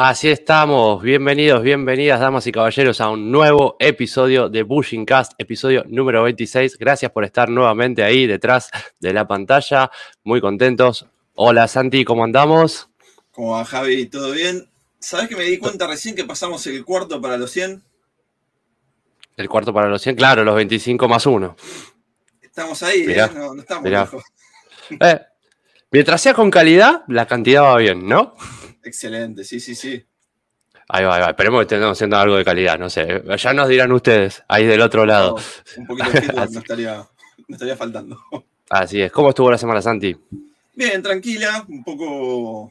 Así estamos, bienvenidos, bienvenidas, damas y caballeros, a un nuevo episodio de Bushing Cast, episodio número 26. Gracias por estar nuevamente ahí detrás de la pantalla, muy contentos. Hola Santi, ¿cómo andamos? ¿Cómo va Javi? ¿Todo bien? ¿Sabes que me di cuenta recién que pasamos el cuarto para los 100? El cuarto para los 100, claro, los 25 más uno. Estamos ahí, ¿eh? no, estamos lejos. Eh, mientras sea con calidad, la cantidad va bien, ¿no? Excelente, sí, sí, sí. Ahí va, ahí va. Esperemos que estemos haciendo algo de calidad, no sé. Ya nos dirán ustedes, ahí del otro lado. un poquito de feedback no estaría, estaría faltando. Así es. ¿Cómo estuvo la semana, Santi? Bien, tranquila, un poco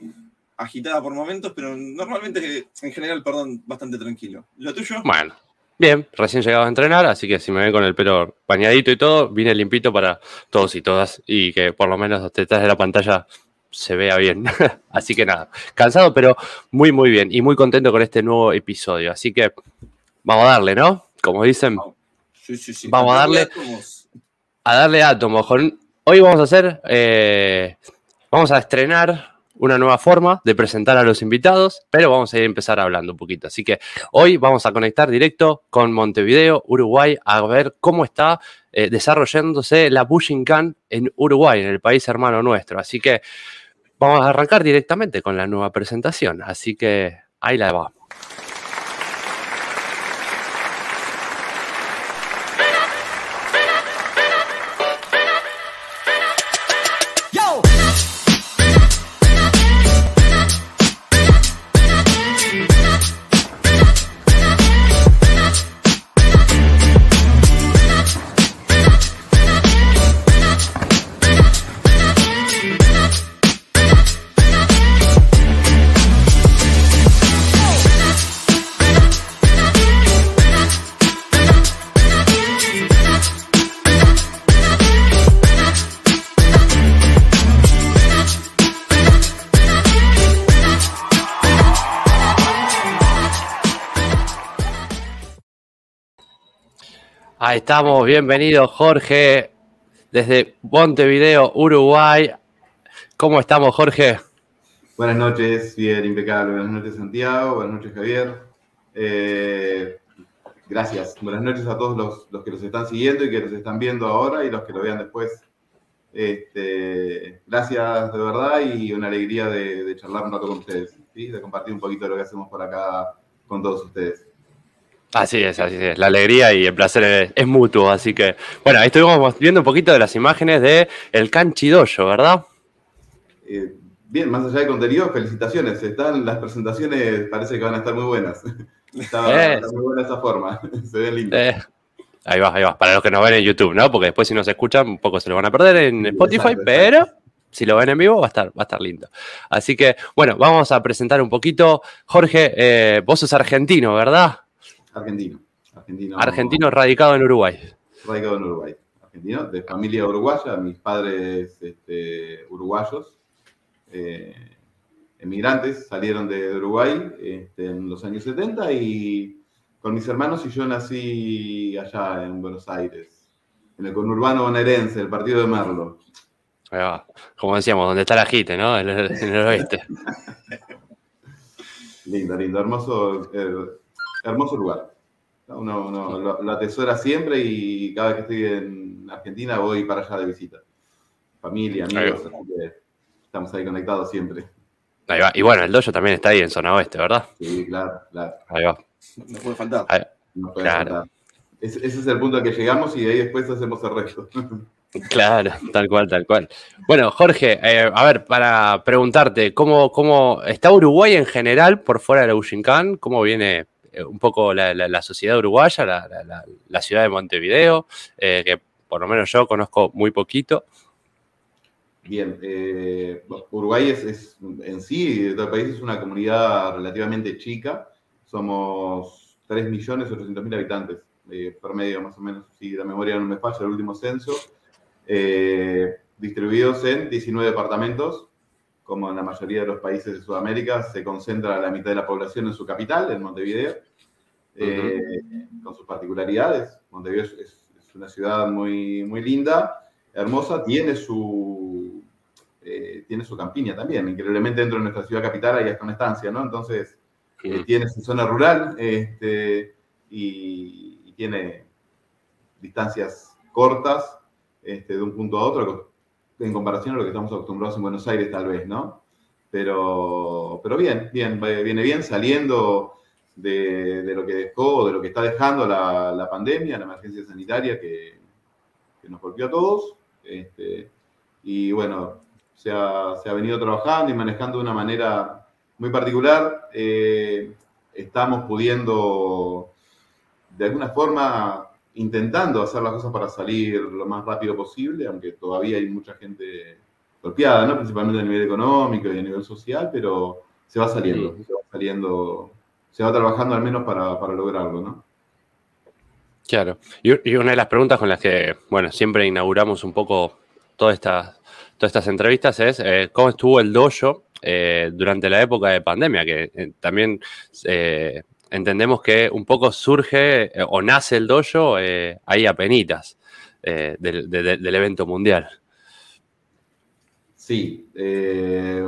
agitada por momentos, pero normalmente, en general, perdón, bastante tranquilo. ¿Lo tuyo? Bueno, bien, recién llegado a entrenar, así que si me ven con el pelo bañadito y todo, vine limpito para todos y todas y que por lo menos detrás de la pantalla se vea bien. Así que nada, cansado, pero muy, muy bien y muy contento con este nuevo episodio. Así que vamos a darle, ¿no? Como dicen, vamos a darle a darle átomos. Hoy vamos a hacer, eh, vamos a estrenar una nueva forma de presentar a los invitados, pero vamos a empezar hablando un poquito. Así que hoy vamos a conectar directo con Montevideo, Uruguay, a ver cómo está eh, desarrollándose la Pushing Can en Uruguay, en el país hermano nuestro. Así que vamos a arrancar directamente con la nueva presentación. Así que ahí la va. Estamos, bienvenido Jorge desde Montevideo, Uruguay. ¿Cómo estamos, Jorge? Buenas noches, bien, impecable. Buenas noches, Santiago. Buenas noches, Javier. Eh, gracias. Buenas noches a todos los, que nos están siguiendo y que nos están viendo ahora y los que lo vean después. Este, gracias de verdad y una alegría de, charlar un rato con ustedes, de compartir un poquito de lo que hacemos por acá con todos ustedes. Así es, así es. La alegría y el placer es, mutuo. Así que, bueno, ahí estuvimos viendo un poquito de las imágenes de el Canchidoyo, ¿verdad? Eh, bien, más allá de contenido, felicitaciones. Están las presentaciones, parece que van a estar muy buenas. Está, muy buena esa forma. se ven lindas. Eh, ahí va, ahí va. Para los que nos ven en YouTube, ¿no? Porque después si no se escuchan, un poco se lo van a perder en Spotify, pero si lo ven en vivo va a estar, va a estar lindo. Así que, bueno, vamos a presentar un poquito. Jorge, eh, vos sos argentino, ¿verdad? Argentino. Argentino, radicado en Uruguay. Radicado en Uruguay. Argentino, de familia uruguaya, mis padres este, uruguayos, eh, emigrantes, salieron de Uruguay este, en los años 70 y con mis hermanos y yo nací allá en Buenos Aires, en el conurbano bonaerense, el partido de Merlo. Como decíamos, donde está la JITE, ¿no? En el, oeste. lindo, lindo, hermoso. Eh, hermoso lugar. Uno, lo, atesora siempre y cada vez que estoy en Argentina voy para allá de visita. Familia, amigos, estamos ahí conectados siempre. Ahí va. Y bueno, el dojo también está ahí en zona oeste, ¿verdad? Sí, claro, claro. Ahí va. No puede faltar. No puede faltar. Ese, es el punto al que llegamos y de ahí después hacemos el resto. Claro, tal cual, tal cual. Bueno, Jorge, eh, a ver, para preguntarte, ¿cómo, ¿cómo está Uruguay en general por fuera de la Ushinkan? ¿Cómo viene un poco la, sociedad uruguaya, la, ciudad de Montevideo, eh, que por lo menos yo conozco muy poquito. Bien, eh, Uruguay es, en sí, el país, es una comunidad relativamente chica. Somos 3.800.000 habitantes, promedio más o menos, si la memoria no me falla, el último censo. distribuidos en 19 departamentos, como en la mayoría de los países de Sudamérica, se concentra la mitad de la población en su capital, en Montevideo, eh, con sus particularidades. Montevideo es, una ciudad muy, muy linda, hermosa, tiene su, eh, tiene su campiña también. Increíblemente dentro de nuestra ciudad capital hay hasta una estancia, ¿no? Entonces, eh, tiene su zona rural este, y, y, tiene distancias cortas este, de un punto a otro en comparación a lo que estamos acostumbrados en Buenos Aires tal vez, ¿no? Pero, pero bien, bien, viene bien saliendo de, lo que dejó, de lo que está dejando la, pandemia, la emergencia sanitaria que, nos golpeó a todos. Este, y bueno, se ha, se ha, venido trabajando y manejando de una manera muy particular. Eh, estamos pudiendo, de alguna forma, intentando hacer las cosas para salir lo más rápido posible, aunque todavía hay mucha gente golpeada, ¿no? principalmente a nivel económico y a nivel social, pero se va saliendo, sí. se va saliendo, se va trabajando al menos para, para lograrlo, ¿no? Claro. Y, una de las preguntas con las que, bueno, siempre inauguramos un poco todas estas, todas estas entrevistas es eh, cómo estuvo el dojo eh, durante la época de pandemia, que eh, también entendemos que un poco surge eh, o nace el dojo ahí a penitas del, de, del, evento mundial. Sí,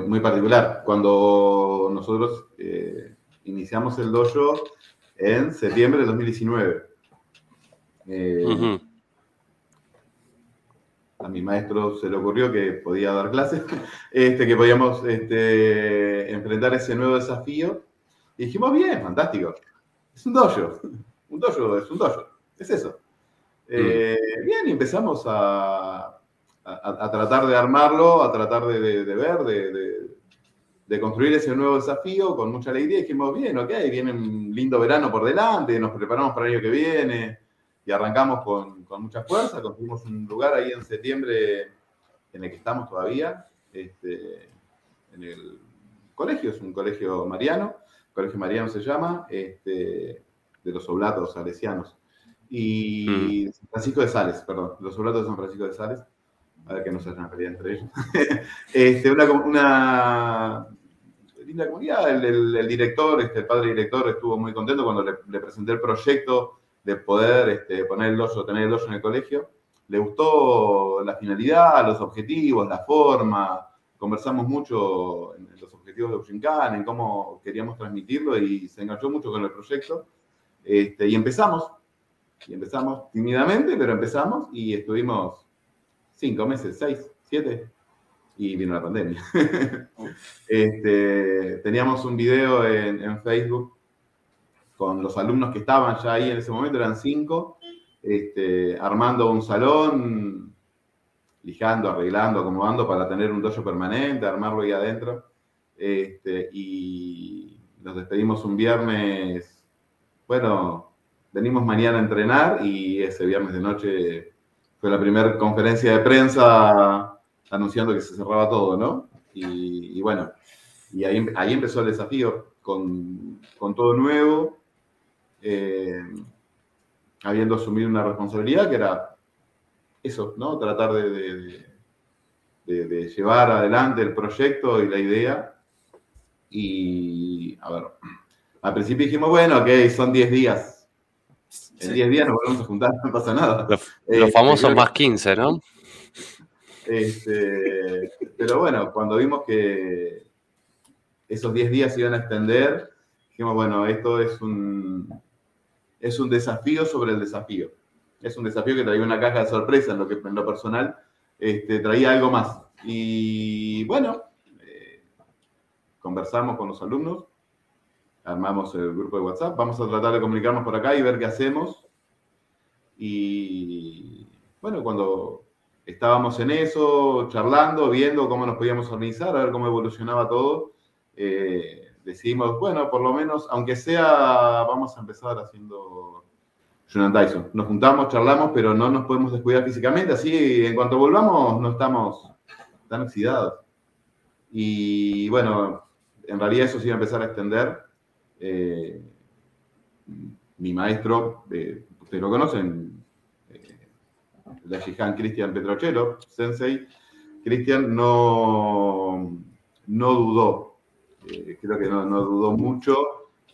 muy particular. Cuando nosotros iniciamos el dojo en septiembre de 2019. Eh, uh -huh. A mi maestro se le ocurrió que podía dar clases, este, que podíamos este, enfrentar ese nuevo desafío. Y dijimos, bien, fantástico. Es un dojo. Un dojo es un dojo. Es eso. Mm. Eh, bien, y empezamos a, a, a, tratar de armarlo, a tratar de, de, de ver, de, de, construir ese nuevo desafío con mucha alegría. Dijimos, bien, ok, viene un lindo verano por delante, nos preparamos para el año que viene y arrancamos con, con, mucha fuerza, conseguimos un lugar ahí en septiembre en el que estamos todavía, este, en el colegio, es un colegio mariano, colegio mariano se llama, este, de los oblatos salesianos, y mm. Francisco de Sales, perdón, los oblatos de San Francisco de Sales, a ver que no se hayan peleado entre ellos, este, una, una linda comunidad, el, el, el, director, este, el padre director estuvo muy contento cuando le, le presenté el proyecto, de poder este, poner el dojo, tener el dojo en el colegio. Le gustó la finalidad, los objetivos, la forma. Conversamos mucho en objetivos de Ushinkan, en cómo queríamos transmitirlo y se enganchó mucho con el proyecto. Este, y empezamos, y empezamos tímidamente, pero empezamos y estuvimos cinco meses, seis, siete, y vino la pandemia. este, teníamos un video en, Facebook con los alumnos que estaban ya ahí en ese momento, eran cinco, este, armando un salón, lijando, arreglando, acomodando para tener un dojo permanente, armarlo ahí adentro. Este, y nos despedimos un viernes, bueno, venimos mañana a entrenar y ese viernes de noche fue la primera conferencia de prensa anunciando que se cerraba todo, ¿no? Y, bueno, y ahí, ahí, empezó el desafío con, con todo nuevo, eh, habiendo asumido una responsabilidad que era eso, ¿no? Tratar de, de, llevar adelante el proyecto y la idea. Y, a ver, al principio dijimos, bueno, ok, son 10 días. En 10 sí. días nos volvemos a juntar, no pasa nada. Los, los este, famosos más 15, ¿no? Este, pero bueno, cuando vimos que esos 10 días se iban a extender, dijimos, bueno, esto es un, es un desafío sobre el desafío. Es un desafío que traía una caja de sorpresa en lo, que, en lo personal, este, traía algo más. Y bueno, eh, conversamos con los alumnos, armamos el grupo de WhatsApp, vamos a tratar de comunicarnos por acá y ver qué hacemos. Y bueno, cuando estábamos en eso, charlando, viendo cómo nos podíamos organizar, a ver cómo evolucionaba todo, eh, decidimos, bueno, por lo menos, aunque sea, vamos a empezar haciendo Jonan Tyson. Nos juntamos, charlamos, pero no nos podemos descuidar físicamente, así en cuanto volvamos no estamos tan oxidados. Y bueno, en realidad eso sí iba a empezar a extender. Eh, mi maestro, eh, ustedes lo conocen, eh, la Shihan Cristian Petrochero, Sensei, Cristian no, no dudó eh, creo que no, no, dudó mucho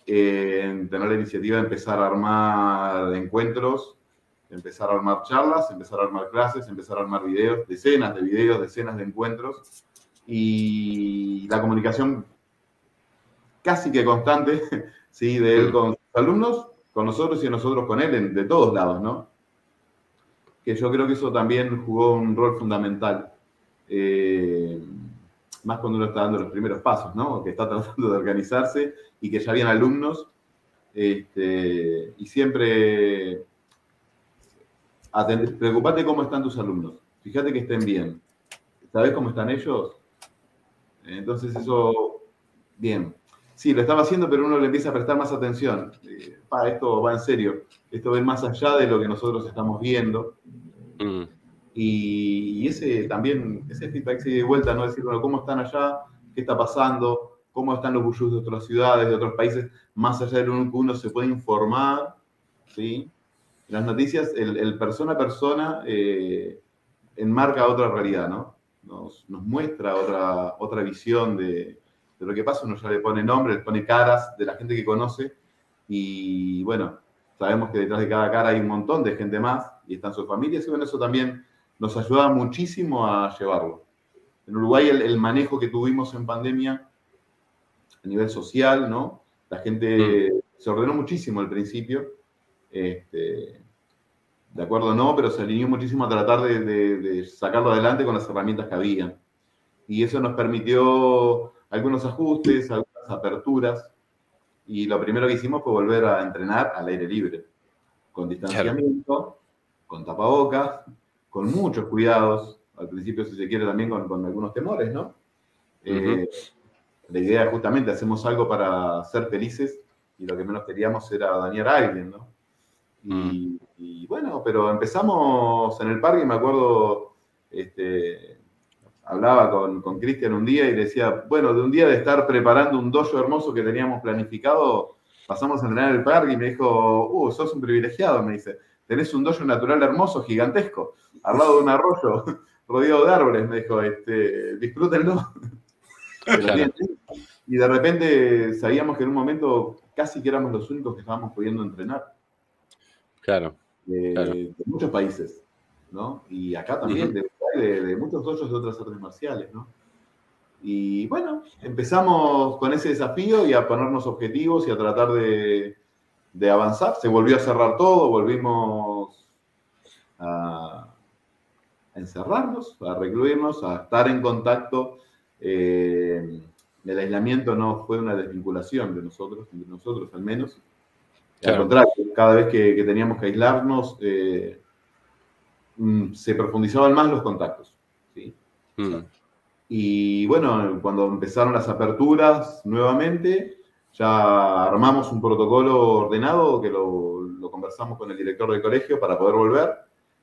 eh, en tener la iniciativa de empezar a armar encuentros, empezar a armar charlas, empezar a armar clases, empezar a armar videos, decenas de videos, decenas de encuentros. Y la comunicación casi que constante, ¿sí? De él con sus alumnos, con nosotros y nosotros con él, de todos lados, ¿no? Que yo creo que eso también jugó un rol fundamental. Eh, más cuando uno está dando los primeros pasos, ¿no? Que está tratando de organizarse y que ya habían alumnos. este, y siempre preocupate cómo están tus alumnos. Fíjate que estén bien. ¿Sabes cómo están ellos? Entonces eso, bien. Sí, lo estaba haciendo, pero uno le empieza a prestar más atención. Eh, pa, esto va en serio. Esto va más allá de lo que nosotros estamos viendo. Mm, Y, y ese también, ese feedback se de vuelta, ¿no? Decir, bueno, ¿cómo están allá? ¿Qué está pasando? ¿Cómo están los buyus de otras ciudades, de otros países? Más allá de lo que uno se puede informar, ¿sí? Las noticias, el, el persona a persona eh, enmarca otra realidad, ¿no? Nos, nos muestra otra, otra visión de, de lo que pasa. Uno ya le pone nombre, le pone caras de la gente que conoce. Y bueno, sabemos que detrás de cada cara hay un montón de gente más y están sus familias. Y bueno, eso también nos ayuda muchísimo a llevarlo. En Uruguay el, el manejo que tuvimos en pandemia a nivel social, ¿no? La gente se ordenó muchísimo al principio. Este, de acuerdo o no, pero se alineó muchísimo a tratar de, de- de sacarlo adelante con las herramientas que habían. Y eso nos permitió algunos ajustes, algunas aperturas. Y lo primero que hicimos fue volver a entrenar al aire libre, con distanciamiento, con tapabocas, con muchos cuidados. Al principio, si se quiere, también con, con algunos temores, ¿no? Eh, la idea justamente, hacemos algo para ser felices y lo que menos queríamos era dañar a alguien, ¿no? Y, y bueno, pero empezamos en el parque, me acuerdo, este, hablaba con, con Cristian un día y le decía, bueno, de un día de estar preparando un dojo hermoso que teníamos planificado, pasamos a entrenar en el parque y me dijo, uh, sos un privilegiado, me dice, tenés un dojo natural hermoso, gigantesco, al lado de un arroyo, rodeado de árboles, me dijo, este, disfrútenlo. Claro. Y de repente sabíamos que en un momento casi que éramos los únicos que estábamos pudiendo entrenar Claro. de, Claro. de muchos países, ¿no? Y acá también, de, de- de muchos dojos de otras artes marciales, ¿no? Y bueno, empezamos con ese desafío y a ponernos objetivos y a tratar de, de avanzar. Se volvió a cerrar todo, volvimos a, a encerrarnos, a recluirnos, a estar en contacto. Eh, el aislamiento no fue una desvinculación de nosotros, de nosotros al menos. Al contrario, cada vez que, que teníamos que aislarnos, eh, mm, se profundizaban más los contactos. ¿sí? Mm, Y bueno, cuando empezaron las aperturas nuevamente, ya armamos un protocolo ordenado que lo, lo conversamos con el director del colegio para poder volver.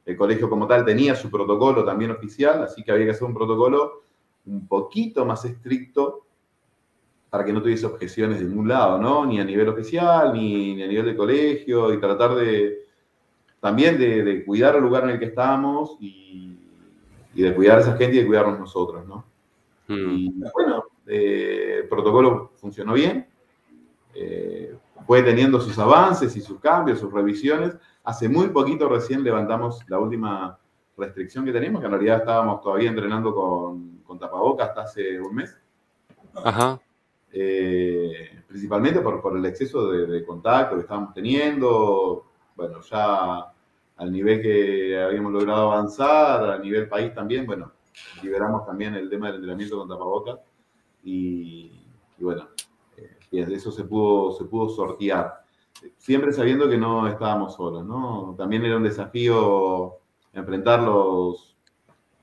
El colegio como tal tenía su protocolo también oficial, así que había que hacer un protocolo un poquito más estricto para que no tuviese objeciones de ningún lado, ¿no? Ni a nivel oficial, ni, ni a nivel de colegio, y tratar de también de, de cuidar el lugar en el que estábamos y, y de cuidar a esa gente y de cuidarnos nosotros, ¿no? mm, Y bueno, eh, el protocolo funcionó bien, eh, fue teniendo sus avances y sus cambios, sus revisiones. Hace muy poquito recién levantamos la última restricción que teníamos, que en realidad estábamos todavía entrenando con, con tapabocas hasta hace un mes, Ajá. eh, principalmente por, por el exceso de, de contacto que estábamos teniendo. Bueno, ya al nivel que habíamos logrado avanzar, a nivel país también, bueno, liberamos también el tema del entrenamiento con tapabocas y, y bueno, eh, eso se pudo, se pudo sortear. Siempre sabiendo que no estábamos solos, ¿no? También era un desafío enfrentar los...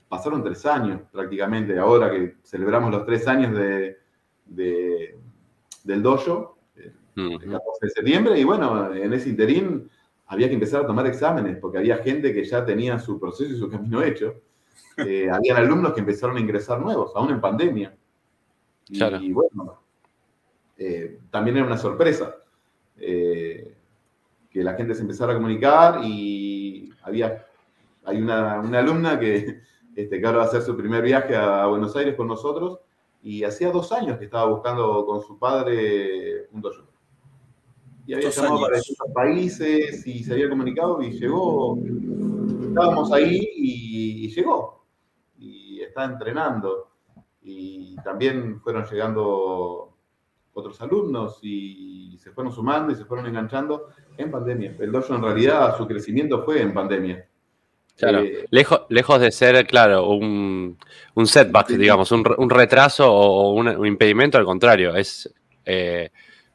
Pasaron tres años prácticamente, ahora que celebramos los tres años de, de- del dojo, mm, el 14 de septiembre, y bueno, en ese interín había que empezar a tomar exámenes, porque había gente que ya tenía su proceso y su camino hecho. Eh, habían alumnos que empezaron a ingresar nuevos, aún en pandemia. Y, Claro. bueno, eh, también era una sorpresa eh, que la gente se empezara a comunicar y había, hay una, una alumna que, este, que ahora va a hacer su primer viaje a Buenos Aires con nosotros y hacía dos años que estaba buscando con su padre un dojo. Y había llamado años. para distintos países y se había comunicado y llegó. Estábamos ahí y, y llegó. Y está entrenando. Y también fueron llegando otros alumnos y se fueron sumando y se fueron enganchando en pandemia. El dojo en realidad su crecimiento fue en pandemia. Claro, eh, lejos, lejos de ser, claro, un, un setback, digamos, un, un, retraso o un, impedimento, al contrario, es eh,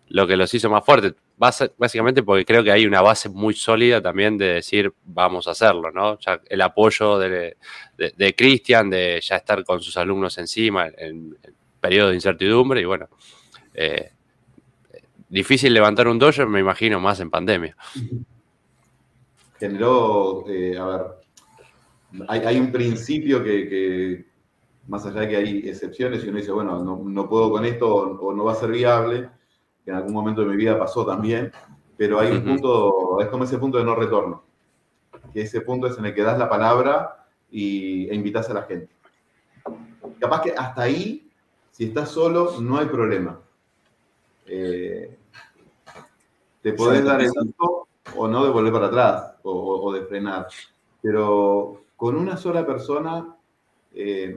lo que los hizo más fuertes. Básicamente porque creo que hay una base muy sólida también de decir vamos a hacerlo, ¿no? Ya el apoyo de, de, Cristian, de ya estar con sus alumnos encima en, periodo de incertidumbre y bueno, eh, difícil levantar un dojo, me imagino, más en pandemia. Generó, eh, a ver, hay, un principio que, más allá de que hay excepciones y uno dice, bueno, no, puedo con esto o no va a ser viable, que en algún momento de mi vida pasó también, pero hay un punto, es como ese punto de no retorno, que ese punto es en el que das la palabra y, e invitas a la gente. Capaz que hasta ahí, si estás solo, no hay problema. Eh, te podés dar el gusto o no de volver para atrás o, de frenar, pero con una sola persona, eh,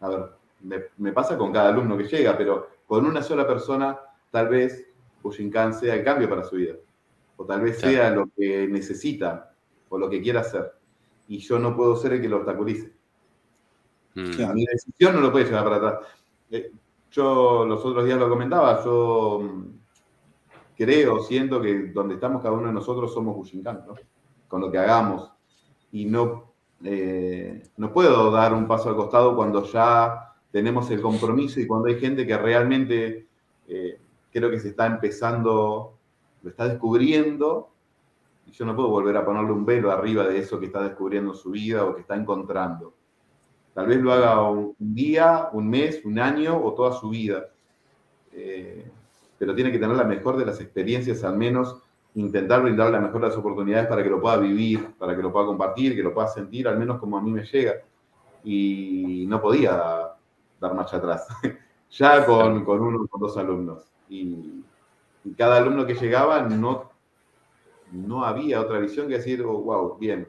a ver, me, me pasa con cada alumno que llega, pero con una sola persona, tal vez Bushinkan sea el cambio para su vida. O tal vez sea lo que necesita o lo que quiera hacer. Y yo no puedo ser el que lo obstaculice. Mm. Mi decisión no lo puede llevar para atrás. Eh, yo los otros días lo comentaba, yo mm, creo, siento que donde estamos cada uno de nosotros somos Bushinkan, ¿no? Con lo que hagamos. Y no, eh, no puedo dar un paso al costado cuando ya tenemos el compromiso y cuando hay gente que realmente eh, creo que se está empezando, lo está descubriendo, y yo no puedo volver a ponerle un velo arriba de eso que está descubriendo su vida o que está encontrando. Tal vez lo haga un día, un mes, un año o toda su vida. Eh, pero tiene que tener la mejor de las experiencias, al menos intentar brindar la mejor de las oportunidades para que lo pueda vivir, para que lo pueda compartir, que lo pueda sentir, al menos como a mí me llega. Y no podía dar marcha atrás. ya con, con, uno con dos alumnos. Y, cada alumno que llegaba no, no había otra visión que decir, oh, wow, bien.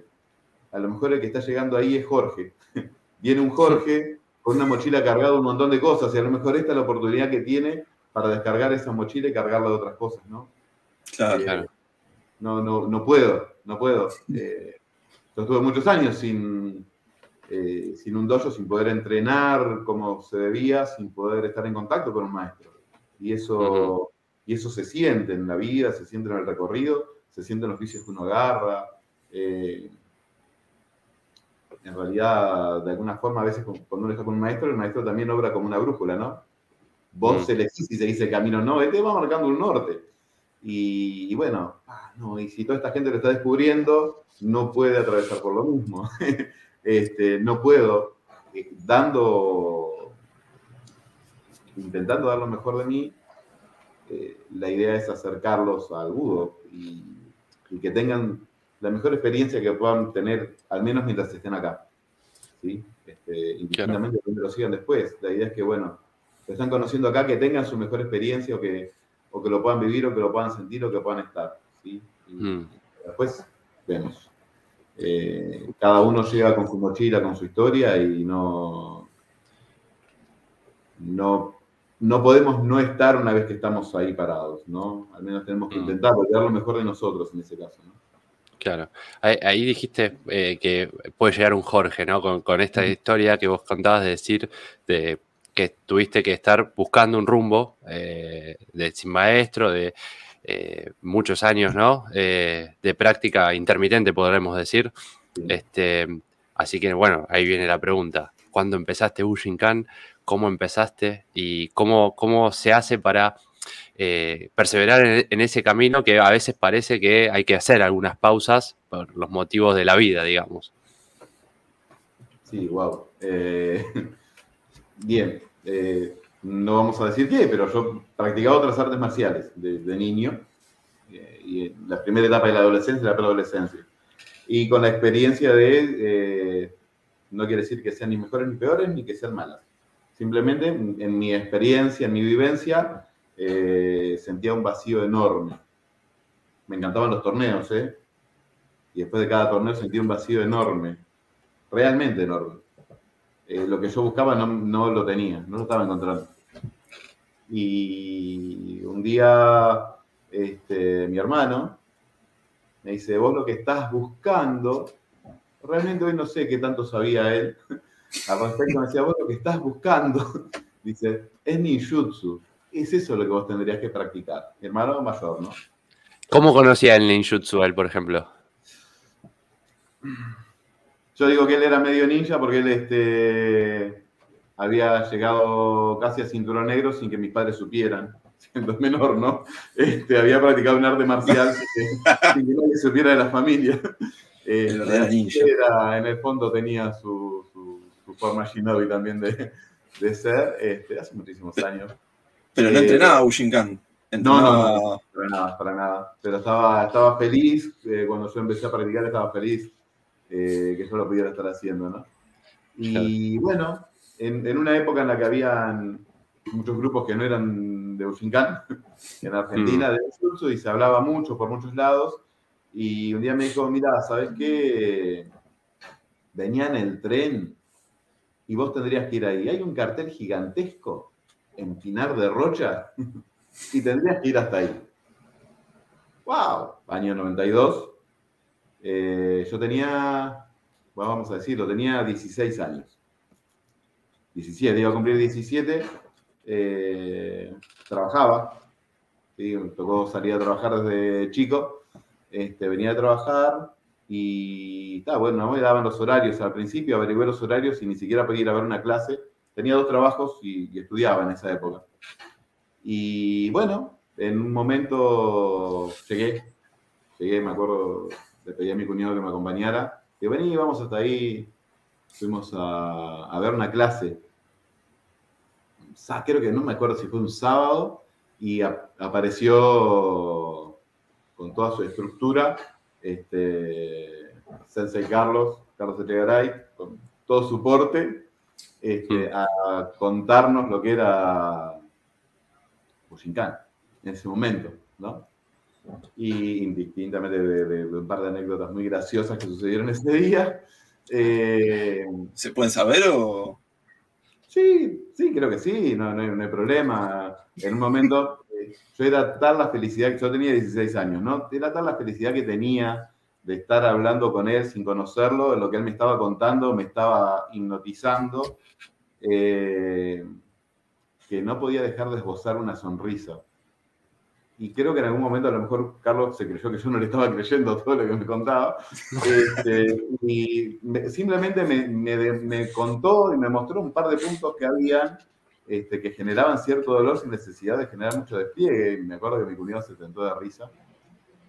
A lo mejor el que está llegando ahí es Jorge. Viene un Jorge con una mochila cargada de un montón de cosas y a lo mejor esta es la oportunidad que tiene para descargar esa mochila y cargarla de otras cosas, ¿no? Claro, claro. No, no, no puedo, no puedo. Eh, yo estuve muchos años sin, eh, sin un dojo, sin poder entrenar como se debía, sin poder estar en contacto con un maestro. Y eso, y eso se siente en la vida, se siente en el recorrido, se siente en los vicios que uno agarra. Eh, en realidad, de alguna forma, a veces cuando uno está con un maestro, el maestro también obra como una brújula, ¿no? Vos se elegís y se dice el camino, no, este va marcando un norte. Y, bueno, ah, no, y si toda esta gente lo está descubriendo, no puede atravesar por lo mismo. Este, no puedo, eh, dando, intentando dar lo mejor de mí, eh, la idea es acercarlos al budo y, que tengan la mejor experiencia que puedan tener, al menos mientras estén acá. ¿sí? Este, indistintamente de donde lo sigan después. La idea es que, bueno, lo están conociendo acá, que tengan su mejor experiencia o que, o que lo puedan vivir o que lo puedan sentir o que puedan estar. ¿sí? Y mm. después vemos. Eh, cada uno llega con su mochila, con su historia y no, no, no podemos no estar una vez que estamos ahí parados, ¿no? Al menos tenemos que mm. intentar dar lo mejor de nosotros en ese caso, ¿no? Claro. Ahí, dijiste eh, que puede llegar un Jorge, ¿no? Con, esta historia que vos contabas de decir de que tuviste que estar buscando un rumbo eh, de sin maestro, de eh, muchos años, ¿no? Eh, de práctica intermitente, podremos decir. Este, así que, bueno, ahí viene la pregunta. ¿Cuándo empezaste Bushinkan? ¿Cómo empezaste? ¿Y cómo, cómo se hace para eh, perseverar en, ese camino que a veces parece que hay que hacer algunas pausas por los motivos de la vida, digamos? Sí, wow. bien no vamos a decir qué, pero yo practicaba otras artes marciales de, niño, eh, y la primera etapa de la adolescencia la preadolescencia. Y con la experiencia de, eh, no quiere decir que sean ni mejores ni peores, ni que sean malas. Simplemente en, mi experiencia, en mi vivencia, eh, sentía un vacío enorme. Me encantaban los torneos, ¿eh? Y después de cada torneo sentía un vacío enorme, realmente enorme. Eh, lo que yo buscaba no, lo tenía, no lo estaba encontrando. Y un día este, mi hermano me dice, vos lo que estás buscando, realmente hoy no sé qué tanto sabía él al respecto, me decía, vos lo que estás buscando, dice, es ninjutsu, es eso lo que vos tendrías que practicar. Mi hermano mayor, ¿no? ¿Cómo conocía el ninjutsu él, por ejemplo? Yo digo que él era medio ninja porque él este, había llegado casi a cinturón negro sin que mis padres supieran, siendo menor, ¿no? Este, había practicado un arte marcial sin que, nadie supiera de la familia. Eh, era ninja. Era, en el fondo tenía su, su, su forma shinobi también de, de ser, este, hace muchísimos años. Pero no Eh, entrenaba Ushinkan. No, no, no, para nada, para nada. Pero estaba, estaba feliz, eh, cuando yo empecé a practicar estaba feliz eh, que yo lo pudiera estar haciendo, ¿no? Y bueno, en, en una época en la que habían muchos grupos que no eran de Ushinkan, en Argentina, de Jutsu, y se hablaba mucho por muchos lados, y un día me dijo, mira, ¿sabes qué? Venía en el tren y vos tendrías que ir ahí. Hay un cartel gigantesco en Pinar de Rocha y tendrías que ir hasta ahí. ¡Wow! Año 92. Eh, yo tenía, vamos a decirlo, tenía 16 años. 17, iba a cumplir 17. eh, trabajaba. ¿sí? Me tocó salir a trabajar desde chico. Este, venía a trabajar y está bueno, no me daban los horarios al principio, averigué los horarios y ni siquiera podía ir a ver una clase. Tenía dos trabajos y, y estudiaba en esa época. Y bueno, en un momento llegué, llegué, me acuerdo, le pedí a mi cuñado que me acompañara. Y vení, vamos hasta ahí. Fuimos a, a ver una clase. Creo que no me acuerdo si fue un sábado y ap- apareció con toda su estructura este, Sensei Carlos, Carlos Echegaray, con todo su porte, este, a contarnos lo que era Bushinkan en ese momento, ¿no? Y indistintamente de, de- de un par de anécdotas muy graciosas que sucedieron ese día. eh, ¿Se pueden saber o.? Sí, sí, creo que sí, no, no hay, no hay problema. En un momento, eh, yo era tal la felicidad, yo tenía 16 años, ¿no? Era tal la felicidad que tenía de estar hablando con él sin conocerlo, lo que él me estaba contando me estaba hipnotizando, eh, que no podía dejar de esbozar una sonrisa. Y creo que en algún momento a lo mejor Carlos se creyó que yo no le estaba creyendo todo lo que me contaba. Este, y me- simplemente me, me me contó y me mostró un par de puntos que habían este, que generaban cierto dolor sin necesidad de generar mucho despliegue. Y me acuerdo que mi cuñado se tentó de risa.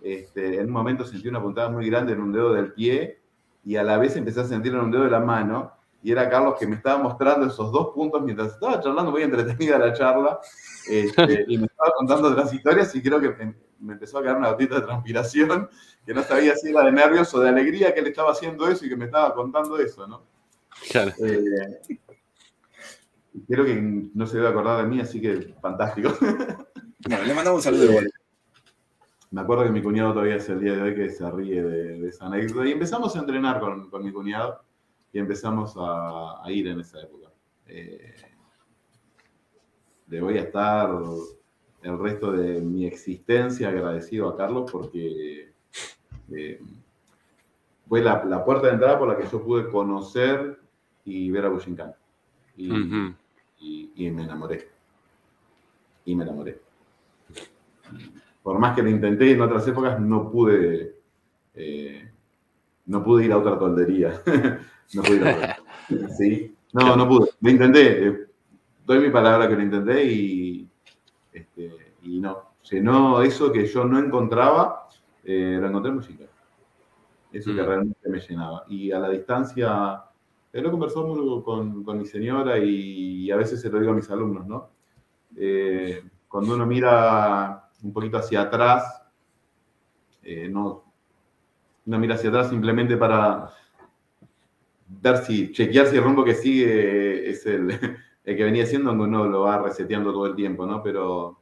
Este, en un momento sentí una puntada muy grande en un dedo del pie y a la vez empecé a sentir en un dedo de la mano. Y era Carlos que me estaba mostrando esos dos puntos mientras estaba charlando, muy entretenida la charla. Este, y me estaba contando otras historias y creo que me, me empezó a caer una gotita de transpiración que no sabía si era de nervios o de alegría que él estaba haciendo eso y que me estaba contando eso, ¿no? Claro. Eh, creo que no se debe acordar de mí, así que fantástico. Bueno, le mandamos un saludo igual. Me acuerdo que mi cuñado todavía es el día de hoy que se ríe de, de esa anécdota. Y empezamos a entrenar con, con mi cuñado y empezamos a, a ir en esa época. Eh, le voy a estar el resto de mi existencia agradecido a Carlos porque eh, fue la, la puerta de entrada por la que yo pude conocer y ver a Bushinkan. Y, y me enamoré. Y me enamoré. Por más que lo intenté en otras épocas, no pude, eh, no pude ir a otra toldería. no pude ir a otra. Sí. No, no pude. Lo intenté. eh, doy mi palabra que lo intenté y, este, y no. Llenó eso que yo no encontraba, eh, lo encontré en música. Eso que Mm. realmente me llenaba. Y a la distancia, eh, lo he conversado mucho con, con mi señora y, a veces se lo digo a mis alumnos, ¿no? Eh, cuando uno mira un poquito hacia atrás, eh, no, uno mira hacia atrás simplemente para ver si, chequear si el rumbo que sigue es el, el que venía siendo, aunque uno lo va reseteando todo el tiempo, ¿no? Pero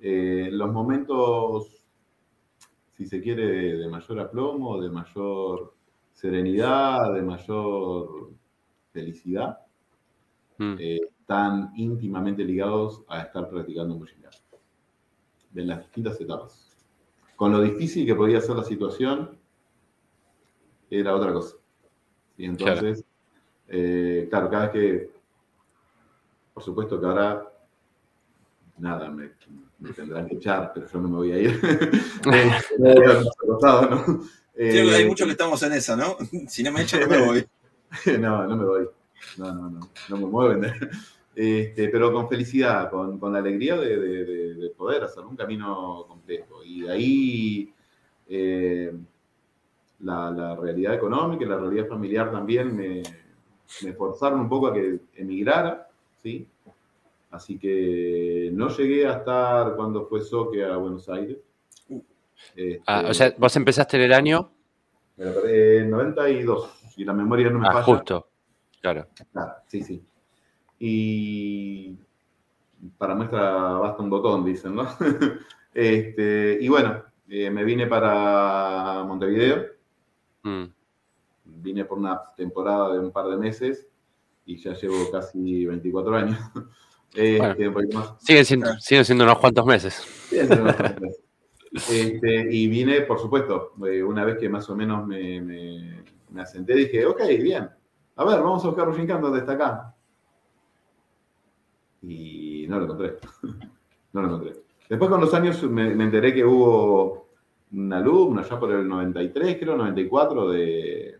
eh, los momentos, si se quiere, de, de mayor aplomo, de mayor serenidad, de mayor felicidad, Mm. eh, están íntimamente ligados a estar practicando música. En las distintas etapas. Con lo difícil que podía ser la situación, era otra cosa. Y entonces, eh, claro. cada vez que, por supuesto que ahora, nada, me, tendrán que echar, pero yo no me voy a ir. Eh, hay muchos que estamos en esa, ¿no? Si no me echan, no me voy. no, no me voy. No, no, no, no me mueven. Este, pero con felicidad, con, con la alegría de, de, poder hacer un camino complejo. Y de ahí eh, la, la, realidad económica y la realidad familiar también me, me forzaron un poco a que emigrara, ¿sí? Así que no llegué a estar cuando fue Soque a Buenos Aires. Este, ah, o sea, vos empezaste en el año... En 92, si la memoria no me ah, falla. justo, claro. Ah, sí, sí. Y para muestra basta un botón, dicen, ¿no? este, y bueno, eh, me vine para Montevideo. Mm. Vine por una temporada de un par de meses y ya llevo casi 24 años. este, siguen, siendo, siendo unos cuantos meses. Este, y vine, por supuesto, eh, una vez que más o menos me, me, asenté, dije, ok, bien, a ver, vamos a buscar Roshinkan donde está acá y no lo encontré. no lo encontré. Después con los años me, enteré que hubo un alumno ya por el 93, creo, 94, de,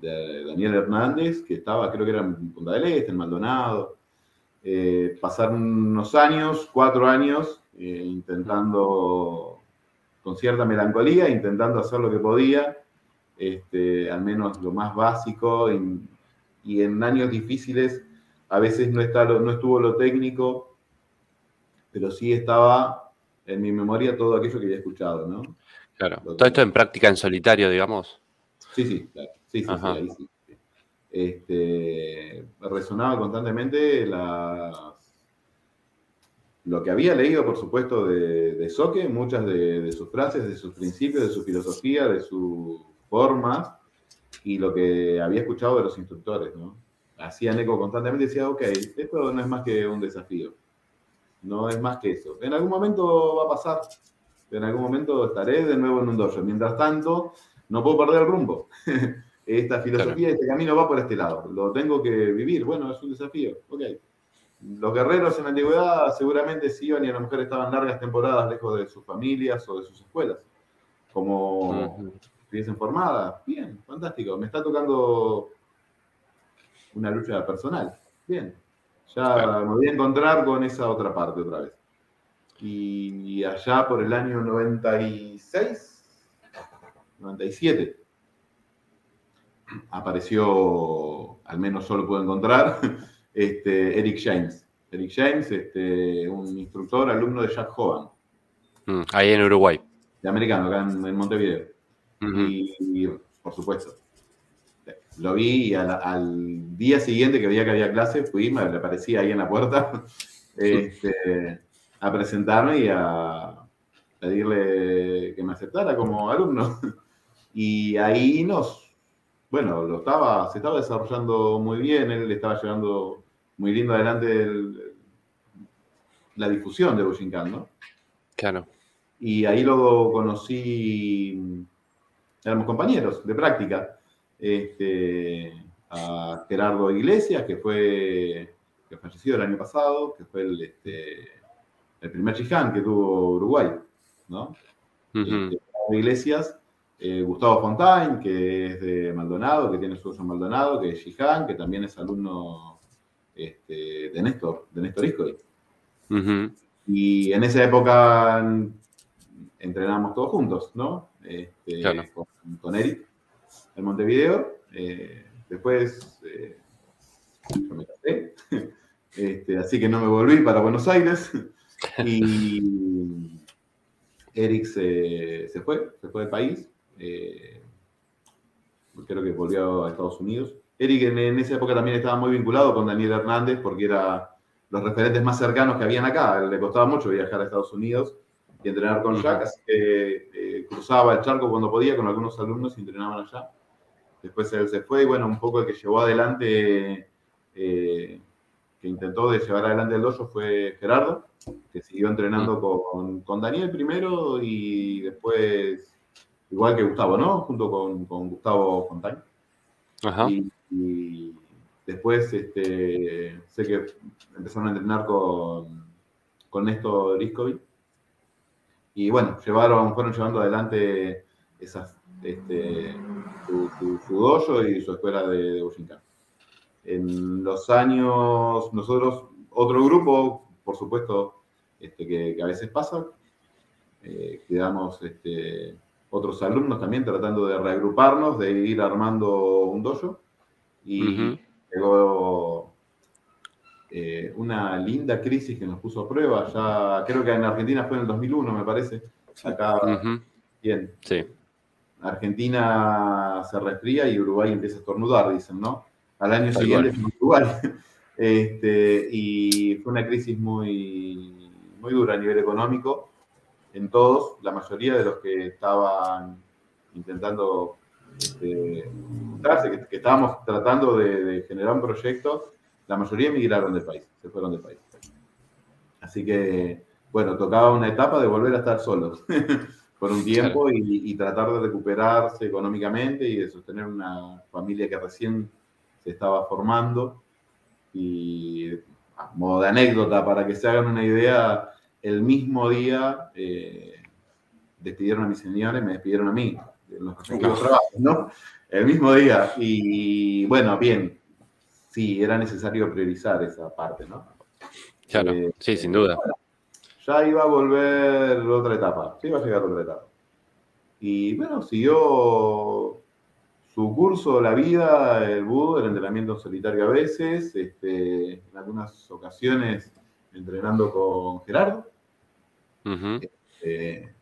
de Daniel Hernández, que estaba, creo que era en Punta del Este, en Maldonado. Eh, pasaron unos años, cuatro años, eh, intentando, con cierta melancolía, intentando hacer lo que podía, este, al menos lo más básico, y en años difíciles a veces no, está no estuvo lo técnico, pero sí estaba en mi memoria todo aquello que había escuchado, ¿no? Claro. todo esto en práctica en solitario, digamos. Sí, sí, claro. Sí, sí, sí, ahí sí. Este, resonaba constantemente lo que había leído, por supuesto, de, de Soque, muchas de, de, sus frases, de sus principios, de su filosofía, de sus formas, y lo que había escuchado de los instructores, ¿no? hacían eco constantemente y decía, ok, esto no es más que un desafío. No es más que eso. En algún momento va a pasar. En algún momento estaré de nuevo en un dojo. Mientras tanto, no puedo perder el rumbo. Esta filosofía, este camino va por este lado. Lo tengo que vivir. Bueno, es un desafío. Ok. Los guerreros en la antigüedad seguramente sí iban y a lo mejor estaban largas temporadas lejos de sus familias o de sus escuelas. Como estuviesen formadas. Bien, fantástico. Me está tocando una lucha personal. Bien, ya me voy a encontrar con esa otra parte otra vez. Y allá por el año 96, 97, apareció, al menos solo puedo encontrar, este, Eric James. Eric James, este, un instructor, alumno de Jack Hovan. Mm, ahí en Uruguay. De americano, acá en, Montevideo. y, por supuesto, lo vi y al, día siguiente que veía que había clase, fui, me aparecía ahí en la puerta este, a presentarme y a pedirle que me aceptara como alumno. Y ahí nos, bueno, lo estaba, se estaba desarrollando muy bien, él estaba llevando muy lindo adelante la difusión de Bushinkan, ¿no? Claro. Y ahí luego conocí, éramos compañeros de práctica este, a Gerardo Iglesias, que fue que falleció el año pasado, que fue el, este, el primer Chiján que tuvo Uruguay, ¿no? Este, Iglesias, eh, Gustavo Fontaine, que es de Maldonado, que tiene su en Maldonado, que es Chiján, que también es alumno este, de Néstor, de Néstor Iscoy. Y en esa época entrenamos todos juntos, ¿no? Este, con, con Eric en Montevideo. Eh, después eh, yo me casé, este, así que no me volví para Buenos Aires. Y Eric se, fue, se fue del país. Eh, creo que volvió a Estados Unidos. Eric en, esa época también estaba muy vinculado con Daniel Hernández porque era los referentes más cercanos que habían acá. Le costaba mucho viajar a Estados Unidos y entrenar con Jack, así que cruzaba el charco cuando podía con algunos alumnos y entrenaban allá. Después él se fue y bueno, un poco el que llevó adelante eh, que intentó de llevar adelante el dojo fue Gerardo, que siguió entrenando con, con Daniel primero y después, igual que Gustavo, ¿no? Junto con, con Gustavo Fontaine. Ajá. Y, y después este, sé que empezaron a entrenar con, con Néstor Riscovi. Y bueno, llevaron, fueron llevando adelante esas, este, su, su, su dojo y su escuela de, de Bujinkan. En los años, nosotros, otro grupo, por supuesto, este, que, que a veces pasa, eh, quedamos este, otros alumnos también tratando de reagruparnos, de ir armando un dojo. Y Ujú. llegó eh, una linda crisis que nos puso a prueba. Ya creo que en Argentina fue en el 2001, me parece. Acá, bien. Sí. Argentina se resfría y Uruguay empieza a estornudar, dicen, ¿no? Al año siguiente fue Uruguay. Este, y fue una crisis muy, muy dura a nivel económico en todos, la mayoría de los que estaban intentando este, que, que estábamos tratando de, de generar un proyecto, la mayoría emigraron del país, se fueron del país. Así que, bueno, tocaba una etapa de volver a estar solos por un tiempo y, y tratar de recuperarse económicamente y de sostener una familia que recién se estaba formando. Y a modo de anécdota, para que se hagan una idea, el mismo día eh, despidieron a mis señores, me despidieron a mí, de los respectivos trabajos, ¿no? El mismo día. Y bueno, bien, sí, era necesario priorizar esa parte, ¿no? Claro. Eh, Sí, sin duda. ya iba a volver otra etapa, ya iba a llegar otra etapa. Y bueno, siguió su curso, la vida, el budo, el entrenamiento en solitario a veces, este, en algunas ocasiones entrenando con Gerardo. Eh,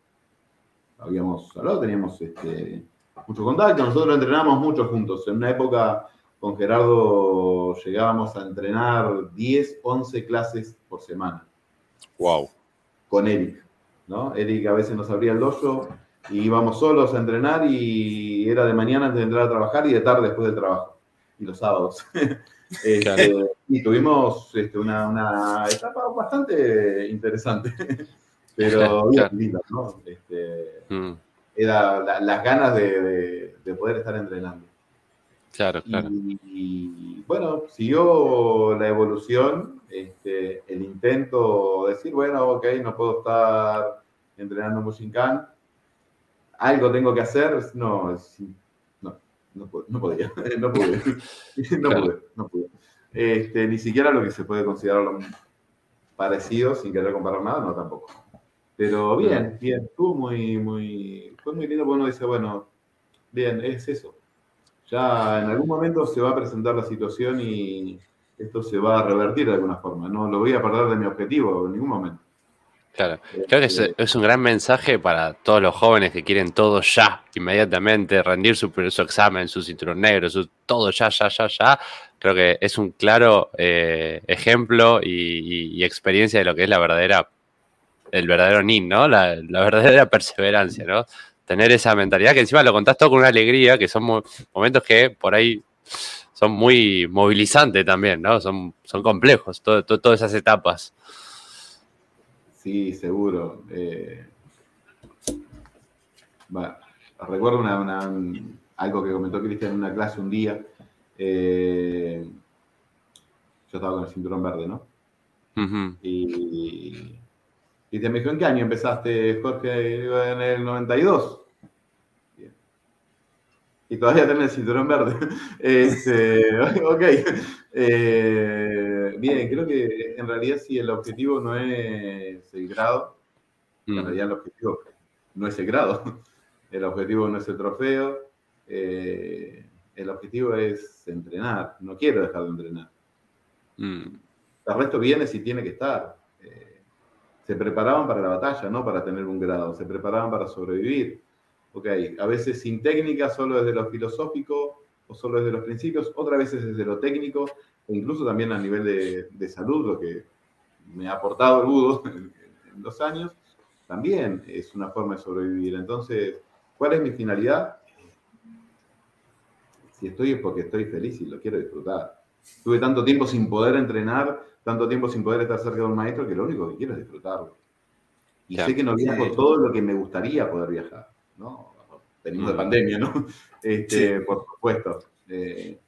habíamos hablado, teníamos este, mucho contacto, nosotros entrenamos mucho juntos. En una época con Gerardo llegábamos a entrenar 10, 11 clases por semana Wow. con Eric, ¿no? Eric a veces nos abría el dojo y íbamos solos a entrenar y era de mañana antes de entrar a trabajar y de tarde después del trabajo, y los sábados. Este, Claro. Y tuvimos este, una, una etapa bastante interesante, pero bien linda, ¿no? Este, Mm. era la- las ganas de, de- de poder estar entrenando. Claro, claro. Y, y, bueno, siguió la evolución, este, el intento de decir, bueno, ok, no puedo estar entrenando Mushinkan, algo tengo que hacer, no, no, no, podía, no pude, no Claro. pude, no pude. Este, ni siquiera lo que se puede considerar lo parecido, sin querer comparar nada, no tampoco. Pero bien, bien, estuvo muy, muy, fue muy lindo porque uno dice, bueno, bien, es eso. Ya en algún momento se va a presentar la situación y esto se va a revertir de alguna forma. No lo voy a perder de mi objetivo en ningún momento. Claro. Creo que es, Este, es un gran mensaje para todos los jóvenes que quieren todo ya, inmediatamente, rendir su, su examen, su cinturón negro, su, todo ya, ya, ya, ya. Creo que es un claro eh, ejemplo y, y- y experiencia de lo que es la verdadera, el verdadero NIN, ¿no? La, la verdadera perseverancia, ¿no? Tener esa mentalidad que encima lo contás todo con una alegría, que son mo- momentos que por ahí son muy movilizantes también, ¿no? Son, son complejos, todo- todo- todas esas etapas. Sí, seguro. Eh, va, recuerdo una, una- un- algo que comentó Cristian en una clase un día. Eh, yo estaba con el cinturón verde, ¿no? Y, y te me dijo, ¿en qué año empezaste, Jorge? En el 92. Bien. Y todavía tenés el cinturón verde. Este, ok. Eh, bien, creo que en realidad si el objetivo no es el grado, en Mm. realidad el objetivo no es el grado, el objetivo no es el trofeo, eh, el objetivo es entrenar, no quiero dejar de entrenar. Mm. El resto viene si tiene que estar. Se preparaban para la batalla, no para tener un grado, se preparaban para sobrevivir. Ok, a veces sin técnica, solo desde lo filosófico o solo desde los principios, otras veces desde lo técnico, e incluso también a nivel de, de salud, lo que me ha aportado el budo en, en los años, también es una forma de sobrevivir. Entonces, ¿cuál es mi finalidad? Si estoy es porque estoy feliz y lo quiero disfrutar. Tuve tanto tiempo sin poder entrenar, tanto tiempo sin poder estar cerca de un maestro, que lo único que quiero es disfrutarlo. Y sé que no viajo todo lo que me gustaría poder viajar, ¿no? Venimos de Mm. pandemia, ¿no? Este, Sí. Por supuesto. Eh,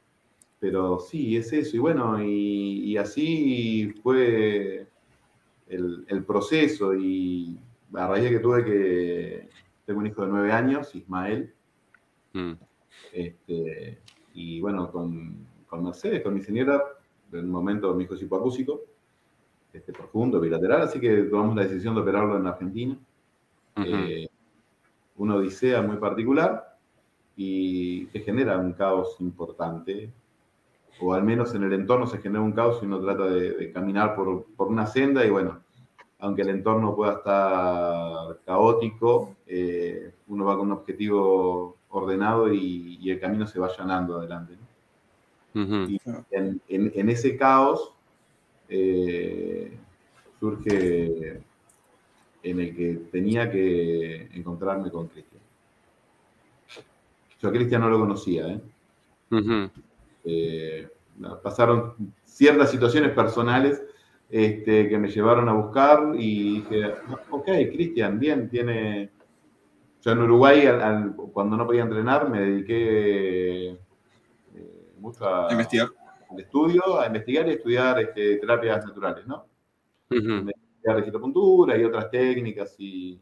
pero sí, es eso. Y bueno, y, y así fue el, el proceso. Y a raíz de que tuve que. Tengo un hijo de nueve años, Ismael. Mm. Este, y bueno, con, con Mercedes, con mi señora, en un momento mi hijo es hipoacúsico, este, profundo, bilateral, así que tomamos la decisión de operarlo en Argentina. Eh, una odisea muy particular y que genera un caos importante, o al menos en el entorno se genera un caos y uno trata de, de caminar por, por una senda y bueno, aunque el entorno pueda estar caótico, eh, uno va con un objetivo ordenado y, y el camino se va allanando adelante. ¿no? Y en, en- en ese caos eh, surge en el que tenía que encontrarme con Cristian. Yo a Cristian no lo conocía, ¿eh? Eh, pasaron ciertas situaciones personales este, que me llevaron a buscar y dije, ok, Cristian, bien, tiene... Yo en Uruguay, al- al- cuando no podía entrenar, me dediqué mucho a, Investigar. al estudio, a investigar y estudiar este, terapias naturales, ¿no? Ujú. La registrapuntura y otras técnicas y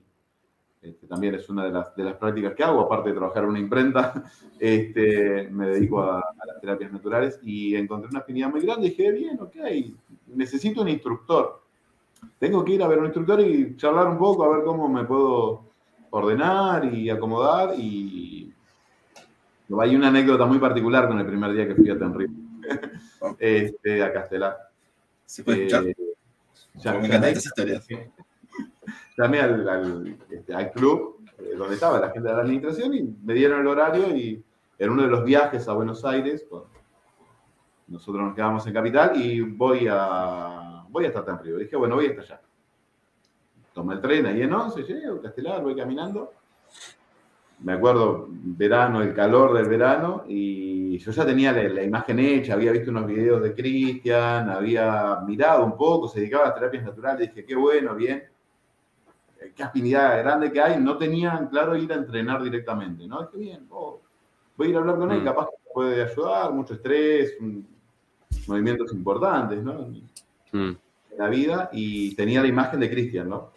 este, también es una de las, de las prácticas que hago, aparte de trabajar en una imprenta, este, me dedico a, a las terapias naturales y encontré una afinidad muy grande y dije, bien, ok, necesito un instructor. Tengo que ir a ver un instructor y charlar un poco, a ver cómo me puedo ordenar y acomodar y hay una anécdota muy particular con el primer día que fui a Tenerife, este, a Castelar. ¿Se puede escuchar? Eh, ya- me encantan estas historias. llamé al, al, este, al club eh, donde estaba la gente de la administración y me dieron el horario y en uno de los viajes a Buenos Aires, nosotros nos quedamos en Capital y voy a voy a estar tan. Dije, bueno, voy hasta allá. Tomé el tren ahí en 11, llego a Castelar, voy caminando. Me acuerdo, verano, el calor del verano, y yo ya tenía la, la imagen hecha, había visto unos videos de Cristian, había mirado un poco, se dedicaba a las terapias naturales, dije, qué bueno, bien eh, qué afinidad grande que hay, no tenían claro ir a entrenar directamente, ¿no? Dije, bien, oh, voy a ir a hablar con él, Mm. capaz que puede ayudar, mucho estrés, un- movimientos importantes, ¿no? En Mm. la vida, y tenía la imagen de Cristian, ¿no?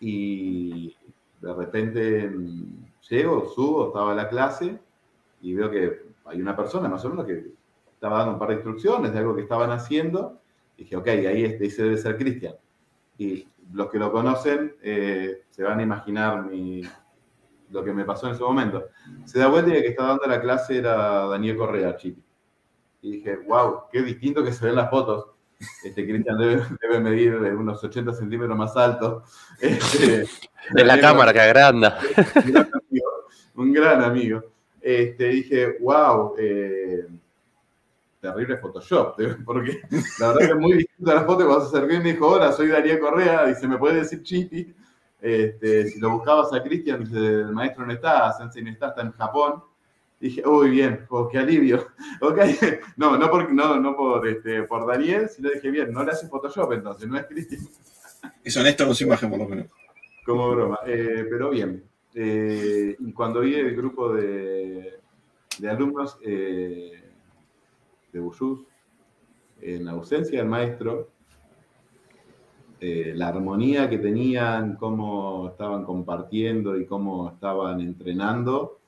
Y de repente mm, llego, subo, estaba en la clase, y veo que hay una persona más o menos que estaba dando un par de instrucciones de algo que estaban haciendo, y dije, ok, ahí este, ese debe ser Cristian. Y los que lo conocen eh, se van a imaginar lo que me pasó en ese momento. Se da vuelta y el que está dando la clase era Daniel Correa, Chipi. Y dije, wow, qué distinto que se ven las fotos. Este Cristian debe, debe medir de unos 80 centímetros más alto. Este, En la cámara que agranda. un gran amigo, un gran amigo. Este, dije, wow, eh, terrible Photoshop, porque la verdad que es muy distinta la foto cuando se acercó y me dijo, hola, soy Darío Correa, dice, ¿me puede decir Chipi? Este, si lo buscabas a Cristian, dice, el maestro no está, Sensei no está, está en Japón. Dije, uy, bien, oh, qué alivio. Ok, no, no por, no, no por, este, por Daniel, sino dije, bien, no le hace Photoshop entonces, no es Cristian. Es honesto con su imagen, por lo menos. Como broma, eh, pero bien. Eh, y cuando vi el grupo de, de alumnos eh, de Buyús, en ausencia del maestro, eh, la armonía que tenían, cómo estaban compartiendo y cómo estaban entrenando,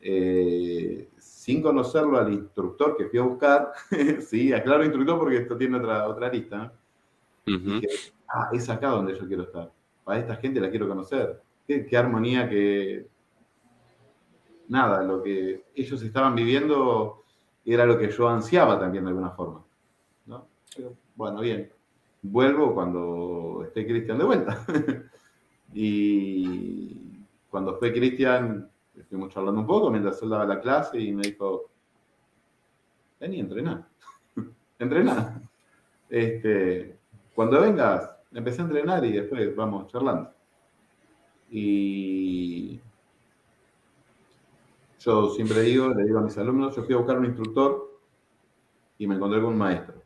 eh, sin conocerlo al instructor que fui a buscar, sí, aclaro instructor porque esto tiene otra, otra lista, dije, ah, es acá donde yo quiero estar. Para esta gente la quiero conocer. Qué, qué armonía que... Nada, lo que ellos estaban viviendo era lo que yo ansiaba también de alguna forma. ¿no? Pero, bueno, bien. Vuelvo cuando esté Cristian de vuelta. y cuando fue Cristian, estuvimos charlando un poco mientras él daba la clase y me dijo, vení, entrená. entrená. Este, cuando vengas, empecé a entrenar y después vamos charlando. Y yo siempre digo, le digo a mis alumnos, yo fui a buscar un instructor y me encontré con un maestro.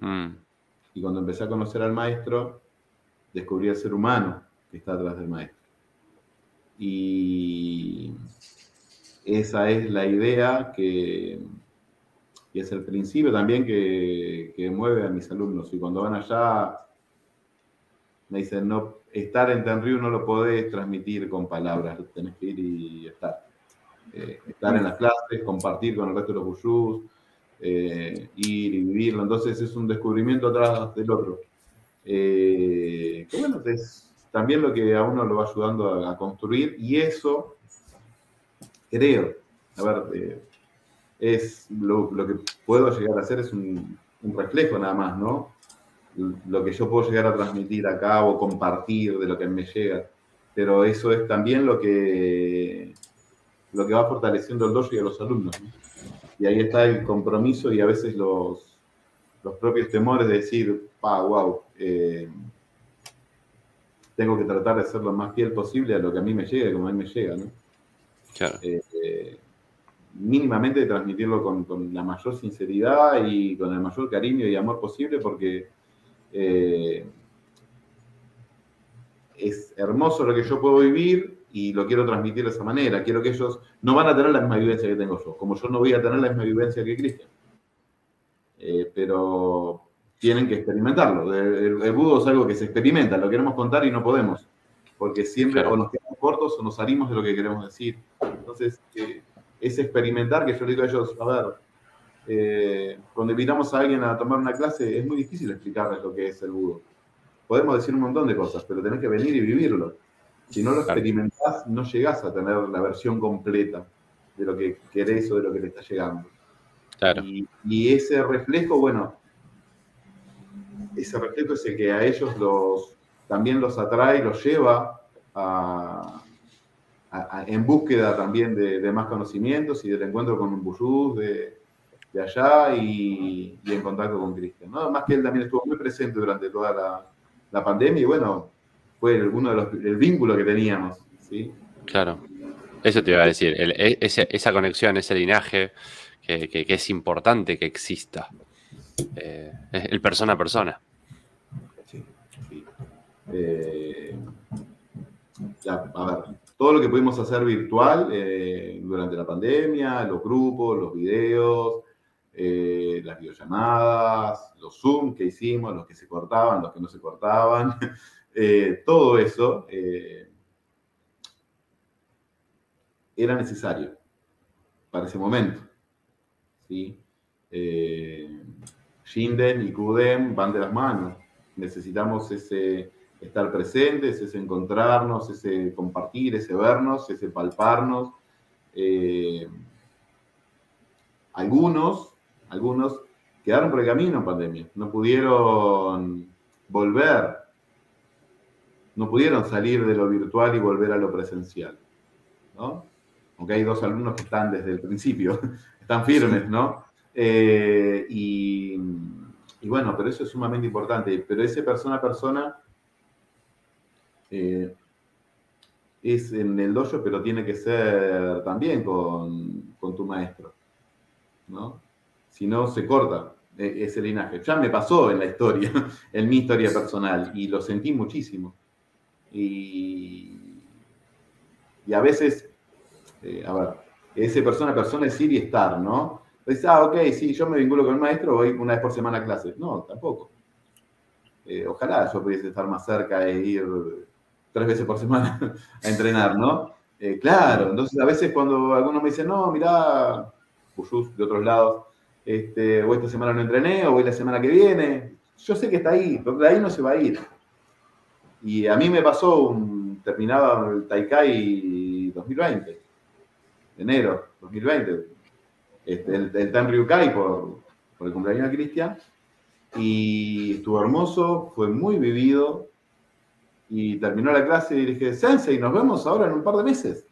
Mm, Y cuando empecé a conocer al maestro, descubrí el ser humano que está atrás del maestro. Y esa es la idea que, y es el principio también que, que mueve a mis alumnos. Y cuando van allá, me dicen, no, estar en Tenryu no lo podés transmitir con palabras, tenés que ir y estar. Eh, estar en las clases, compartir con el resto de los gurús, eh, ir y vivirlo. Entonces es un descubrimiento atrás del otro. Eh, que bueno, es también lo que a uno lo va ayudando a, construir y eso, creo, a ver, eh, es lo, lo que puedo llegar a hacer es un, reflejo nada más, ¿no? Lo que yo puedo llegar a transmitir acá o compartir de lo que me llega. Pero eso es también lo que, lo que va fortaleciendo el dojo y a los alumnos. ¿no? Y ahí está el compromiso y a veces los, los propios temores de decir, pa, wow, tengo que tratar de ser lo más fiel posible a lo que a mí me llega, como a mí me llega, ¿no? claro. Eh, eh, mínimamente transmitirlo con, con la mayor sinceridad y con el mayor cariño y amor posible porque eh, es hermoso lo que yo puedo vivir y lo quiero transmitir de esa manera. Quiero que ellos no van a tener la misma vivencia que tengo yo, como yo no voy a tener la misma vivencia que Cristian. Eh, pero tienen que experimentarlo. El, el, budo es algo que se experimenta, lo queremos contar y no podemos, porque siempre Claro. o nos quedamos cortos o nos salimos de lo que queremos decir. Entonces, eh, es experimentar que yo le digo a ellos, a ver, eh, cuando invitamos a alguien a tomar una clase, es muy difícil explicarles lo que es el budo. Podemos decir un montón de cosas, pero tenés que venir y vivirlo. Si no lo experimentás, no llegás a tener la versión completa de lo que querés o de lo que te está llegando. Claro. Y, y ese reflejo, bueno, ese reflejo es el que a ellos los, también los atrae, los lleva en búsqueda también de, más conocimientos y del encuentro con un Buyuz de, allá y, en contacto con Cristian. ¿no? Más que él también estuvo muy presente durante toda la, pandemia y bueno, fue uno de los, el vínculo que teníamos. ¿sí? Claro. Eso te iba a decir. e- esa conexión, ese linaje que es importante que exista. Eh, el persona a persona. Sí, sí. Eh, a ver, todo lo que pudimos hacer virtual eh, durante la pandemia, los grupos, los videos, las videollamadas, los Zoom que hicimos, los que se cortaban, los que no se cortaban, todo eso era necesario para ese momento. ¿sí? Shinden y Kuden van de las manos. Necesitamos ese estar presentes, ese encontrarnos, ese compartir, ese vernos, ese palparnos. Eh, algunos, algunos quedaron por el camino en pandemia, no pudieron volver, no pudieron salir de lo virtual y volver a lo presencial. ¿no? Aunque hay dos alumnos que están desde el principio, están firmes, ¿no? Eh, y, bueno, pero eso es sumamente importante. Pero ese persona a persona eh, es en el dojo, pero tiene que ser también con, con tu maestro. ¿no? Si no, se corta e- ese linaje. Ya me pasó en la historia, en mi historia personal, y lo sentí muchísimo. Y, y a veces, eh, a ver, ese persona a persona es ir y estar, ¿no? Dices, ah, ok, sí, yo me vinculo con el maestro, voy una vez por semana a clases. No, tampoco. Eh, ojalá yo pudiese estar más cerca e ir tres veces por semana a entrenar, ¿no? Eh, claro, entonces a veces cuando algunos me dicen, no, mirá, Puyús de otros lados, este, o esta semana no entrené, o voy la semana que viene, yo sé que está ahí, pero de ahí no se va a ir. Y a mí me pasó, un, terminaba el Taikai 2020, enero 2020, este, el, el Tenryukai por, por el cumpleaños de Cristian, y estuvo hermoso, fue muy vivido, y terminó la clase y dije, Sensei, nos vemos ahora en un par de meses.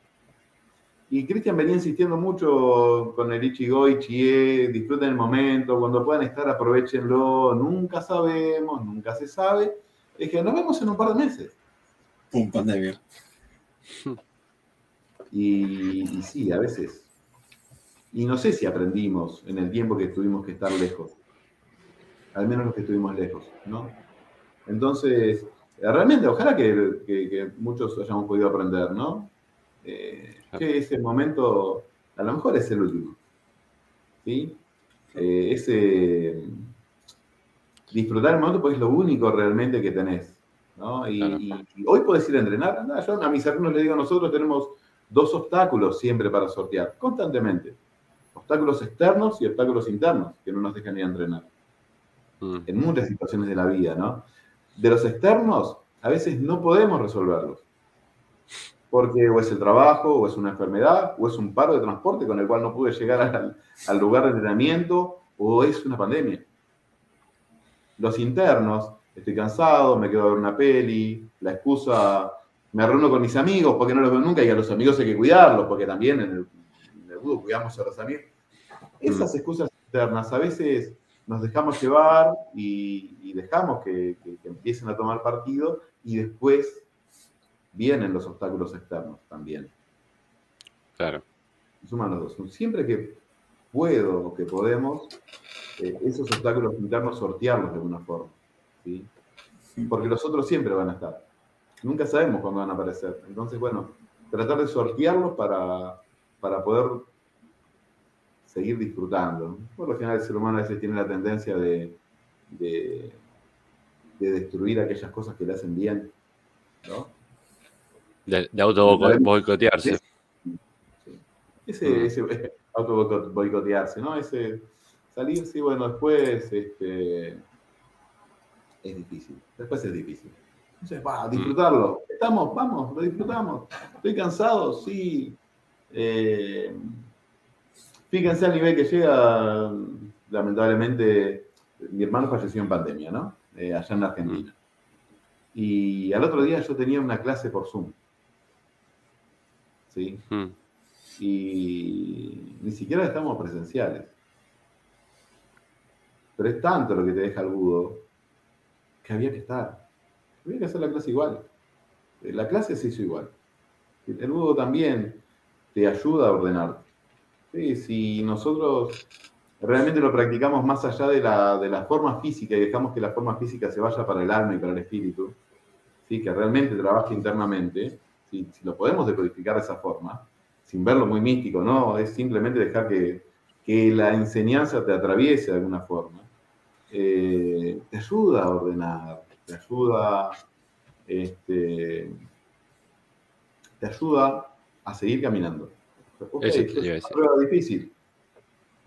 Y Cristian venía insistiendo mucho con el Ichigoi, Chie, disfruten el momento, cuando puedan estar, aprovechenlo, nunca sabemos, nunca se sabe. Dije, nos vemos en un par de meses. Pum, pandemia. Y, y sí, a veces y no sé si aprendimos en el tiempo que tuvimos que estar lejos. Al menos los que estuvimos lejos, ¿no? Entonces, realmente, ojalá que, muchos hayamos podido aprender, ¿no? Eh, que ese momento, a lo mejor es el último. ¿Sí? Eh, ese disfrutar el momento porque es lo único realmente que tenés. ¿no? Y, hoy podés ir a entrenar. yo a mis alumnos les digo, nosotros tenemos dos obstáculos siempre para sortear, constantemente. Obstáculos externos y obstáculos internos que no nos dejan ir a entrenar. Mm. En muchas situaciones de la vida, ¿no? De los externos, a veces no podemos resolverlos. Porque o es el trabajo, o es una enfermedad, o es un paro de transporte con el cual no pude llegar al, al lugar de entrenamiento, o es una pandemia. Los internos, estoy cansado, me quedo a ver una peli, la excusa, me reúno con mis amigos porque no los veo nunca y a los amigos hay que cuidarlos porque también en el, en cuidamos a los amigos. Esas excusas internas a veces nos dejamos llevar y, dejamos que, empiecen a tomar partido y después vienen los obstáculos externos también. Claro. Suman los dos. Siempre que puedo o que podemos, eh, esos obstáculos internos sortearlos de alguna forma. ¿sí? Porque los otros siempre van a estar. Nunca sabemos cuándo van a aparecer. Entonces, bueno, tratar de sortearlos para, para poder seguir disfrutando. Por lo general, el ser humano a veces tiene la tendencia de, de, destruir aquellas cosas que le hacen bien. ¿no? De, auto boicotearse. Ese, mm. ese auto boicotearse, ¿no? Ese salir, sí, bueno, después este, es difícil. Después es difícil. Entonces, va, mm. disfrutarlo. Estamos, vamos, lo disfrutamos. Estoy cansado, sí. Eh, fíjense al nivel que llega, lamentablemente, mi hermano falleció en pandemia, ¿no? Eh, allá en Argentina. Y al otro día yo tenía una clase por Zoom. ¿Sí? Mm. Y ni siquiera estamos presenciales. Pero es tanto lo que te deja el budo que había que estar. Había que hacer la clase igual. Eh, la clase se hizo igual. El budo también te ayuda a ordenar. si nosotros realmente lo practicamos más allá de la, de la, forma física y dejamos que la forma física se vaya para el alma y para el espíritu, ¿sí? que realmente trabaje internamente, si lo podemos decodificar de esa forma, sin verlo muy místico, ¿no? Es simplemente dejar que, que la enseñanza te atraviese de alguna forma. Eh, te ayuda a ordenar, te ayuda, este, te ayuda a seguir caminando. Es una prueba difícil,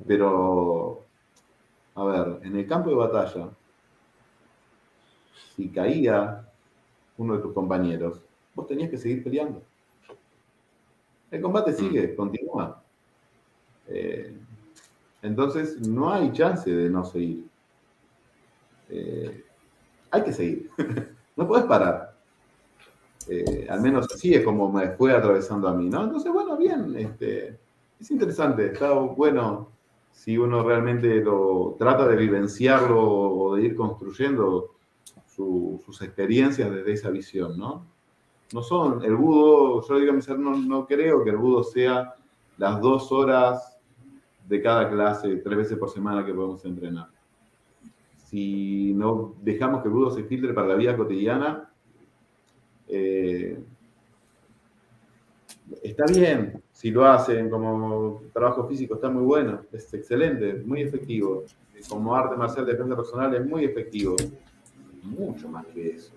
pero, a ver, en el campo de batalla, si caía uno de tus compañeros, vos tenías que seguir peleando. El combate sigue, mm. continúa. Eh, entonces, no hay chance de no seguir. Eh, hay que seguir. no puedes parar. Eh, al menos así es como me fue atravesando a mí, ¿no? Entonces, bueno, bien, este, es interesante, está bueno si uno realmente lo trata de vivenciarlo o de ir construyendo sus experiencias desde esa visión, ¿no? No son, el budo, yo digo a mis no creo que el budo sea las dos horas de cada clase, tres veces por semana que podemos entrenar si no dejamos que el budo se filtre para la vida cotidiana, eh, está bien. Si lo hacen como trabajo físico, está muy bueno, es excelente, muy efectivo. Como arte marcial de defensa personal es muy efectivo. Mucho más que eso.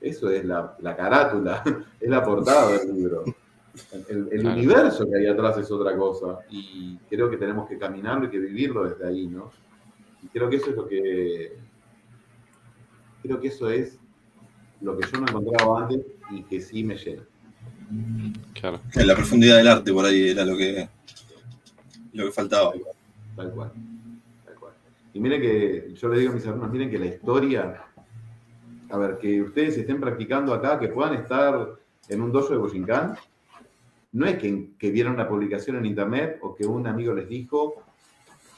Eso es la, carátula, es la portada del libro. El, universo que hay atrás es otra cosa. Y creo que tenemos que caminarlo y que vivirlo desde ahí, ¿no? Y creo que eso es lo que. Creo que eso es lo que yo no encontraba antes y que sí me llena. Claro. La profundidad del arte por ahí era lo que, lo que faltaba. Tal cual, tal cual. Y miren que yo le digo a mis alumnos, miren que la historia, a ver, que ustedes estén practicando acá, que puedan estar en un dojo de Bujinkan, no es que, que vieron una publicación en internet o que un amigo les dijo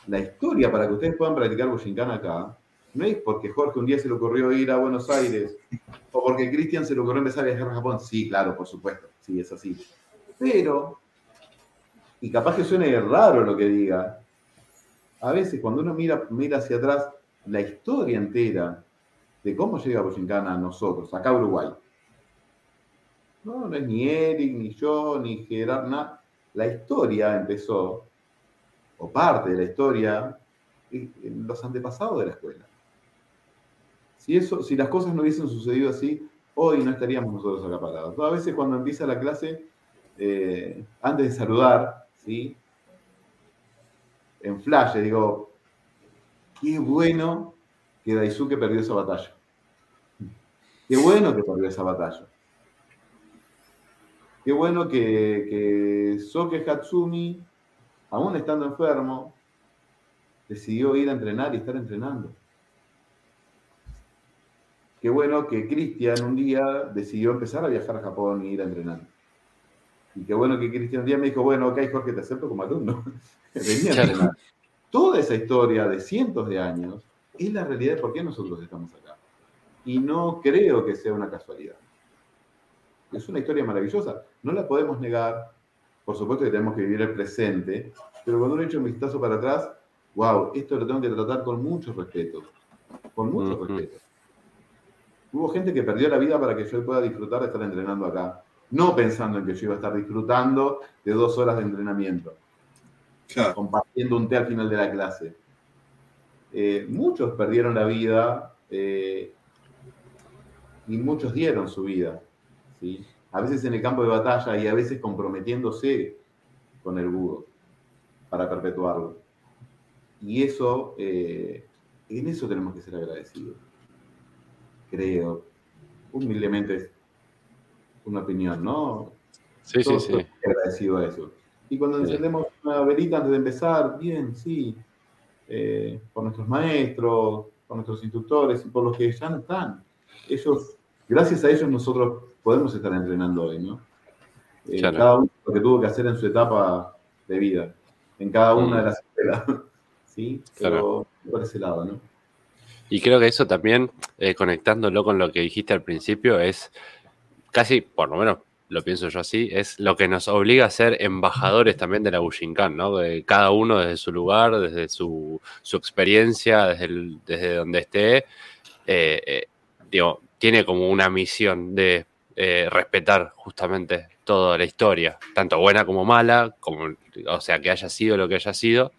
la historia para que ustedes puedan practicar Boshinkan acá, no es porque Jorge un día se le ocurrió ir a Buenos Aires o porque Cristian se le ocurrió empezar a viajar a Japón. Sí, claro, por supuesto, sí, es así. Pero y capaz que suene raro lo que diga, a veces cuando uno mira, mira hacia atrás la historia entera de cómo llega Boshinkan a nosotros, acá a Uruguay. No, no es ni Eric, ni yo, ni Gerard, nada. La historia empezó, o parte de la historia, en los antepasados de la escuela. Si, eso, si las cosas no hubiesen sucedido así, hoy no estaríamos nosotros acá parados. A veces cuando empieza la clase, eh, antes de saludar, en flash, digo, qué bueno que Daisuke perdió esa batalla. Qué bueno que perdió esa batalla. Qué bueno que, que Soke Hatsumi, aún estando enfermo, decidió ir a entrenar y estar entrenando. Qué bueno que Cristian un día decidió empezar a viajar a Japón y ir a entrenar. Y qué bueno que Cristian un día me dijo, bueno, ok, Jorge, te acepto como alumno. Venía a entrenar. Toda esa historia de cientos de años es la realidad de por qué nosotros estamos acá. Y no creo que sea una casualidad. Es una historia maravillosa. No la podemos negar. Por supuesto que tenemos que vivir el presente. Pero cuando uno echa un vistazo para atrás, wow, esto lo tengo que tratar con mucho respeto. Con mucho respeto. Hubo gente que perdió la vida para que yo pueda disfrutar de estar entrenando acá. No pensando en que yo iba a estar disfrutando de dos horas de entrenamiento. Compartiendo un té al final de la clase. Eh, muchos perdieron la vida eh, y muchos dieron su vida. ¿sí? A veces en el campo de batalla y a veces comprometiéndose con el budo para perpetuarlo. Y eso, eh, en eso tenemos que ser agradecidos creo. Humildemente es una opinión, ¿no? Sí, sí, sí. Agradecido a eso. Y cuando encendemos una velita antes de empezar, bien, sí, eh, por nuestros maestros, por nuestros instructores y por los que ya no están. Ellos, gracias a ellos nosotros podemos estar entrenando hoy, ¿no? Eh, cada uno lo que tuvo que hacer en su etapa de vida, en cada una de mm. las escuelas. ¿Sí? Pero por ese lado, ¿no? Y creo que eso también, eh, conectándolo con lo que dijiste al principio, es casi, por lo menos lo pienso yo así, es lo que nos obliga a ser embajadores también de la Bushinkan, ¿no? De cada uno desde su lugar, desde su, experiencia, desde, desde donde esté, eh, eh, digo, tiene como una misión de respetar justamente toda la historia, tanto buena como mala, como, o sea, que haya sido lo que haya sido,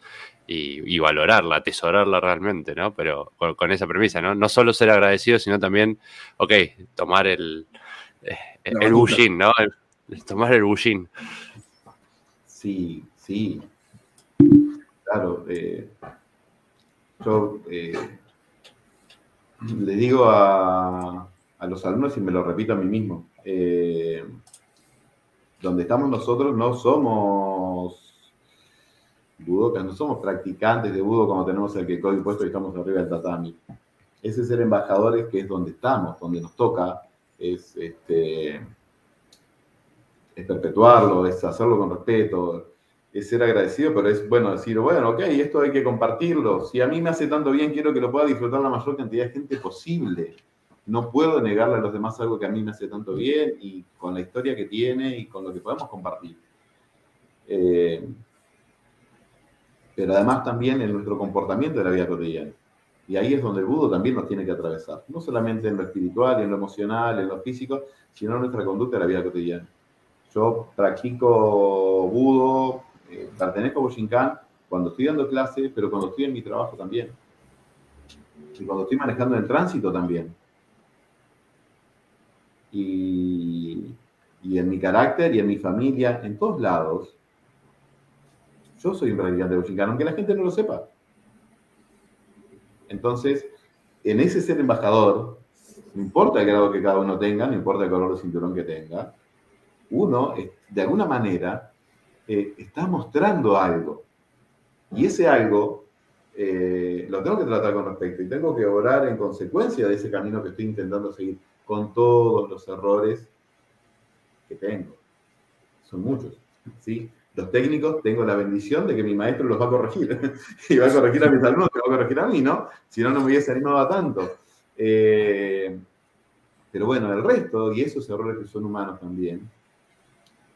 y, valorarla, atesorarla realmente, ¿no? Pero con, esa premisa, ¿no? No solo ser agradecido, sino también, ok, tomar el, eh, el, ¿no? tomar el bullín. Sí, sí. Claro. Eh, yo eh, le digo a, a, los alumnos y me lo repito a mí mismo. donde estamos nosotros no somos budokas, no somos practicantes de budo como tenemos el que código puesto y estamos arriba del tatami. Ese ser embajadores que es donde estamos, donde nos toca, es, este, es perpetuarlo, es hacerlo con respeto, es ser agradecido, pero es bueno decir, bueno, ok, esto hay que compartirlo. Si a mí me hace tanto bien, quiero que lo pueda disfrutar la mayor cantidad de gente posible. No puedo negarle a los demás algo que a mí me hace tanto bien y con la historia que tiene y con lo que podemos compartir. Eh, pero además también en nuestro comportamiento de la vida cotidiana. Y ahí es donde el budo también nos tiene que atravesar, no solamente en lo espiritual, en lo emocional, en lo físico, sino en nuestra conducta de la vida cotidiana. Yo practico budo, eh, pertenezco a Bushinkan cuando estoy dando clase, pero cuando estoy en mi trabajo también. Y cuando estoy manejando en tránsito también. Y, y en mi carácter y en mi familia, en todos lados, yo soy un practicante de Bushinkan, aunque la gente no lo sepa. Entonces, en ese ser embajador, no importa el grado que cada uno tenga, no importa el color de cinturón que tenga, uno, de alguna manera, eh, está mostrando algo. Y ese algo eh, lo tengo que tratar con respecto y tengo que orar en consecuencia de ese camino que estoy intentando seguir, con todos los errores que tengo. Son muchos, ¿sí? Los técnicos, tengo la bendición de que mi maestro los va a corregir. y va a corregir a mis alumnos, que va a corregir a mí, ¿no? Si no, no me hubiese animado tanto. Eh, pero bueno, el resto, y esos errores que son humanos también,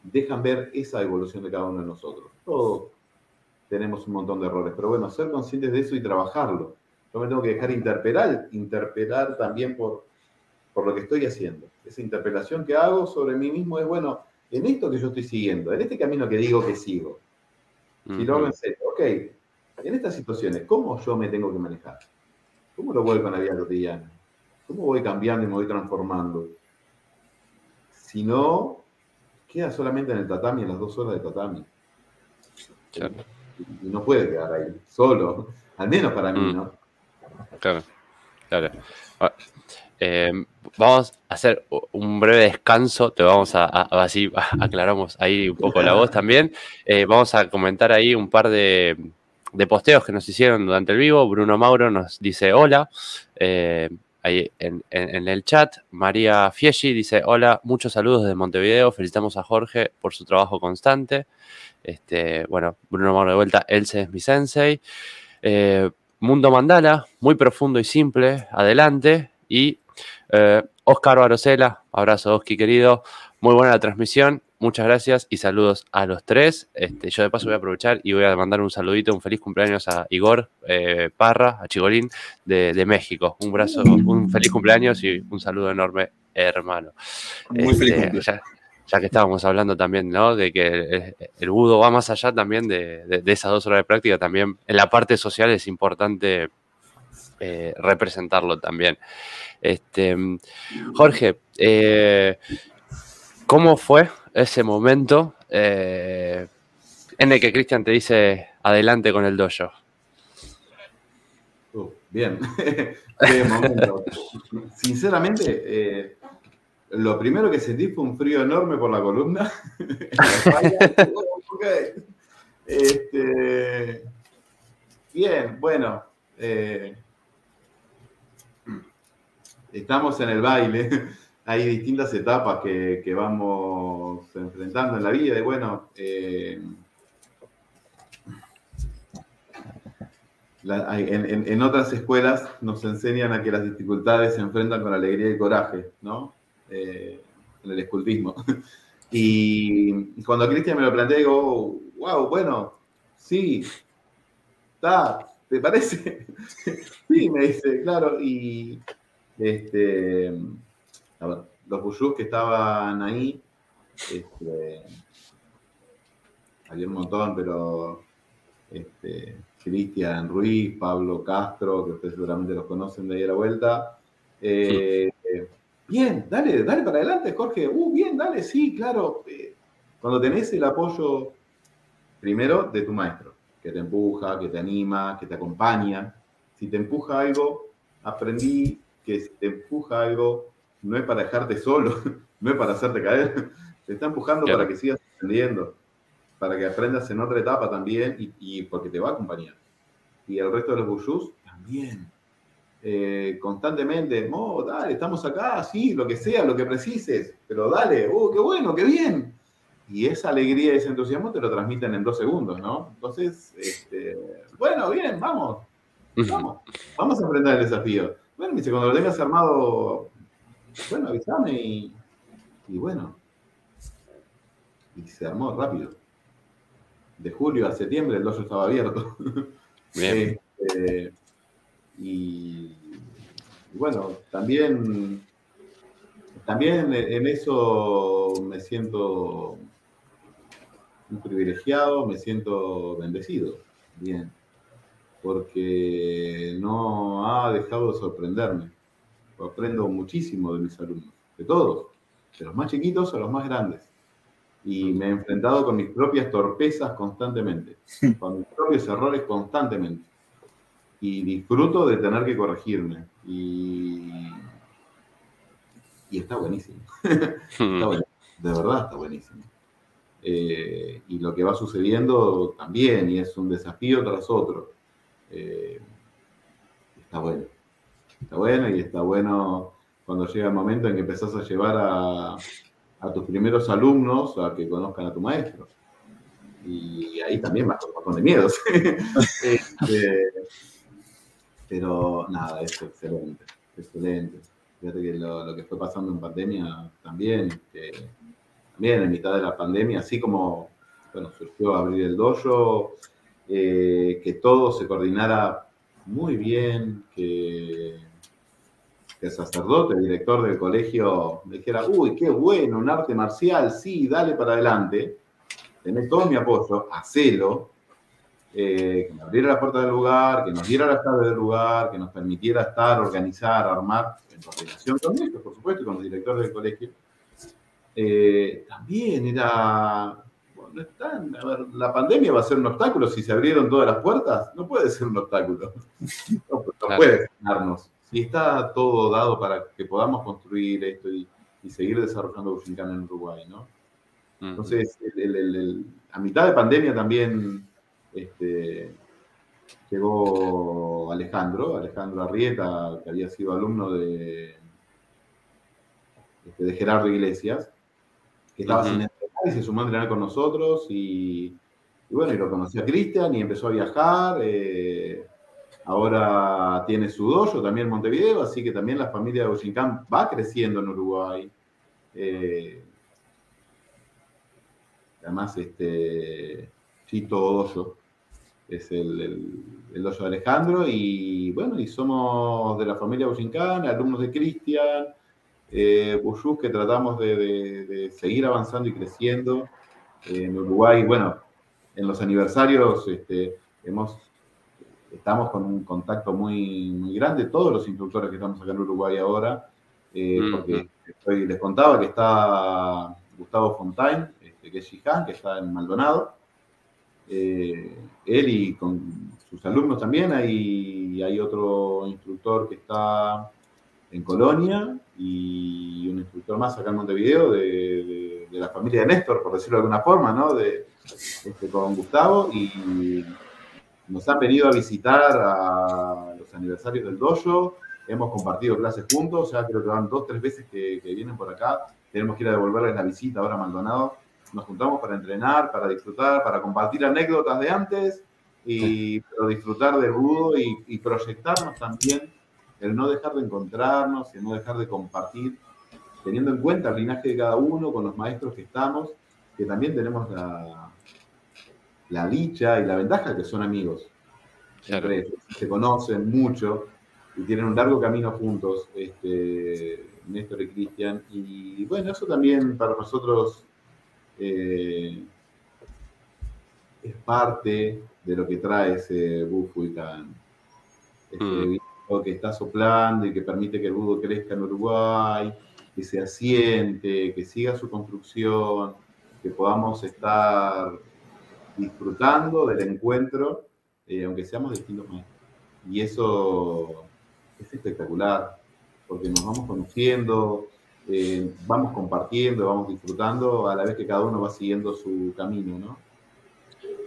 dejan ver esa evolución de cada uno de nosotros. Todos tenemos un montón de errores, pero bueno, ser conscientes de eso y trabajarlo. Yo me tengo que dejar interpelar, interpelar también por, por lo que estoy haciendo. Esa interpelación que hago sobre mí mismo es, bueno, en esto que yo estoy siguiendo, en este camino que digo que sigo, si lo hago en serio, ok, en estas situaciones, ¿cómo yo me tengo que manejar? ¿Cómo lo voy con la vida cotidiana? ¿Cómo voy cambiando y me voy transformando? Si no, queda solamente en el tatami, en las dos horas de tatami. Y no puede quedar ahí, solo, al menos para mí, mm. ¿no? Claro, claro. Eh, vamos a hacer un breve descanso, te vamos a, así aclaramos ahí un poco la voz también. Eh, vamos a comentar ahí un par de, posteos que nos hicieron durante el vivo. Bruno Mauro nos dice hola. Eh, ahí en, el chat, María Fieschi dice hola, muchos saludos desde Montevideo, felicitamos a Jorge por su trabajo constante. Este, bueno, Bruno Mauro de vuelta, Else es mi sensei. Mundo Mandala, muy profundo y simple, adelante. Y eh, Oscar Barosela, abrazo Oski querido, muy buena la transmisión, muchas gracias y saludos a los tres. Este, yo de paso voy a aprovechar y voy a mandar un saludito, un feliz cumpleaños a Igor eh, Parra, a Chigolín de, México. Un brazo, un feliz cumpleaños y un saludo enorme, hermano. Muy feliz este, cumpleaños. Ya, que estábamos hablando también, ¿no? De que el, budo va más allá también de, esas dos horas de práctica, también en la parte social es importante eh, representarlo también. Este, Jorge, eh, ¿cómo fue ese momento eh, en el que Cristian te dice adelante con el dojo? Uh, bien, Sinceramente, lo primero que sentí fue un frío enorme por la columna. este, bien, bueno estamos en el baile, hay distintas etapas que, vamos enfrentando en la vida y bueno, eh, en, otras escuelas nos enseñan a que las dificultades se enfrentan con alegría y coraje, ¿no? Eh, en el escultismo. Y cuando Cristian me lo plantea, digo, wow, bueno, sí, está, ¿te parece? sí, me dice, claro, y este, los Buyus que estaban ahí, este, había un montón, pero este, Cristian Ruiz, Pablo Castro, que ustedes seguramente los conocen de ahí a la vuelta. Eh, bien, dale, dale para adelante, Jorge. Uh, bien, dale, sí, claro. Eh, cuando tenés el apoyo, primero, de tu maestro, que te empuja, que te anima, que te acompaña. Si te empuja algo, aprendí que te empuja algo, no es para dejarte solo, no es para hacerte caer, te está empujando para que sigas aprendiendo, para que aprendas en otra etapa también y, porque te va a acompañar. Y el resto de los buyús también. Eh, constantemente, oh, dale, estamos acá, sí, lo que sea, lo que precises, pero dale, oh, qué bueno, qué bien. Y esa alegría y ese entusiasmo te lo transmiten en dos segundos, ¿no? Entonces, este, bueno, bien, vamos, vamos, vamos a enfrentar el desafío. Bueno, me dice, cuando lo tengas armado, bueno, avísame y, y bueno. Y se armó rápido. De julio a septiembre el dojo estaba abierto. Bien. Este, y, bueno, también, también en eso me siento privilegiado, me siento bendecido. Bien porque no ha dejado de sorprenderme. Aprendo muchísimo de mis alumnos, de todos, de los más chiquitos a los más grandes. Y me he enfrentado con mis propias torpezas constantemente, con mis propios errores constantemente. Y disfruto de tener que corregirme. Y, y está buenísimo. De verdad está buenísimo. Eh, y lo que va sucediendo también, y es un desafío tras otro eh, está bueno. Está bueno y está bueno cuando llega el momento en que empezás a llevar a, tus primeros alumnos a que conozcan a tu maestro. Y ahí también vas con un montón de miedos. Este, pero nada, es excelente, excelente. Fíjate que lo, que fue pasando en pandemia también, que también en mitad de la pandemia, así como bueno, surgió abrir el dojo, eh, que todo se coordinara muy bien, que, el sacerdote, el director del colegio, dijera, uy, qué bueno, un arte marcial, sí, dale para adelante, tenés todo mi apoyo, hacelo, eh, que me abriera la puerta del lugar, que nos diera la llave del lugar, que nos permitiera estar, organizar, armar, en coordinación con ellos, por supuesto, y con los directores del colegio. Eh, también era, bueno, están, a ver, la pandemia va a ser un obstáculo. Si se abrieron todas las puertas, no puede ser un obstáculo, no, no puede frenarnos. Si está todo dado para que podamos construir esto y, y seguir desarrollando Bushinkan en Uruguay, ¿no? Entonces, el- el- el- el- a mitad de pandemia también este, llegó Alejandro, Alejandro Arrieta, que había sido alumno de, este, de Gerardo Iglesias, que estaba sin entrenar y se sumó a entrenar con nosotros y, bueno, y lo conoció a Cristian y empezó a viajar. eh, ahora tiene su dojo también en Montevideo, así que también la familia de Boshinkan va creciendo en Uruguay. Eh, además, este, Chito Doyo es el, el, dojo de Alejandro y bueno, y somos de la familia Boshinkan, alumnos de Cristian, eh, que tratamos de, de- de seguir avanzando y creciendo. Eh, en Uruguay, bueno, en los aniversarios este, hemos, estamos con un contacto muy, muy grande, todos los instructores que estamos acá en Uruguay ahora, eh, Mm, porque estoy- les contaba que está Gustavo Fontaine, este, que es Shihan, que está en Maldonado. Eh, él y con sus alumnos también, hay, hay otro instructor que está en Colonia y un instructor más acá en Montevideo de, de- de la familia de Néstor, por decirlo de alguna forma, ¿no? De, este, con Gustavo y nos han venido a visitar a los aniversarios del dojo, hemos compartido clases juntos, ya creo que van dos, tres veces que, que vienen por acá, tenemos que ir a devolverles la visita ahora a Maldonado, nos juntamos para entrenar, para disfrutar, para compartir anécdotas de antes y pero disfrutar del budo y, y proyectarnos también el no dejar de encontrarnos, el no dejar de compartir, teniendo en cuenta el linaje de cada uno, con los maestros que estamos, que también tenemos la, la dicha y la ventaja que son amigos. Claro. Se conocen mucho y tienen un largo camino juntos, este, Néstor y Cristian. Y bueno, eso también para nosotros eh, es parte de lo que trae ese Bufu y Can. Este, Mm. Viento que está soplando y que permite que el budo crezca en Uruguay, que se asiente, que siga su construcción, que podamos estar disfrutando del encuentro, eh, aunque seamos distintos maestros. Y eso es espectacular, porque nos vamos conociendo, eh, vamos compartiendo, vamos disfrutando, a la vez que cada uno va siguiendo su camino, ¿no?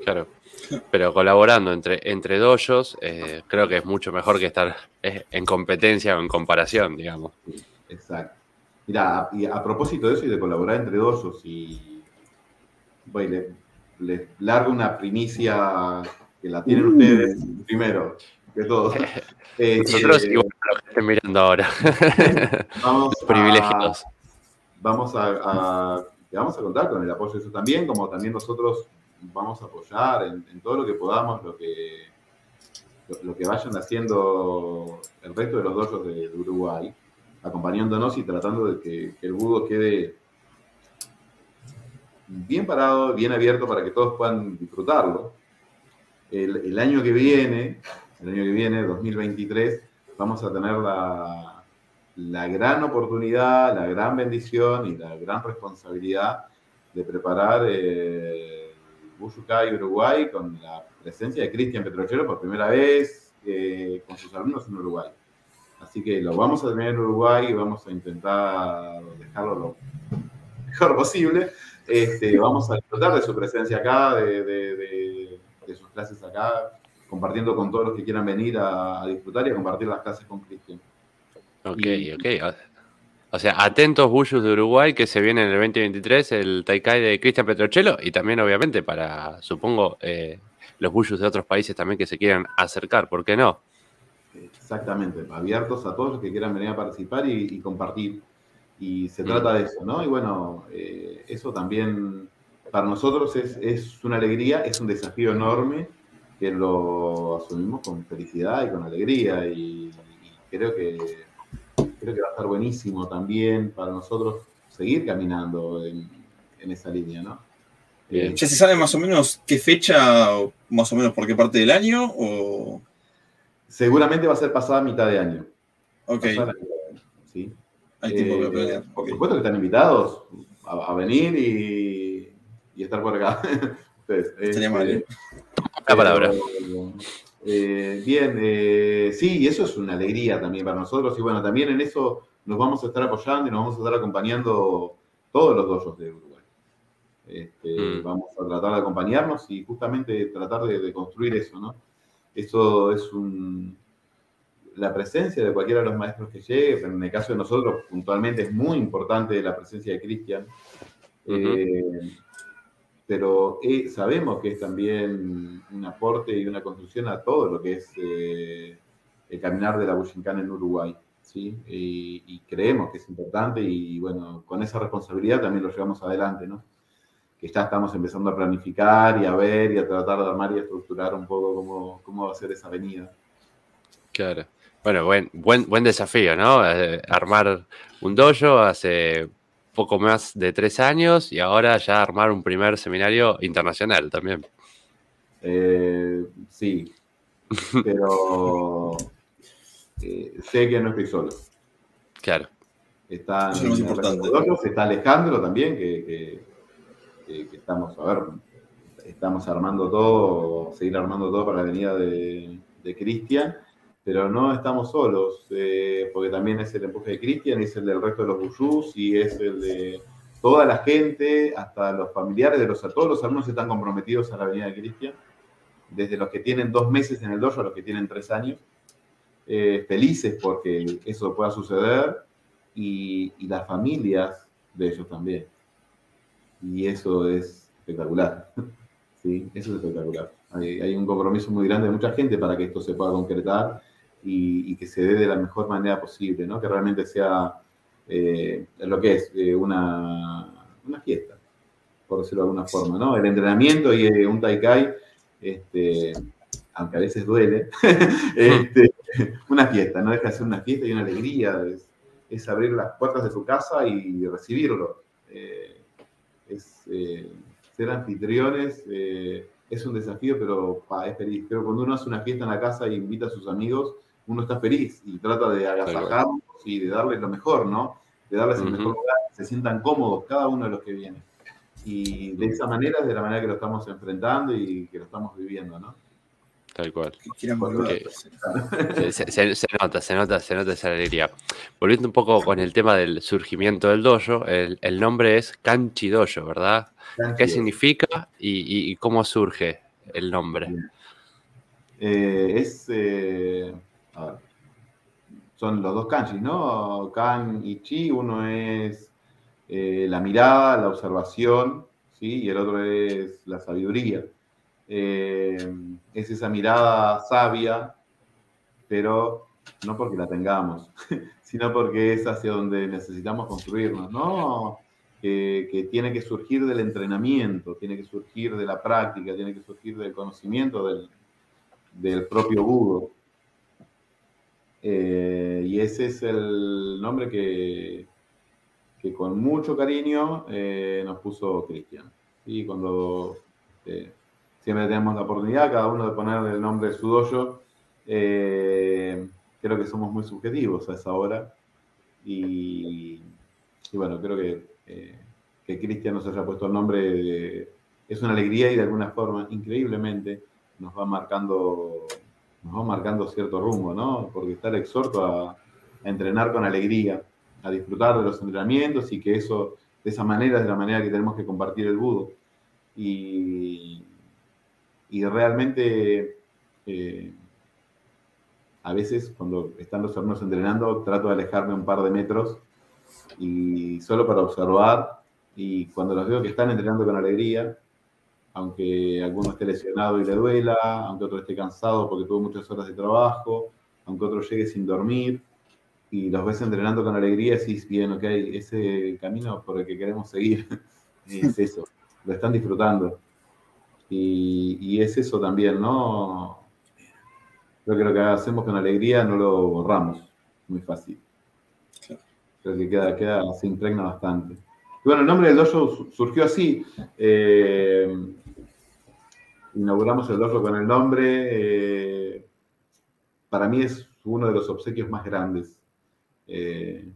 Claro. Pero colaborando entre, entre dojos, eh, creo que es mucho mejor que estar eh, en competencia o en comparación, digamos. Exacto. Mira, a, y a propósito de eso y de colaborar entre dosos, y voy, le, les largo una primicia que la tienen ustedes primero que todo. Eh, Nosotros, eh, igual a los que estén mirando ahora, vamos a- privilegiados. vamos a, a- vamos a contar con el apoyo de eso también, como también nosotros vamos a apoyar en, todo lo que podamos, lo que, lo, que vayan haciendo el resto de los dojos de, Uruguay, acompañándonos y tratando de que, el budo quede bien parado, bien abierto para que todos puedan disfrutarlo. El, el año que viene, el año que viene, 2023, vamos a tener la, la gran oportunidad, la gran bendición y la gran responsabilidad de preparar eh, Bushukai Uruguay con la presencia de Cristian Petrochero por primera vez eh, con sus alumnos en Uruguay. Así que lo vamos a tener en Uruguay y vamos a intentar dejarlo lo mejor posible. Este, vamos a disfrutar de su presencia acá, de, de- de- de sus clases acá, compartiendo con todos los que quieran venir a, a disfrutar y a compartir las clases con Cristian. Ok, ok. O sea, atentos Bullus de Uruguay que se viene en el 2023, el Taikai de Cristian Petrochelo y también obviamente para, supongo, eh, los Bullus de otros países también que se quieran acercar, ¿por qué no? Exactamente, abiertos a todos los que quieran venir a participar y, y compartir. Y se trata de eso, ¿no? Y bueno, eh, eso también para nosotros es, es, una alegría, es un desafío enorme que lo asumimos con felicidad y con alegría. Y, creo, que, creo que va a estar buenísimo también para nosotros seguir caminando en, en esa línea, ¿no? ¿Ya se sabe más o menos qué fecha, más o menos por qué parte del año? O... Seguramente va a ser pasada mitad de año. Ok. ¿sí? Hay tiempo Eh, planear. Por supuesto que están invitados a, a venir y, y estar por acá. Ustedes, Estaría este, mal, ¿eh? La palabra. Eh, bien, eh, sí, y eso es una alegría también para nosotros. Y bueno, también en eso nos vamos a estar apoyando y nos vamos a estar acompañando todos los dojos de Uruguay. Este, Mm. Vamos a tratar de acompañarnos y justamente tratar de, de construir eso, ¿no? Eso es un, la presencia de cualquiera de los maestros que llegue, pero en el caso de nosotros puntualmente es muy importante la presencia de Cristian. Eh, pero eh, sabemos que es también un aporte y una construcción a todo lo que es eh, el caminar de la Bushinkan en Uruguay. ¿sí? Y, y creemos que es importante y bueno, con esa responsabilidad también lo llevamos adelante, ¿no? Que ya estamos empezando a planificar y a ver y a tratar de armar y estructurar un poco cómo, cómo va a ser esa avenida. Claro. Bueno, buen, buen, buen desafío, ¿no? Eh, armar un dojo hace poco más de tres años y ahora ya armar un primer seminario internacional también. Eh, sí, pero eh, sé que no estoy solo. Claro. Está, Eso es importante. está Alejandro también, que, que- que- que estamos, a ver, estamos armando todo, seguir armando todo para la venida de, de Cristian, pero no estamos solos, eh, porque también es el empuje de Cristian, es el del resto de los buyús y es el de toda la gente, hasta los familiares de los, todos los alumnos están comprometidos a la venida de Cristian, desde los que tienen dos meses en el dojo a los que tienen tres años, eh, felices porque eso pueda suceder y, las familias de ellos también. Y eso es espectacular. Sí, eso es espectacular. Hay un compromiso muy grande de mucha gente para que esto se pueda concretar y, y que se dé de la mejor manera posible, ¿no? Que realmente sea eh, lo que es eh, una, una fiesta, por decirlo de alguna forma, ¿no? El entrenamiento y eh, un taikai, este, aunque a veces duele, este, una fiesta, no deja de ser una fiesta y una alegría, es, es abrir las puertas de su casa y recibirlo. Es, ser anfitriones eh, es un desafío, pero pa, es feliz. Pero cuando uno hace una fiesta en la casa e invita a sus amigos, uno está feliz y trata de agasajarlos y de darles lo mejor, ¿no? De darles el mejor lugar, que se sientan cómodos cada uno de los que vienen. Y de esa manera es de la manera que lo estamos enfrentando y que lo estamos viviendo, ¿no? Tal cual. Se, se- se- se nota, se nota, se nota esa alegría. Volviendo un poco con el tema del surgimiento del dojo, el, el nombre es Kanchi Dojo, ¿verdad? ¿Qué significa y, y- y cómo surge el nombre? Eh, es. eh, son los dos kanjis, ¿no? Kan y Chi. Uno es eh, la mirada, la observación, ¿sí? Y el otro es la sabiduría. Eh, es esa mirada sabia, pero no porque la tengamos, sino porque es hacia donde necesitamos construirnos, ¿no? Que, tiene que surgir del entrenamiento, tiene que surgir de la práctica, tiene que surgir del conocimiento del, del propio Budo. Eh, y ese es el nombre que, que con mucho cariño eh, nos puso Cristian. Y cuando eh, siempre tenemos la oportunidad, cada uno de poner el nombre de su dojo, creo que somos muy subjetivos a esa hora. Y, bueno, creo que, que Cristian nos haya puesto el nombre es una alegría y de alguna forma, increíblemente, nos va marcando, nos va marcando cierto rumbo, ¿no? Porque está el exhorto a, entrenar con alegría, a disfrutar de los entrenamientos y que eso, de esa manera, es la manera que tenemos que compartir el budo. Y, y realmente, eh, a veces cuando están los alumnos entrenando, trato de alejarme un par de metros y solo para observar. Y cuando los veo que están entrenando con alegría, aunque alguno esté lesionado y le duela, aunque otro esté cansado porque tuvo muchas horas de trabajo, aunque otro llegue sin dormir, y los ves entrenando con alegría, decís, bien, ok, ese camino por el que queremos seguir es eso, lo están disfrutando. Y, y es eso también, ¿no? Creo que lo que hacemos con alegría no lo borramos muy fácil. Creo que queda, queda, se impregna bastante. Y bueno, el nombre del dojo surgió así. Eh, inauguramos el dojo con el nombre. Eh, para mí es uno de los obsequios más grandes eh,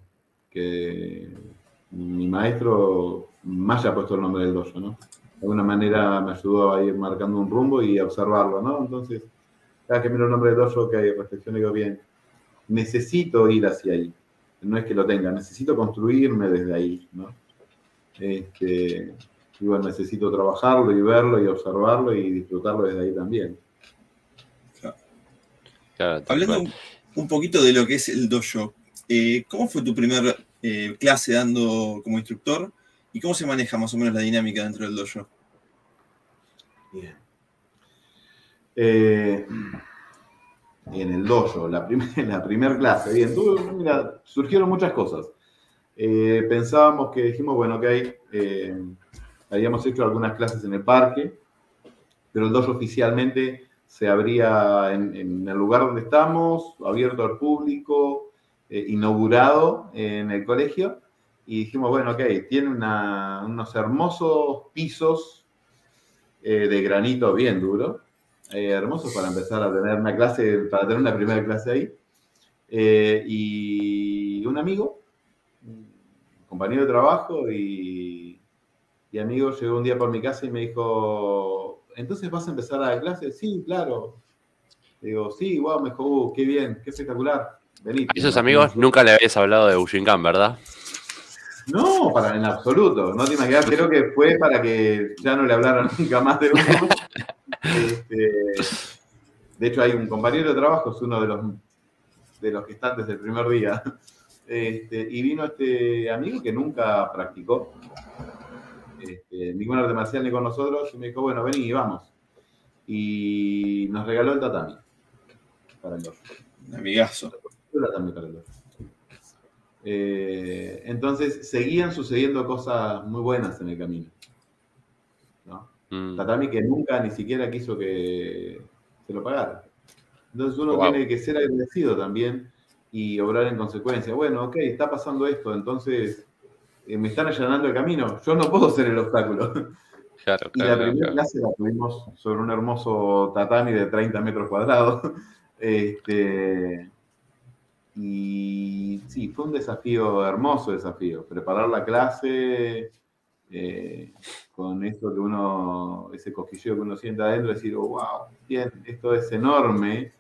que mi maestro más haya puesto el nombre del dojo, ¿no? De alguna manera me ayudó a ir marcando un rumbo y a observarlo, ¿no? Entonces, cada que miro el nombre del dojo, que hay reflexión, digo, bien, necesito ir hacia ahí. No es que lo tenga, necesito construirme desde ahí, ¿no? Este, y bueno, necesito trabajarlo y verlo y observarlo y disfrutarlo desde ahí también. Hablando un poquito de lo que es el dojo, eh, ¿cómo fue tu primer eh, clase dando como instructor y cómo se maneja más o menos la dinámica dentro del dojo? Bien. Eh, en el dojo, la, la primera clase, bien, mira, surgieron muchas cosas. Pensábamos que dijimos, bueno, ok, habíamos hecho algunas clases en el parque, pero el dojo oficialmente se abría en, el lugar donde estamos, abierto al público, eh, inaugurado en el colegio. Y dijimos, bueno, ok, tiene unos hermosos pisos eh, de granito bien duro, eh, hermosos para empezar a tener una clase, para tener una primera clase ahí. y un amigo, compañero de trabajo y, y amigo llegó un día por mi casa y me dijo, entonces vas a empezar a dar clases. Sí, claro. Digo, sí, wow, me dijo, uh, qué bien, qué espectacular. Vení. Esos amigos nunca le habías hablado de Bushinkan, ¿verdad? No, para, en absoluto. No te imaginas, creo que fue para que ya no le hablaran nunca más de uno. este, de hecho, hay un compañero de trabajo, es uno de los, de los que están desde el primer día. Este, y vino este amigo que nunca practicó este, ningún arte marcial ni con nosotros, y me dijo, bueno, vení y vamos. Y nos regaló el tatami para el Un amigazo. Eh, entonces, seguían sucediendo cosas muy buenas en el camino. Mm. Tatami que nunca ni siquiera quiso que se lo pagara. Entonces uno tiene que ser agradecido también y obrar en consecuencia. Bueno, ok, está pasando esto, entonces eh, me están allanando el camino, yo no puedo ser el obstáculo. Claro, y la primera clase la tuvimos sobre un hermoso tatami de 30 metros cuadrados. Este, y sí, fue un desafío, hermoso desafío. Preparar la clase eh, con esto que uno, ese cosquilleo que uno siente adentro, decir, oh, wow, bien, esto es enorme,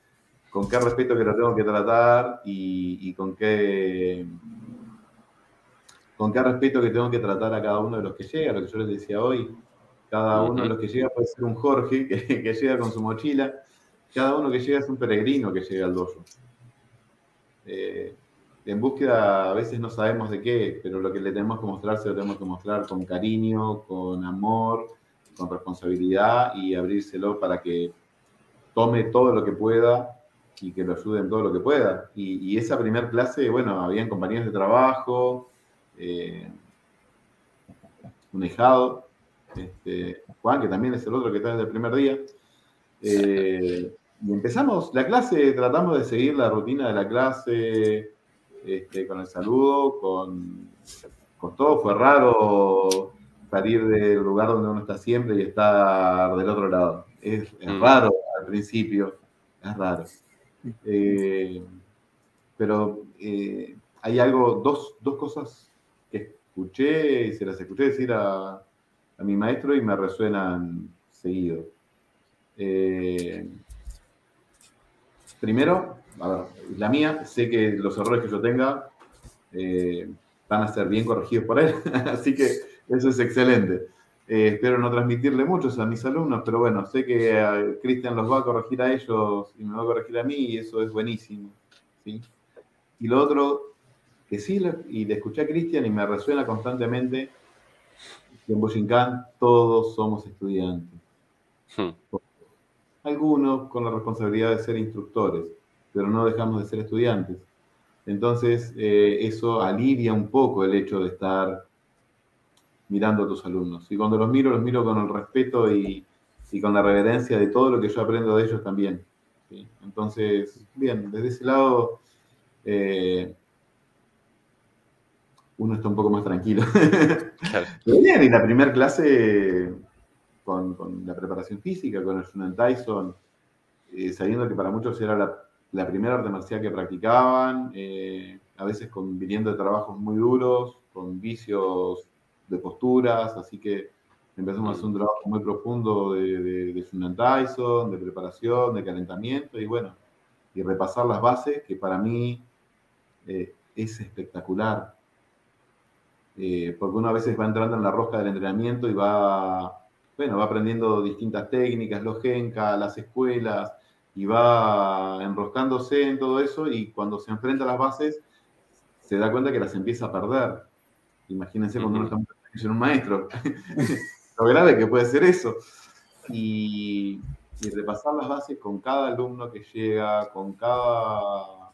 con qué respeto que lo tengo que tratar y con qué con qué respeto que tengo que tratar a cada uno de los que llega, lo que yo les decía hoy. Cada uno de los que llega puede ser un Jorge que, llega con su mochila. Cada uno que llega es un peregrino que llega al dojo. Eh, en búsqueda a veces no sabemos de qué, pero lo que le tenemos que mostrar se lo tenemos que mostrar con cariño, con amor, con responsabilidad y abrírselo para que tome todo lo que pueda y que lo ayude en todo lo que pueda. Y, y esa primera clase, bueno, habían compañeros de trabajo, eh, un hijado, este, Juan, que también es el otro que está desde el primer día. Eh, y empezamos la clase, tratamos de seguir la rutina de la clase, este, con el saludo, con, con todo. Fue raro salir del lugar donde uno está siempre y estar del otro lado. Es, mm. raro al principio, es raro. Eh, pero hay algo, dos, dos cosas escuché y se las escuché decir a, mi maestro y me resuenan seguido. Eh, primero, a ver, la mía, sé que los errores que yo tenga eh, van a ser bien corregidos por él, así que eso es excelente. Eh, espero no transmitirle muchos a mis alumnos, pero bueno, sé que Cristian los va a corregir a ellos y me va a corregir a mí y eso es buenísimo. ¿sí? Y lo otro, que sí, y le escuché a Cristian y me resuena constantemente que en Boshinkan todos somos estudiantes. Hmm. Algunos con la responsabilidad de ser instructores, pero no dejamos de ser estudiantes. Entonces, eh, eso alivia un poco el hecho de estar mirando a tus alumnos. Y cuando los miro, los miro con el respeto y, con la reverencia de todo lo que yo aprendo de ellos también. Entonces, bien, desde ese lado, eh, uno está un poco más tranquilo. bien, y la primera clase con, la preparación física, con el Shunan Tyson, eh, sabiendo que para muchos era la, primera arte marcial que practicaban, eh, a veces con, viniendo de trabajos muy duros, con vicios de posturas, así que empezamos a hacer un trabajo muy profundo de, de, de Tyson, de preparación, de calentamiento y bueno, y repasar las bases, que para mí eh, es espectacular. porque uno a veces va entrando en la rosca del entrenamiento y va, bueno, va aprendiendo distintas técnicas, los genka, las escuelas, y va enroscándose en todo eso y cuando se enfrenta a las bases se da cuenta que las empieza a perder. Imagínense cuando uno está en un maestro. Lo grave que puede ser eso. Y, repasar las bases con cada alumno que llega, con cada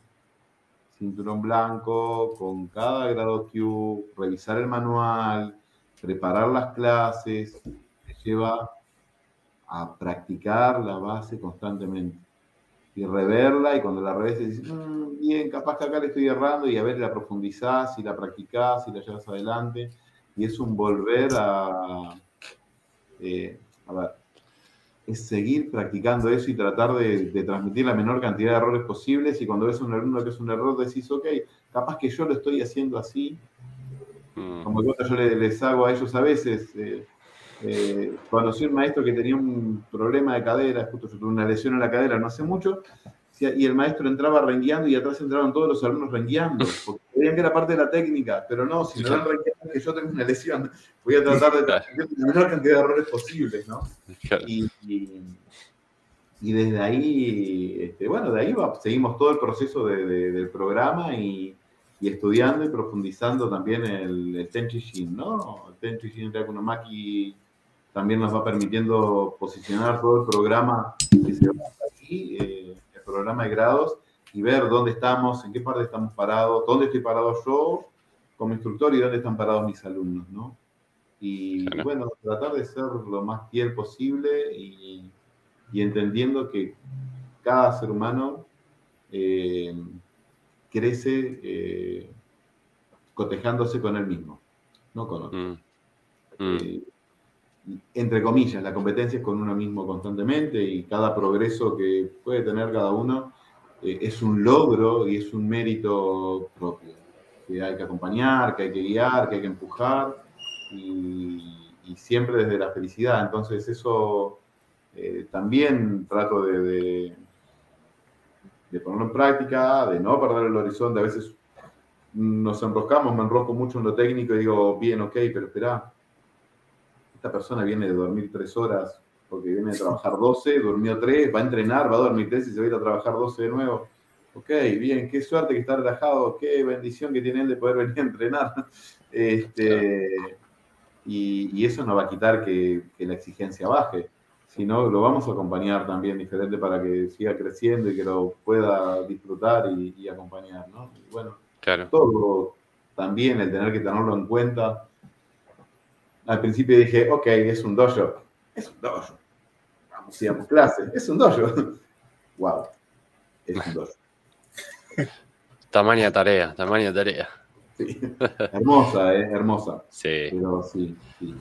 cinturón blanco, con cada grado Q, revisar el manual, preparar las clases, te lleva a practicar la base constantemente y reverla y cuando la revés dices, mm, bien, capaz que acá le estoy errando y a ver, la profundizás y la practicás y la llevas adelante. Y es un volver a, eh, a ver, es seguir practicando eso y tratar de, transmitir la menor cantidad de errores posibles y cuando ves un alumno que es un error decís, ok, capaz que yo lo estoy haciendo así, mm. como yo les, hago a ellos a veces. Eh, eh, conocí un maestro que tenía un problema de cadera, justo yo tuve una lesión en la cadera no hace mucho, y el maestro entraba rengueando y atrás entraban todos los alumnos rengueando, porque creían que era parte de la técnica, pero no, si no dan rengueando que yo tengo una lesión, voy a tratar de tener la menor cantidad de errores posibles, ¿no? Y, desde ahí, este, bueno, de ahí seguimos todo el proceso del programa y, estudiando y profundizando también el, el Tenchi Shin, ¿no? El Tenchi Shin Maki también nos va permitiendo posicionar todo el programa que se va aquí, eh, el programa de grados, y ver dónde estamos, en qué parte estamos parados, dónde estoy parado yo como instructor y dónde están parados mis alumnos, ¿no? Y bueno, tratar de ser lo más fiel posible y, entendiendo que cada ser humano eh, crece eh, cotejándose con él mismo, no con otro. Mm. Mm entre comillas, la competencia es con uno mismo constantemente y cada progreso que puede tener cada uno eh, es un logro y es un mérito propio, que hay que acompañar, que hay que guiar, que hay que empujar y, siempre desde la felicidad. Entonces eso eh, también trato de, de, ponerlo en práctica, de no perder el horizonte. A veces nos enroscamos, me enrosco mucho en lo técnico y digo, bien, ok, pero espera, esta persona viene de dormir tres horas porque viene de trabajar 12, durmió tres, va a entrenar, va a dormir tres y se va a ir a trabajar 12 de nuevo. Ok, bien, qué suerte que está relajado, qué bendición que tiene él de poder venir a entrenar. Este, y, eso no va a quitar que, la exigencia baje, sino lo vamos a acompañar también diferente para que siga creciendo y que lo pueda disfrutar y, acompañar, ¿no? bueno, claro. todo también el tener que tenerlo en cuenta al principio dije, ok, es un dojo. Es un dojo. Vamos, íbamos clase. Es un dojo. wow. Es un dojo. Tamaña tarea, tamaña tarea. Sí. Hermosa, ¿eh? Hermosa. Sí. Pero sí, sí.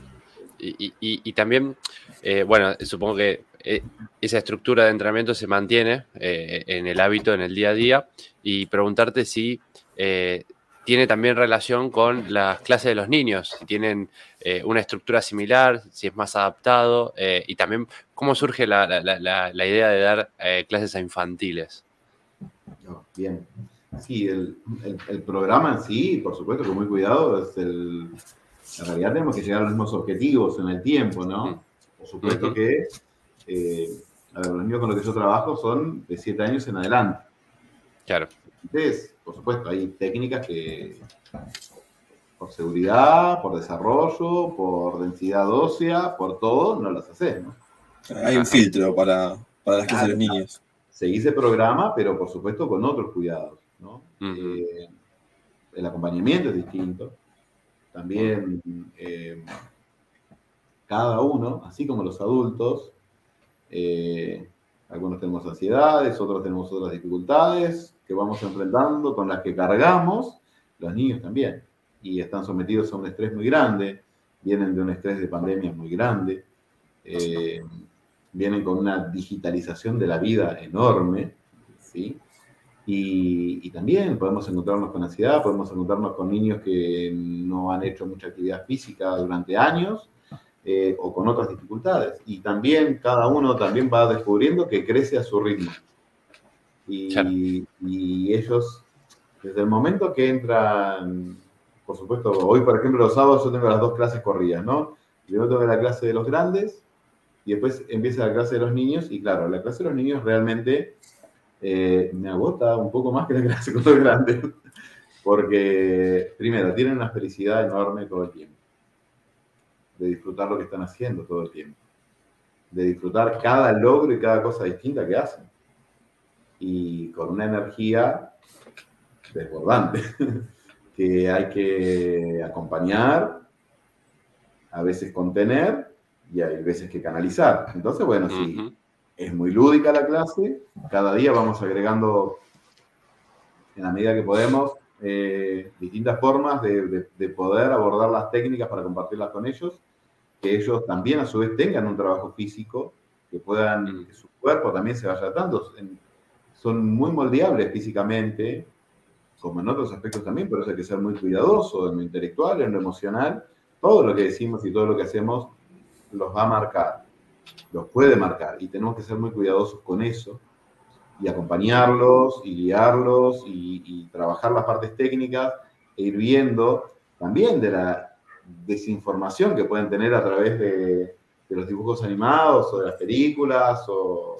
Y, y, y, también, eh, bueno, supongo que eh, esa estructura de entrenamiento se mantiene eh, en el hábito, en el día a día, y preguntarte si tiene también relación con las clases de los niños, si tienen una estructura similar, si es más adaptado, y también cómo surge la, idea de dar clases a infantiles. bien. Sí, el, programa en sí, por supuesto, con muy cuidado, es el, en realidad tenemos que llegar a los mismos objetivos en el tiempo, ¿no? Por supuesto que, a ver, los niños con los que yo trabajo son de 7 años en adelante. Claro. Entonces, por supuesto, hay técnicas que por seguridad, por desarrollo, por densidad ósea, por todo, no las haces, ¿no? Hay un filtro para, para las clases de los niños. Seguís el programa, pero por supuesto con otros cuidados. ¿No? Eh, el acompañamiento es distinto. También eh, cada uno, así como los adultos, eh, algunos tenemos ansiedades, otros tenemos otras dificultades que vamos enfrentando, con las que cargamos, los niños también, y están sometidos a un estrés muy grande, vienen de un estrés de pandemia muy grande, eh, vienen con una digitalización de la vida enorme, ¿sí? Y, y también podemos encontrarnos con ansiedad, podemos encontrarnos con niños que no han hecho mucha actividad física durante años eh, o con otras dificultades. Y también cada uno también va descubriendo que crece a su ritmo. Y, Claro. y ellos, desde el momento que entran, por supuesto, hoy por ejemplo los sábados yo tengo las dos clases corridas, ¿no? Primero tengo la clase de los grandes y después empieza la clase de los niños y claro, la clase de los niños realmente eh, me agota un poco más que la clase con los grandes. Porque, primero, tienen una felicidad enorme todo el tiempo. De disfrutar lo que están haciendo todo el tiempo. De disfrutar cada logro y cada cosa distinta que hacen. Y con una energía desbordante que hay que acompañar, a veces contener y hay veces que canalizar. Entonces, bueno, sí, Ujú. Es muy lúdica la clase. Cada día vamos agregando, en la medida que podemos, eh, distintas formas de, de- de poder abordar las técnicas para compartirlas con ellos. Que ellos también a su vez tengan un trabajo físico, que puedan, que su cuerpo también se vaya atando. En- Son muy moldeables físicamente, como en otros aspectos también, pero eso hay que ser muy cuidadoso en lo intelectual, en lo emocional. Todo lo que decimos y todo lo que hacemos los va a marcar los puede marcar y tenemos que ser muy cuidadosos con eso y acompañarlos y guiarlos y, y trabajar las partes técnicas e ir viendo también de la desinformación que pueden tener a través de, de los dibujos animados o de las películas o,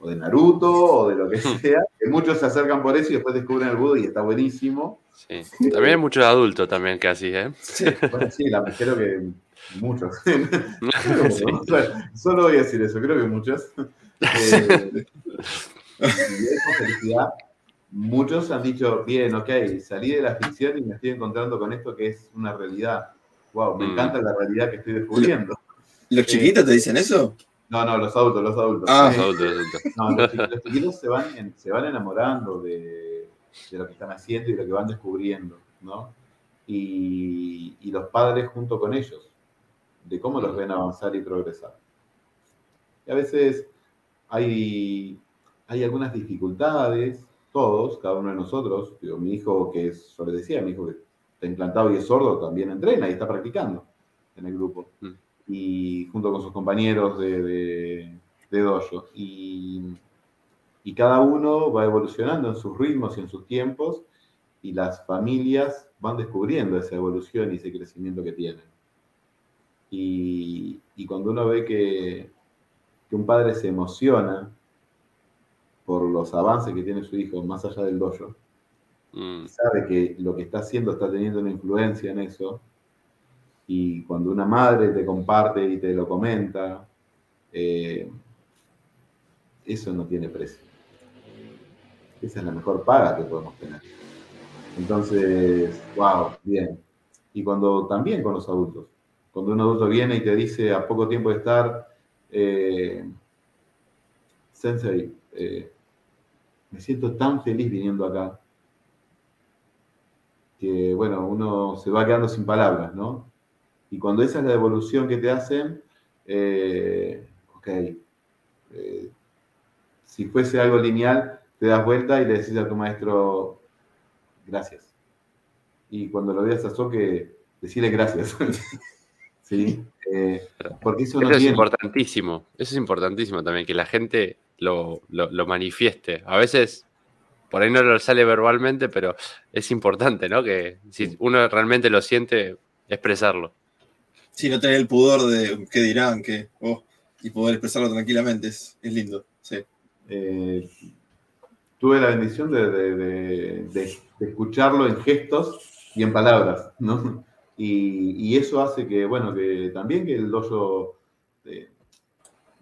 o de Naruto o de lo que sea, que muchos se acercan por eso y después descubren el Buda y está buenísimo. Sí. También hay muchos adultos también que así, ¿eh? Sí. Bueno, sí, la, creo que muchos. Sí. Solo voy a decir eso, creo que muchos. Eh, felicidad, muchos han dicho, bien, ok, salí de la ficción y me estoy encontrando con esto que es una realidad. Wow, me Mm. encanta la realidad que estoy descubriendo. ¿Los chiquitos te dicen eso? No, no, los adultos, los adultos. Ah. Eh, Los adultos, los adultos. no, los chiquitos se van, en- se van enamorando de, de lo que están haciendo y lo que van descubriendo, ¿no? Y, y los padres junto con ellos, de cómo los ven avanzar y progresar. Y a veces hay, hay algunas dificultades, todos, cada uno de nosotros. Digo, mi hijo, que es, yo les decía, mi hijo que está implantado y es sordo, también entrena y está practicando en el grupo. Mm. Y junto con sus compañeros de, de, de dojo. Y, y cada uno va evolucionando en sus ritmos y en sus tiempos, y las familias van descubriendo esa evolución y ese crecimiento que tienen. Y, y cuando uno ve que, que un padre se emociona por los avances que tiene su hijo más allá del dojo, Mm, sabe que lo que está haciendo está teniendo una influencia en eso, y cuando una madre te comparte y te lo comenta, eh, eso no tiene precio. Esa es la mejor paga que podemos tener. Entonces, wow, bien. Y cuando también con los adultos, cuando un adulto viene y te dice a poco tiempo de estar, eh, Sensei, eh, me siento tan feliz viniendo acá, que bueno, uno se va quedando sin palabras, ¿no? Y cuando esa es la devolución que te hacen, eh, ok, eh, si fuese algo lineal, te das vuelta y le decís a tu maestro, gracias. Y cuando lo veas a Soque, decirle gracias. ¿Sí? Eh, porque eso Eso es tiene... importantísimo. Eso es importantísimo también, que la gente lo, lo- lo manifieste. A veces, por ahí no lo sale verbalmente, pero es importante, ¿no? Que si uno realmente lo siente, expresarlo. Sí, no tener el pudor de qué dirán, qué. oh, y poder expresarlo tranquilamente. Es, es lindo. Sí. eh, tuve la bendición de, de- de- de- de escucharlo en gestos y en palabras, ¿no? Y, eso hace que, bueno, que también que el dojo eh,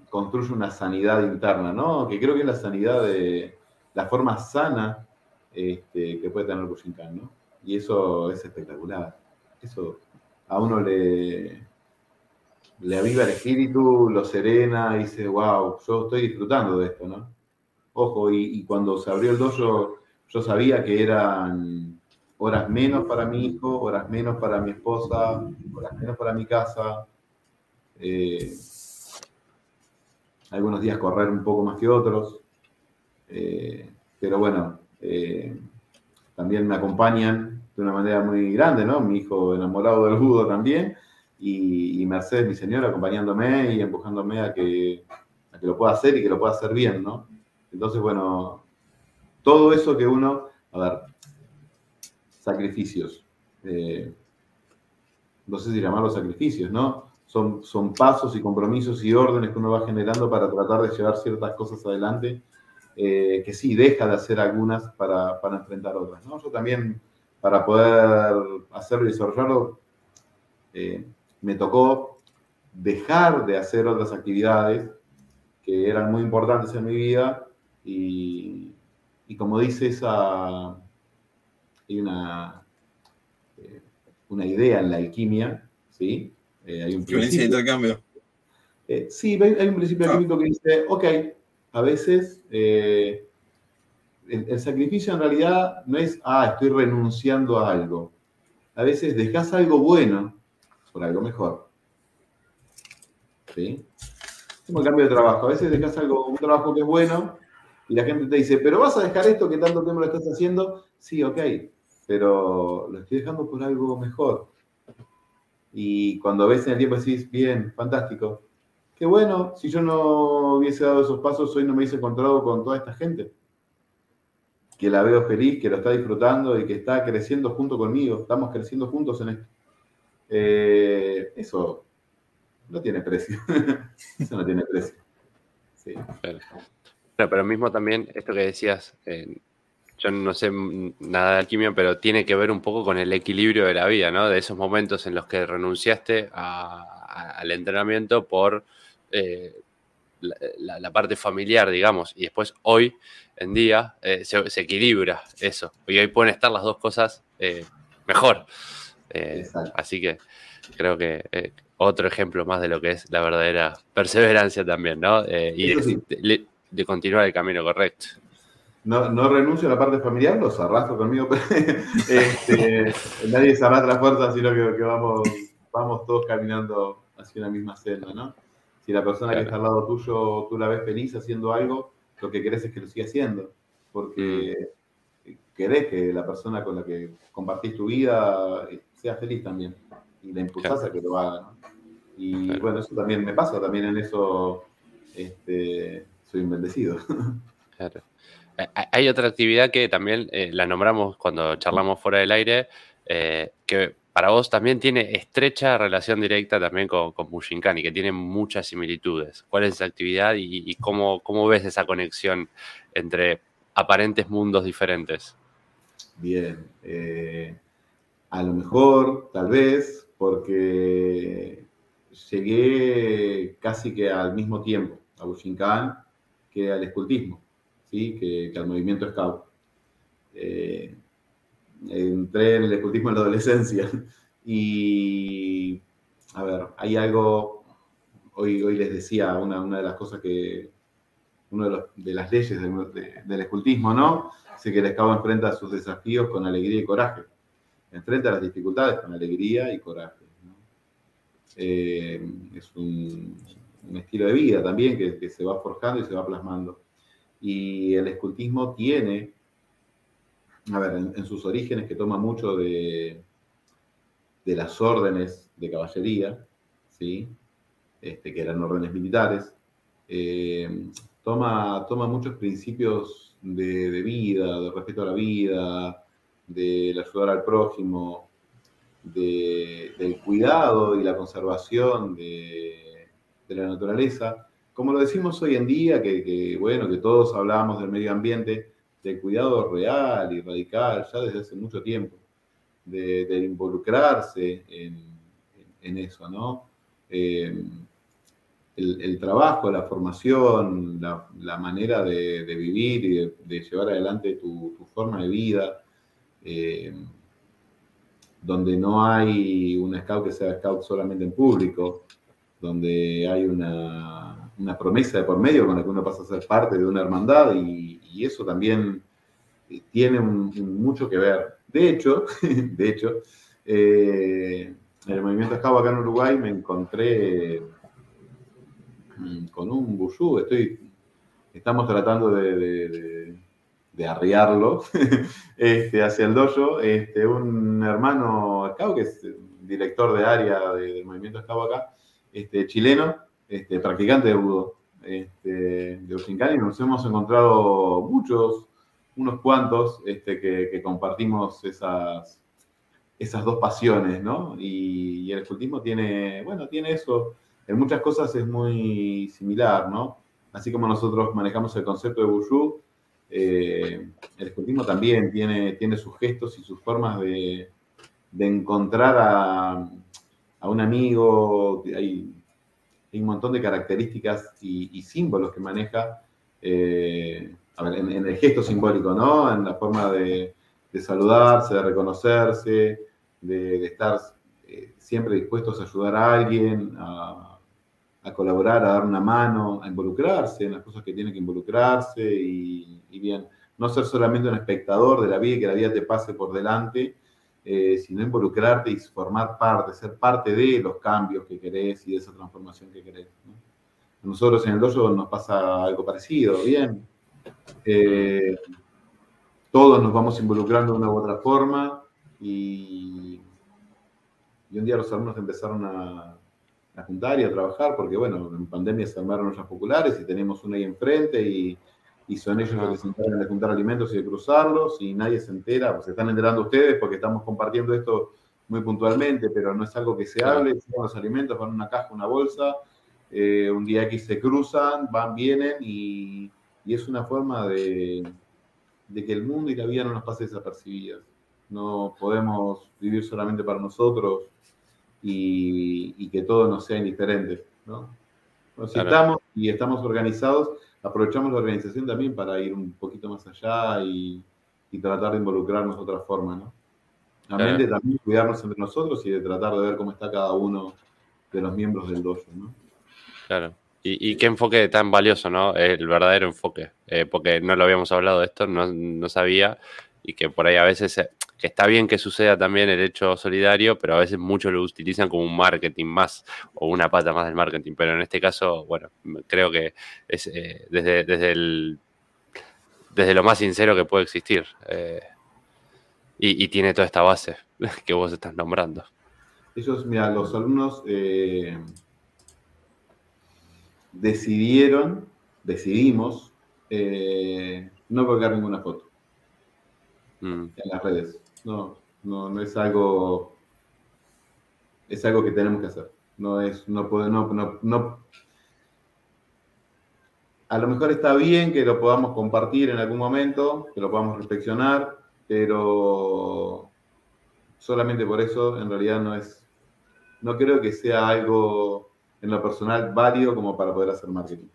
construya una sanidad interna, ¿no? Que creo que es la sanidad de la forma sana este, que puede tener Bushinkan, ¿no? Y eso es espectacular. Eso a uno le, le aviva el espíritu, lo serena y dice, wow, yo estoy disfrutando de esto, ¿no? Ojo, y, cuando se abrió el dojo, yo sabía que eran horas menos para mi hijo, horas menos para mi esposa, horas menos para mi casa. Eh, algunos días correr un poco más que otros. Eh, pero bueno, eh, también me acompañan de una manera muy grande, ¿no? Mi hijo enamorado del judo también y, Mercedes, mi señora, acompañándome y empujándome a que, que lo pueda hacer y que lo pueda hacer bien, ¿no? Entonces, bueno, todo eso que uno, a ver, sacrificios, eh, no sé si llamarlos sacrificios, ¿no? Son, son pasos y compromisos y órdenes que uno va generando para tratar de llevar ciertas cosas adelante, eh, que sí, deja de hacer algunas para, para enfrentar otras, ¿no? Yo también, para poder hacerlo y desarrollarlo, eh, me tocó dejar de hacer otras actividades que eran muy importantes en mi vida y, como dice esa, hay una, eh, una idea en la alquimia, ¿sí? Eh, hay un de intercambio. Eh, sí, hay un principio ah. que dice, ok, a veces el, el, sacrificio en realidad no es, ah, estoy renunciando a algo. A veces dejas algo bueno por algo mejor. ¿Sí? Como el cambio de trabajo. A veces dejas algo, un trabajo que es bueno y la gente te dice, pero vas a dejar esto que tanto tiempo lo estás haciendo. Sí, ok, pero lo estoy dejando por algo mejor. Y cuando ves en el tiempo decís, bien, fantástico. Qué bueno, si yo no hubiese dado esos pasos, hoy no me hubiese encontrado con toda esta gente. Que la veo feliz, que lo está disfrutando y que está creciendo junto conmigo. Estamos creciendo juntos en esto. Eh, eso no tiene precio. eso no tiene precio. Sí. Pero, mismo también, esto que decías, eh, yo no sé nada de alquimia, pero tiene que ver un poco con el equilibrio de la vida, ¿no? De esos momentos en los que renunciaste al entrenamiento por eh, la, parte familiar, digamos, y después hoy en día se, se, equilibra eso. Y hoy pueden estar las dos cosas mejor. Eh, así que creo que eh, otro ejemplo más de lo que es la verdadera perseverancia también, ¿no? Eh, y de, continuar el camino correcto. No, no, renuncio a la parte familiar, los arrastro conmigo. este, nadie se arrastra la fuerza, sino que, vamos, vamos todos caminando hacia una misma celda, ¿no? Si la persona que está al lado tuyo, tú la ves feliz haciendo algo, lo que querés es que lo siga haciendo. Porque mm. querés que la persona con la que compartís tu vida sea feliz también. Y la impulsas a que lo haga. Y bueno, eso también me pasa, también en eso este, soy un bendecido. Claro. Hay otra actividad que también eh, la nombramos cuando charlamos fuera del aire, eh, que para vos también tiene estrecha relación directa también con, con Mushinkan y que tiene muchas similitudes. ¿Cuál es esa actividad y, cómo, ves esa conexión entre aparentes mundos diferentes? Bien. Eh, a lo mejor, tal vez, porque llegué casi que al mismo tiempo a Bushinkan que al escultismo, que, al movimiento scout. Eh, entré en el escultismo en la adolescencia y, a ver, hay algo, hoy, hoy les decía, una, una de las cosas que, una de, de las leyes del, escultismo, ¿no? Dice que el scout enfrenta sus desafíos con alegría y coraje enfrenta las dificultades con alegría y coraje. Eh, es un, estilo de vida también que, se va forjando y se va plasmando. Y el escultismo tiene, a ver, en, sus orígenes que toma mucho de, de las órdenes de caballería, ¿sí? Este, que eran órdenes militares, eh, toma, toma muchos principios de, de vida, de respeto a la vida, del ayudar al prójimo, del cuidado y la conservación de, la naturaleza. Como lo decimos hoy en día, que, bueno, que todos hablamos del medio ambiente, del cuidado real y radical ya desde hace mucho tiempo, de, involucrarse en, eso, ¿no? Eh, el, trabajo, la formación, la, manera de, vivir y de, llevar adelante tu, forma de vida, eh, donde no hay un scout que sea scout solamente en público, donde hay una, promesa de por medio con la que uno pasa a ser parte de una hermandad y, eso también tiene mucho que ver. De hecho, de hecho, eh, en el movimiento scout acá en Uruguay me encontré Mm, con un Bushu, estoy, estamos tratando de, arriarlo este, hacia el dojo. Este, un hermano Escabo, que es director de área del movimiento Escabo acá, este, chileno, este, practicante de budo este, de Ushinkani. Nos hemos encontrado muchos, unos cuantos, este, que, compartimos esas, esas dos pasiones, ¿no? Y, el escultismo tiene, bueno, tiene eso en muchas cosas es muy similar, ¿no? Así como nosotros manejamos el concepto de Wushu, eh, el escultismo también tiene, tiene sus gestos y sus formas de, encontrar a, un amigo. Hay, un montón de características y, símbolos que maneja eh, en, el gesto simbólico, ¿no? En la forma de, saludarse, de reconocerse, de, estar eh, siempre dispuestos a ayudar a alguien, a, a colaborar, a dar una mano, a involucrarse en las cosas que tiene que involucrarse y, bien, no ser solamente un espectador de la vida y que la vida te pase por delante, eh, sino involucrarte y formar parte, ser parte de los cambios que querés y de esa transformación que querés. Nosotros en el dojo nos pasa algo parecido, bien. Eh, todos nos vamos involucrando de una u otra forma y, y un día los alumnos empezaron a, a juntar y a trabajar, porque bueno, en pandemia se armaron ollas populares y tenemos una ahí enfrente y, y son ellos los que se encargan de juntar alimentos y de cruzarlos y nadie se entera, pues se están enterando ustedes porque estamos compartiendo esto muy puntualmente, pero no es algo que se hable, los alimentos van una caja, una bolsa, eh, un día X se cruzan, van, vienen y, y es una forma de, de, que el mundo y la vida no nos pase desapercibidas. No podemos vivir solamente para nosotros, y, que todo nos sea indiferente. ¿no? si estamos y estamos organizados, aprovechamos la organización también para ir un poquito más allá y, tratar de involucrarnos de otra forma. ¿no? También de también cuidarnos entre nosotros y de tratar de ver cómo está cada uno de los miembros del dojo. ¿no? Claro. Y, qué enfoque tan valioso, ¿no? El verdadero enfoque. Eh, porque no lo habíamos hablado de esto, no, no sabía. Y que por ahí a veces que está bien que suceda también el hecho solidario, pero a veces muchos lo utilizan como un marketing más o una pata más del marketing. Pero en este caso, bueno, creo que es eh, desde, desde, el, desde lo más sincero que puede existir. Eh, y, tiene toda esta base que vos estás nombrando. Ellos, mira, los alumnos eh, decidieron, decidimos no colgar ninguna foto mm. en las redes. No, no, no es algo. Es algo que tenemos que hacer. No es, no puede, no, no, no. A lo mejor está bien que lo podamos compartir en algún momento, que lo podamos reflexionar, pero solamente por eso en realidad no es. No creo que sea algo en lo personal válido como para poder hacer marketing.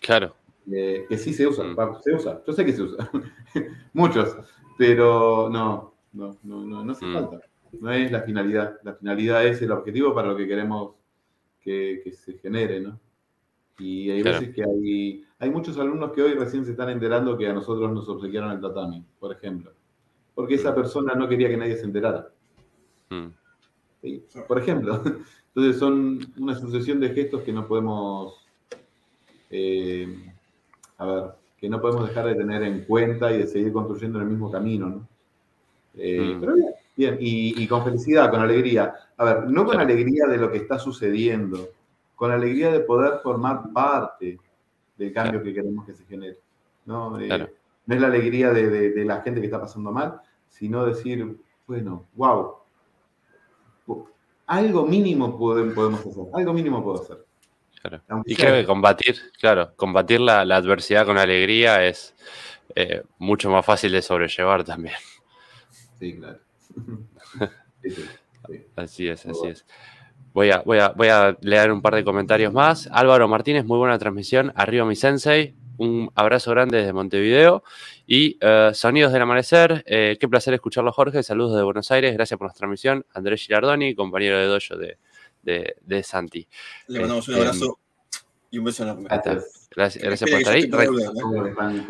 Claro. Eh, que sí se usa, mm. se usa, yo sé que se usa, muchos, pero no, no, no, no, no hace mm. falta. No es la finalidad. La finalidad es el objetivo para lo que queremos que, se genere, ¿no? Y hay veces que hay, hay muchos alumnos que hoy recién se están enterando que a nosotros nos obsequiaron el tatami, por ejemplo. Porque esa mm. persona no quería que nadie se enterara. Por ejemplo. Entonces son una sucesión de gestos que no podemos, eh, a ver, que no podemos dejar de tener en cuenta y de seguir construyendo el mismo camino, ¿no? Eh, mm. Pero bien, bien. Y, con felicidad, con alegría. A ver, no con alegría de lo que está sucediendo, con alegría de poder formar parte del cambio que queremos que se genere. ¿no? Eh, no es la alegría de, la gente que está pasando mal, sino decir, bueno, wow, algo mínimo podemos hacer, algo mínimo puedo hacer. Y creo que combatir, claro, combatir la, adversidad con alegría es eh, mucho más fácil de sobrellevar también. Sí, claro. Así es, así es. Voy a, voy, a, voy a leer un par de comentarios más. Álvaro Martínez, muy buena transmisión. Arriba mi sensei. Un abrazo grande desde Montevideo. Y eh, Sonidos del Amanecer. Eh, qué placer escucharlo, Jorge. Saludos de Buenos Aires. Gracias por nuestra transmisión. Andrés Girardoni, compañero de dojo de, de, de Santi. Le mandamos un Este, abrazo y un beso enorme. Gracias. Gracias, gracias por estar ahí. Re- ¿eh?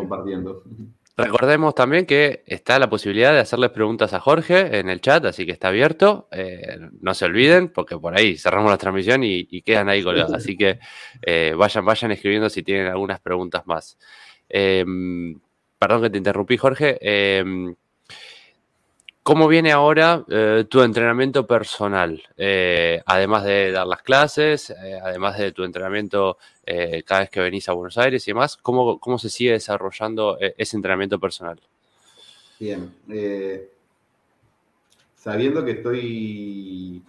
Recordemos también que está la posibilidad de hacerles preguntas a Jorge en el chat, así que está abierto. Eh, no se olviden, porque por ahí cerramos la transmisión y, y quedan ahí colgadas. Así que eh, vayan, vayan escribiendo si tienen algunas preguntas más. Eh, perdón que te interrumpí, Jorge. ¿Cómo viene ahora eh, tu entrenamiento personal? Eh, además de dar las clases, eh, además de tu entrenamiento cada vez que venís a Buenos Aires y demás, ¿cómo, cómo se sigue desarrollando ese entrenamiento personal? Bien. sabiendo que estoy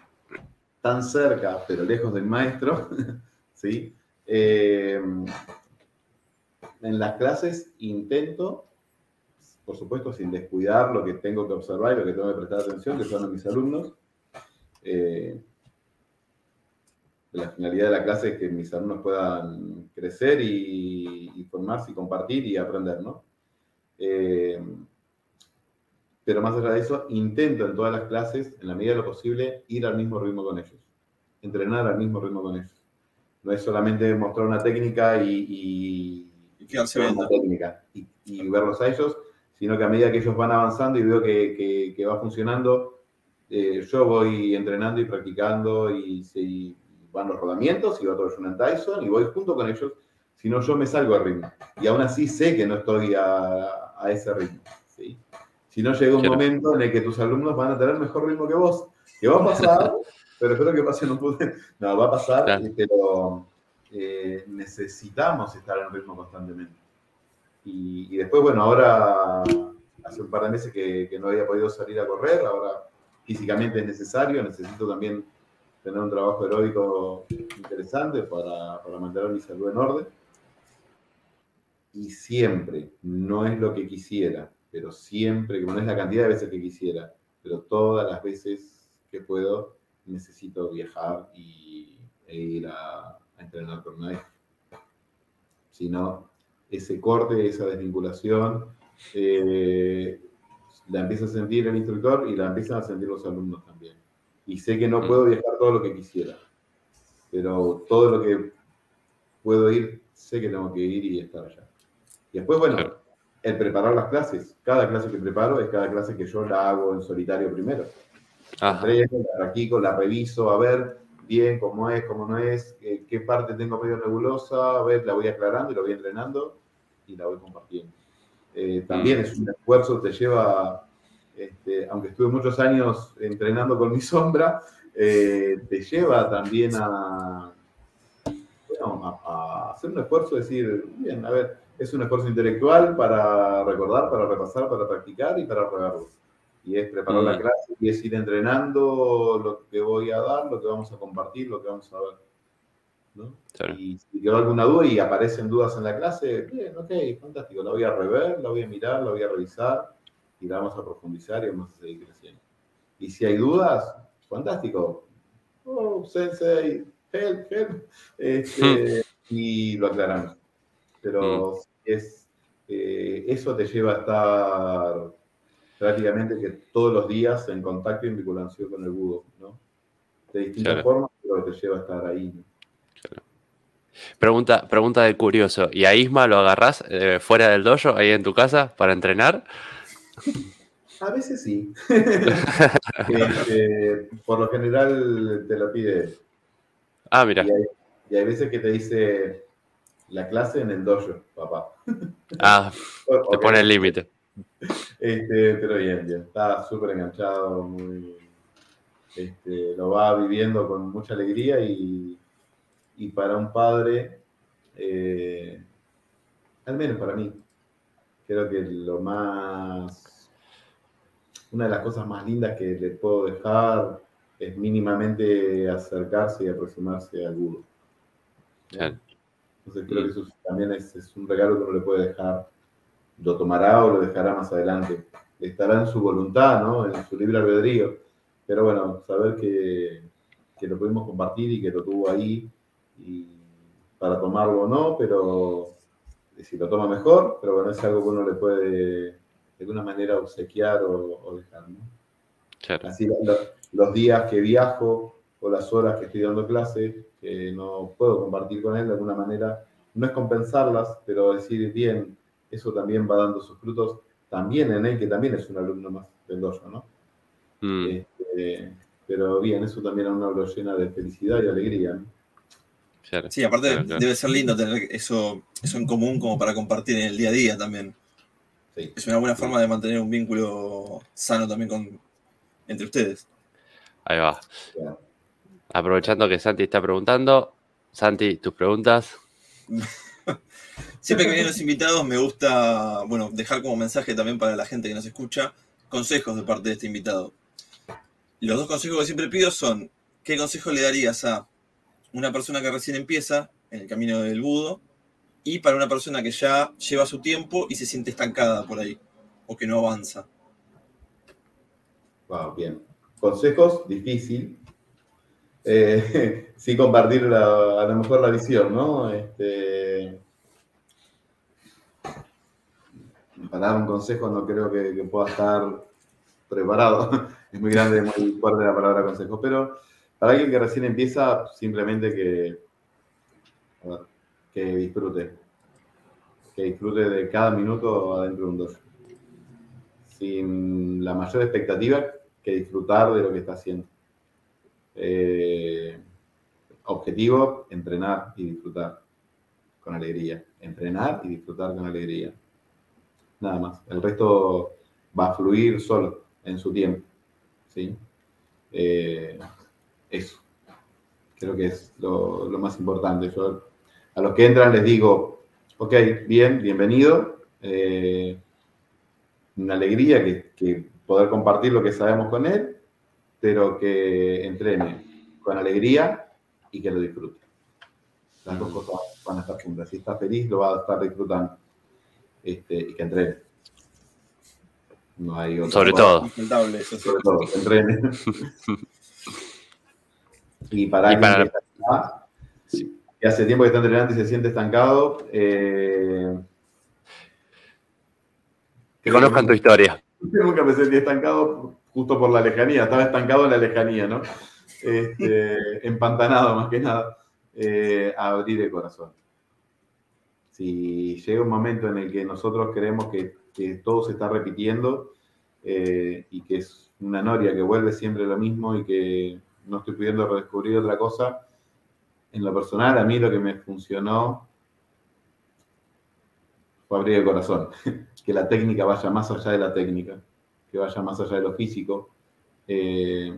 tan cerca, pero lejos del maestro, ¿sí? En las clases intento, por supuesto, sin descuidar lo que tengo que observar y lo que tengo que prestar atención, que son mis alumnos. Eh, la finalidad de la clase es que mis alumnos puedan crecer y, y formarse y compartir y aprender, ¿no? Eh, pero más allá de eso, intento en todas las clases, en la medida de lo posible, ir al mismo ritmo con ellos. Entrenar al mismo ritmo con ellos. No es solamente mostrar una técnica y, y, Y una técnica y verlos a ellos, sino que a medida que ellos van avanzando y veo que, que- que va funcionando, eh, yo voy entrenando y practicando y, van los rodamientos y va todo Junan Tyson y voy junto con ellos, si no yo me salgo al ritmo. Y aún así sé que no estoy a, a ese ritmo. ¿sí? Si no llega un Claro. momento en el que tus alumnos van a tener mejor ritmo que vos, que va a pasar, pero espero que pase un punto. No, va a pasar, Claro. pero eh, necesitamos estar en ritmo constantemente. Y, después, bueno, ahora hace un par de meses que, no había podido salir a correr, ahora físicamente es necesario, necesito también tener un trabajo aeróbico interesante para, para mantener mi salud en orden. Y siempre, no es lo que quisiera, pero siempre, que no es la cantidad de veces que quisiera, pero todas las veces que puedo, necesito viajar y, e ir a, a entrenar con maestro. Si no, ese corte, esa desvinculación, eh, la empieza a sentir el instructor y la empiezan a sentir los alumnos también. Y sé que no Mm. puedo viajar todo lo que quisiera, pero todo lo que puedo ir, sé que tengo que ir y estar allá. Y después, bueno, el preparar las clases. Cada clase que preparo es cada clase que yo la hago en solitario primero. Ajá, la practico, la reviso, a ver bien cómo es, cómo no es, qué, qué parte tengo medio nebulosa, a ver, la voy aclarando y la voy entrenando y la voy compartiendo. Eh, también es un esfuerzo, te lleva, este, aunque estuve muchos años entrenando con mi sombra, eh, te lleva también a, bueno, a, a hacer un esfuerzo, decir, bien, a ver, es un esfuerzo intelectual para recordar, para repasar, para practicar y para regarlo. Y es preparar Mm. la clase y es ir entrenando lo que voy a dar, lo que vamos a compartir, lo que vamos a ver. ¿no? claro. Y si quedó alguna duda y aparecen dudas en la clase, bien, ok, fantástico, la voy a rever, la voy a mirar, la voy a revisar y la vamos a profundizar y vamos a seguir creciendo. Y si hay dudas, fantástico. Oh, sensei, help, help. Este, y lo aclaramos. Pero es, eh, eso te lleva a estar prácticamente que todos los días en contacto y en vinculación con el budo, ¿no? De distintas Claro. formas, pero te lleva a estar ahí. ¿no? Pregunta, pregunta de curioso. ¿Y a Isma lo agarrás eh, fuera del dojo, ahí en tu casa, para entrenar? A veces sí. Este, por lo general te lo pide. Ah, mira. Y hay, y hay veces que te dice la clase en el dojo, papá. Ah, te pone el límite. Este, pero bien, bien. Está súper enganchado, muy, este, lo va viviendo con mucha alegría y, y para un padre, eh, al menos para mí, creo que lo más, una de las cosas más lindas que le puedo dejar es mínimamente acercarse y aproximarse al. Claro. Entonces creo que eso también es, es un regalo que uno le puede dejar lo tomará o lo dejará más adelante. Estará en su voluntad, ¿no? En su libre albedrío. Pero bueno, saber que, que lo pudimos compartir y que lo tuvo ahí y para tomarlo o no, pero si lo toma mejor, pero bueno, es algo que uno le puede de alguna manera obsequiar o, dejar, ¿no? Así los días que viajo o las horas que estoy dando clase, que no puedo compartir con él de alguna manera, no es compensarlas, pero decir, bien, eso también va dando sus frutos también en él, que también es un alumno más del dojo, ¿no? Mm. Este, pero bien, eso también a uno lo llena de felicidad y alegría, ¿no? sí, aparte debe ser lindo tener eso, eso en común como para compartir en el día a día también. Es una buena forma de mantener un vínculo sano también con, entre ustedes. Ahí va. Aprovechando que Santi está preguntando, Santi, tus preguntas. Siempre que vienen los invitados me gusta, bueno, dejar como mensaje también para la gente que nos escucha, consejos de parte de este invitado. Los dos consejos que siempre pido son, ¿qué consejo le darías a una persona que recién empieza en el camino del budo y para una persona que ya lleva su tiempo y se siente estancada por ahí o que no avanza? Wow, bien. Consejos, difícil. Eh, sí compartir a lo mejor la visión, ¿no? Este, para dar un consejo no creo que, pueda estar preparado. Es muy grande, muy fuerte la palabra consejo, pero para alguien que recién empieza, simplemente que, que disfrute. Que disfrute de cada minuto adentro de un dojo. Sin la mayor expectativa que disfrutar de lo que está haciendo. Eh, objetivo, entrenar y disfrutar con alegría. Entrenar y disfrutar con alegría. Nada más. El resto va a fluir solo en su tiempo. ¿sí? Eh, eso. Creo que es lo, más importante. A los que entran les digo, ok, bien, bienvenido. Eh, una alegría que, poder compartir lo que sabemos con él, pero que entrene con alegría y que lo disfrute. Las dos cosas van a estar juntas. Si está feliz, lo va a estar disfrutando. Este, y que entrene. No hay Sobre todo. Sobre todo, que entrene. Y para, y para... Que, hace tiempo que está entrenando y se siente estancado. Eh, que conozcan tu historia. Nunca me sentí estancado justo por la lejanía, estaba estancado en la lejanía, ¿no? Este, empantanado más que nada, eh, abrir el corazón. Si llega un momento en el que nosotros creemos que, todo se está repitiendo eh, y que es una noria que vuelve siempre lo mismo y que no estoy pudiendo redescubrir otra cosa. En lo personal, a mí lo que me funcionó fue abrir el corazón, que la técnica vaya más allá de la técnica, que vaya más allá de lo físico, eh,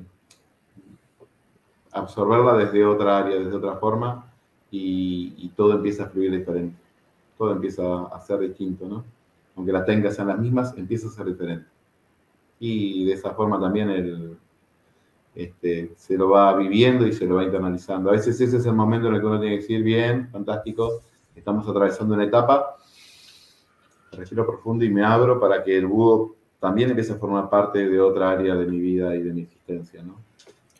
absorberla desde otra área, desde otra forma, y, todo empieza a fluir diferente, todo empieza a ser distinto, ¿no? Aunque las técnicas sean las mismas, empieza a ser diferente. Y de esa forma también este, se lo va viviendo y se lo va internalizando. A veces ese es el momento en el que uno tiene que decir, bien, fantástico, estamos atravesando una etapa, respiro profundo y me abro para que el budo también empiece a formar parte de otra área de mi vida y de mi existencia. ¿no?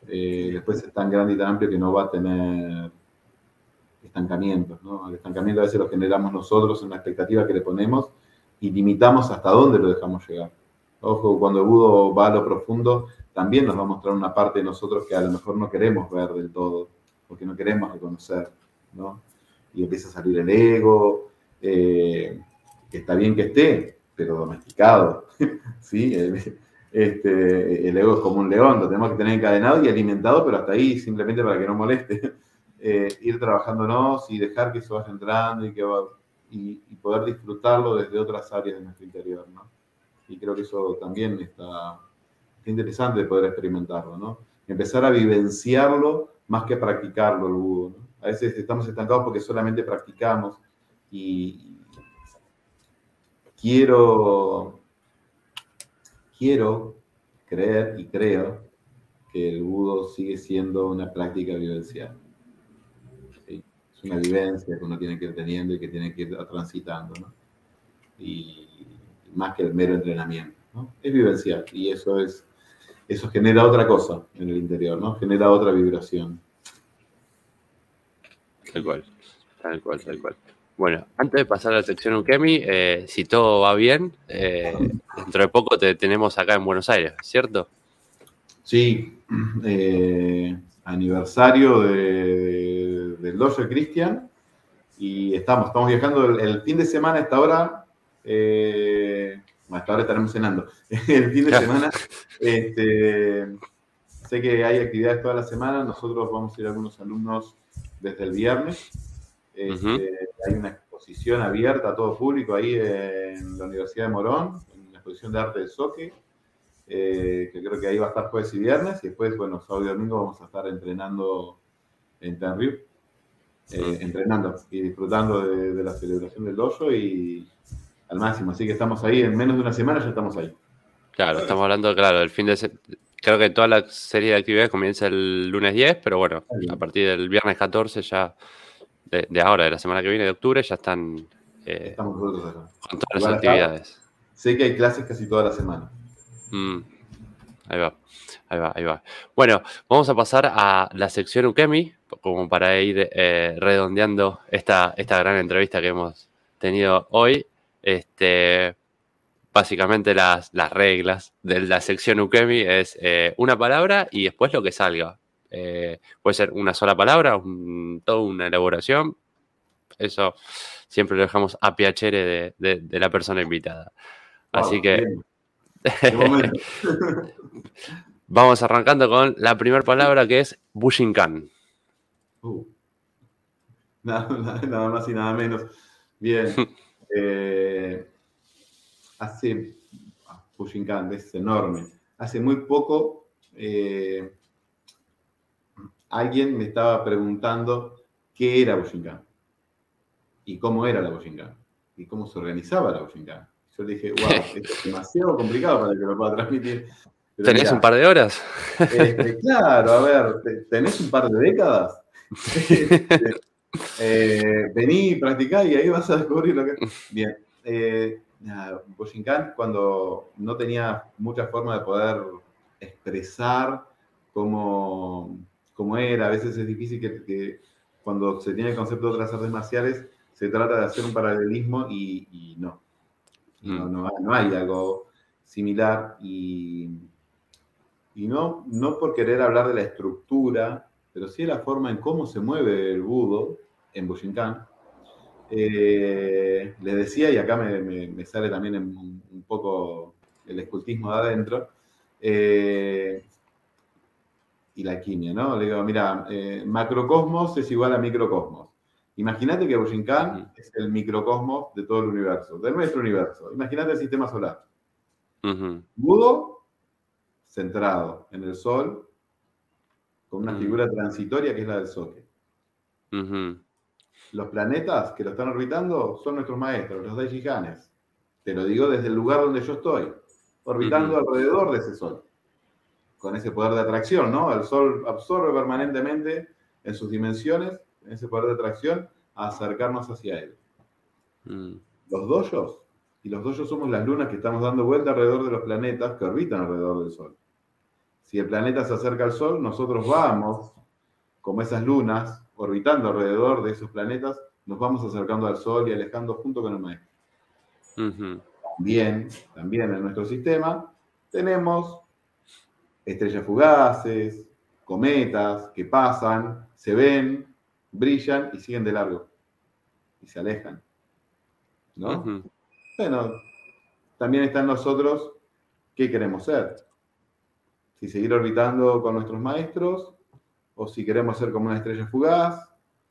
Eh, después es tan grande y tan amplio que no va a tener estancamientos. ¿no? El estancamiento a veces lo generamos nosotros en la expectativa que le ponemos y limitamos hasta dónde lo dejamos llegar. Ojo, cuando el budo va a lo profundo, también nos va a mostrar una parte de nosotros que a lo mejor no queremos ver del todo, porque no queremos reconocer, ¿no? Y empieza a salir el ego, eh, que está bien que esté, pero domesticado, ¿sí? Este, el ego es como un león, lo tenemos que tener encadenado y alimentado, pero hasta ahí, simplemente para que no moleste. Eh, ir trabajándonos y dejar que eso vaya entrando y, que y, y poder disfrutarlo desde otras áreas de nuestro interior, ¿no? Y creo que eso también está, interesante poder experimentarlo, ¿no? Empezar a vivenciarlo más que practicarlo el budo. A veces estamos estancados porque solamente practicamos y quiero, quiero creer y creo que el budo sigue siendo una práctica vivencial. Es una vivencia que uno tiene que ir teniendo y que tiene que ir transitando, ¿no? Y más que el mero entrenamiento, ¿no? Es vivencial y eso es eso genera otra cosa en el interior, ¿no? Genera otra vibración. Tal cual, tal cual, tal cual. Bueno, antes de pasar a la sección Ukemi, eh, si todo va bien, eh, dentro de poco te tenemos acá en Buenos Aires, ¿cierto? Sí, eh, aniversario de, del Dojo de Cristian. Y estamos, estamos viajando el, fin de semana, hasta ahora, hasta ahora estaremos cenando, el fin de semana, este, sé que hay actividades toda la semana, nosotros vamos a ir a algunos alumnos desde el viernes. Este, hay una exposición abierta a todo público ahí en la Universidad de Morón, en la exposición de arte de Soque, eh, que creo que ahí va a estar jueves y viernes, y después, bueno, sábado y domingo vamos a estar entrenando en Tenriu, eh, entrenando y disfrutando de, la celebración del dojo y al máximo. Así que estamos ahí, en menos de una semana ya estamos ahí. Claro, estamos hablando, claro, del fin de Creo que toda la serie de actividades comienza el lunes 10, pero bueno, a partir del viernes 14 ya, de, ahora, de la semana que viene, de octubre, ya están eh, con todas las actividades. sé que hay clases casi toda la semana. Mm, ahí va, ahí va, ahí va. Bueno, vamos a pasar a la sección Ukemi, como para ir eh, redondeando esta, esta gran entrevista que hemos tenido hoy. Este, básicamente las, reglas de la sección Ukemi es eh, una palabra y después lo que salga. Eh, puede ser una sola palabra, toda una elaboración. Eso siempre lo dejamos a piacere de, la persona invitada. Así que vamos arrancando con la primera palabra que es Bushinkan. Uh. Nada, más y nada menos. Bien. Eh, hace, Pushinkan es enorme, hace muy poco eh, alguien me estaba preguntando qué era Bushinkan y cómo era la Bushinkan y cómo se organizaba la Bushinkan. Yo le dije, wow, es demasiado complicado para que lo pueda transmitir. ¿Tenés un par de horas? Este, claro, a ver, ¿tenés un par de décadas? eh, vení, practicá y ahí vas a descubrir lo que... Bien, eh, Bushinkan cuando no tenía mucha forma de poder expresar cómo, cómo era. A veces es difícil que, cuando se tiene el concepto de otras artes marciales se trata de hacer un paralelismo y, no. Mm. No, hay algo similar y, y no, no por querer hablar de la estructura, pero sí la forma en cómo se mueve el budo en Bushinkan eh, les decía, y acá me, sale también un, poco el escultismo de adentro, eh, y la quimia, ¿no? Le digo, mira, eh, macrocosmos es igual a microcosmos. Imagínate que Bushinkan es el microcosmos de todo el universo, de nuestro universo. Imagínate el sistema solar. Budo, centrado en el Sol, con una figura transitoria que es la del Soque los planetas que lo están orbitando son nuestros maestros, los Daijihanes. Te lo digo desde el lugar donde yo estoy, orbitando alrededor de ese Sol, con ese poder de atracción, ¿no? El Sol absorbe permanentemente en sus dimensiones, en ese poder de atracción, a acercarnos hacia él. Mm. Los doyos, y los doyos somos las lunas que estamos dando vuelta alrededor de los planetas que orbitan alrededor del Sol. Si el planeta se acerca al Sol, nosotros vamos, como esas lunas, orbitando alrededor de esos planetas, nos vamos acercando al Sol y alejando junto con el maestro. También, también en nuestro sistema tenemos estrellas fugaces, cometas que pasan, se ven, brillan y siguen de largo. Y se alejan. ¿No? Bueno, también está en nosotros qué queremos ser. Si seguir orbitando con nuestros maestros o si queremos ser como una estrella fugaz,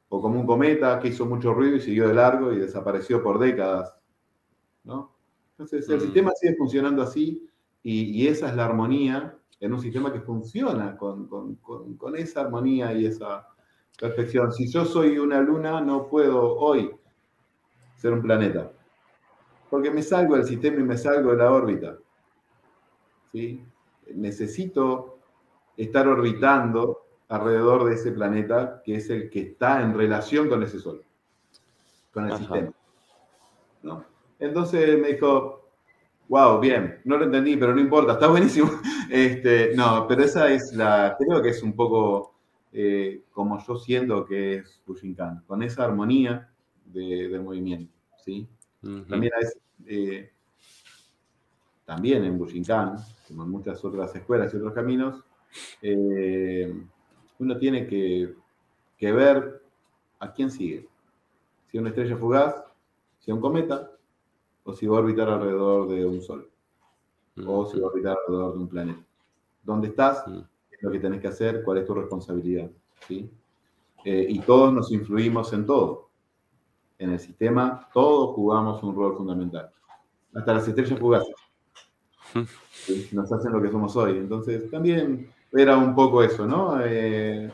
o como un cometa que hizo mucho ruido y siguió de largo y desapareció por décadas. ¿no? Entonces, el mm. sistema sigue funcionando así y, esa es la armonía en un sistema que funciona con, con, esa armonía y esa perfección. Si yo soy una luna, no puedo hoy ser un planeta, porque me salgo del sistema y me salgo de la órbita. ¿sí? Necesito estar orbitando alrededor de ese planeta que es el que está en relación con ese Sol, con el sistema. Entonces me dijo, Wow, bien, no lo entendí, pero no importa, está buenísimo. Este, no, pero esa es la, creo que es un poco eh, como yo siento que es Bushinkan, con esa armonía de, movimiento, ¿sí? También eh, también en Bushinkan, como en muchas otras escuelas y otros caminos, eh, uno tiene que, que ver a quién sigue. Si es una estrella fugaz, si es un cometa, o si va a orbitar alrededor de un sol, o si va a orbitar alrededor de un planeta. ¿Dónde estás? ¿Qué es lo que tenés que hacer? ¿Cuál es tu responsabilidad? ¿Sí? Eh, y todos nos influimos en todo. En el sistema, todos jugamos un rol fundamental. Hasta las estrellas fugaces. Nos hacen lo que somos hoy. Entonces, también era un poco eso, ¿no? Eh,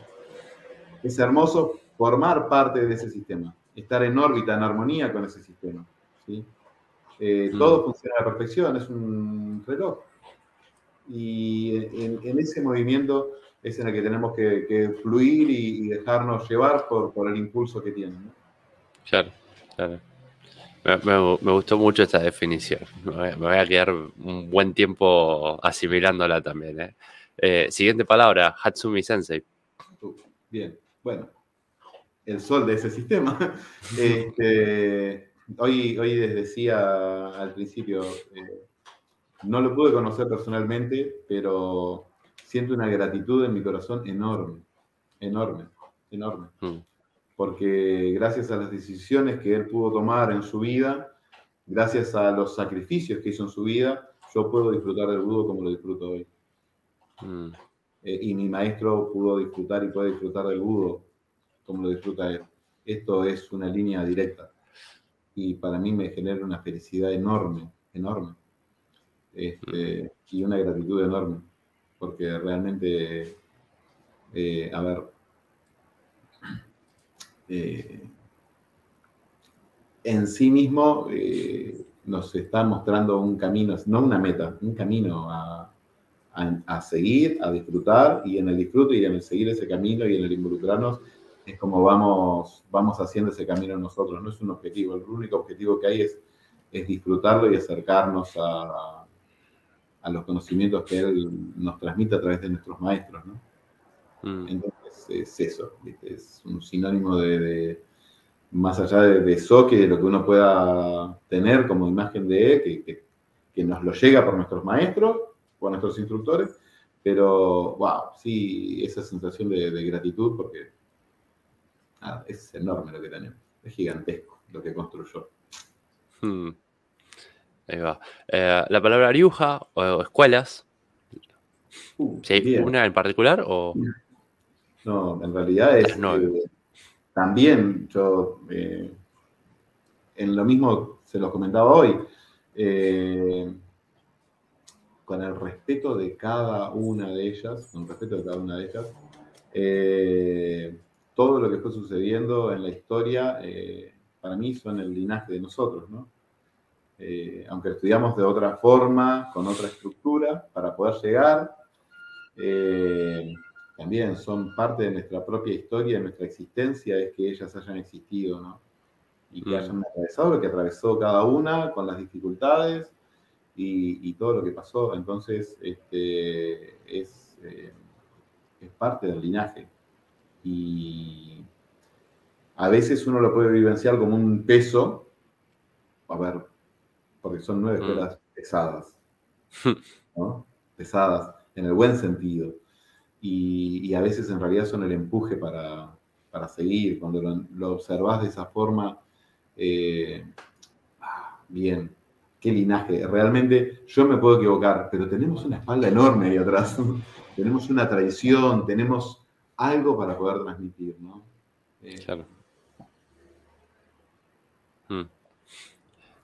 es hermoso formar parte de ese sistema, estar en órbita, en armonía con ese sistema. ¿sí? Eh, mm. Todo funciona a la perfección, es un reloj. Y en, ese movimiento es en el que tenemos que, fluir y, dejarnos llevar por, por, el impulso que tiene. Claro, claro. Me, gustó mucho esta definición. Me voy, a quedar un buen tiempo asimilándola también. ¿eh? Eh, siguiente palabra, Hatsumi Sensei. Bien, bueno, el sol de ese sistema. Este, hoy, hoy les decía al principio, eh, no lo pude conocer personalmente, pero siento una gratitud en mi corazón enorme, enorme, enorme. Mm. Porque gracias a las decisiones que él pudo tomar en su vida, gracias a los sacrificios que hizo en su vida, yo puedo disfrutar del budo como lo disfruto hoy. Mm. Eh, y mi maestro pudo disfrutar y puede disfrutar del budo como lo disfruta él. Esto es una línea directa y para mí me genera una felicidad enorme, enorme. Este, y una gratitud enorme, porque realmente, eh, a ver, eh, en sí mismo eh, nos está mostrando un camino, no una meta, un camino a, a, seguir, a disfrutar, y en el disfrute y en el seguir ese camino y en el involucrarnos es como vamos, vamos haciendo ese camino nosotros, no es un objetivo, el único objetivo que hay es, es disfrutarlo y acercarnos a, a, los conocimientos que Él nos transmite a través de nuestros maestros. ¿no? Mm. Entonces es eso, es un sinónimo de, más allá de, de eso, que de lo que uno pueda tener como imagen de que, que, nos lo llega por nuestros maestros, por nuestros instructores, pero wow, sí, esa sensación de, de gratitud porque es enorme lo que tenemos, es gigantesco lo que construyó. Hmm. Ahí va. Eh, la palabra ariuja o, escuelas. Uh, hay una en particular o. No, en realidad es. Eh, también yo. Eh, en lo mismo se lo comentaba hoy. con el respeto de cada una de ellas, con el respeto de cada una de ellas, todo lo que fue sucediendo en la historia, eh, para mí son el linaje de nosotros, ¿no? Eh, aunque estudiamos de otra forma, con otra estructura, para poder llegar, eh, también son parte de nuestra propia historia, de nuestra existencia, es que ellas hayan existido, ¿no? Y que mm. hayan atravesado lo que atravesó cada una, con las dificultades y, todo lo que pasó. Entonces, este, es, es parte del linaje y a veces uno lo puede vivenciar como un peso, a ver, porque son nueve mm. escuelas pesadas, ¿no? pesadas, en el buen sentido. Y, a veces en realidad son el empuje para, seguir. Cuando lo, observas de esa forma, eh, ah, bien, qué linaje. Realmente yo me puedo equivocar, pero tenemos una espalda enorme ahí atrás. tenemos una tradición, tenemos algo para poder transmitir, ¿no? Eh, claro. Hmm.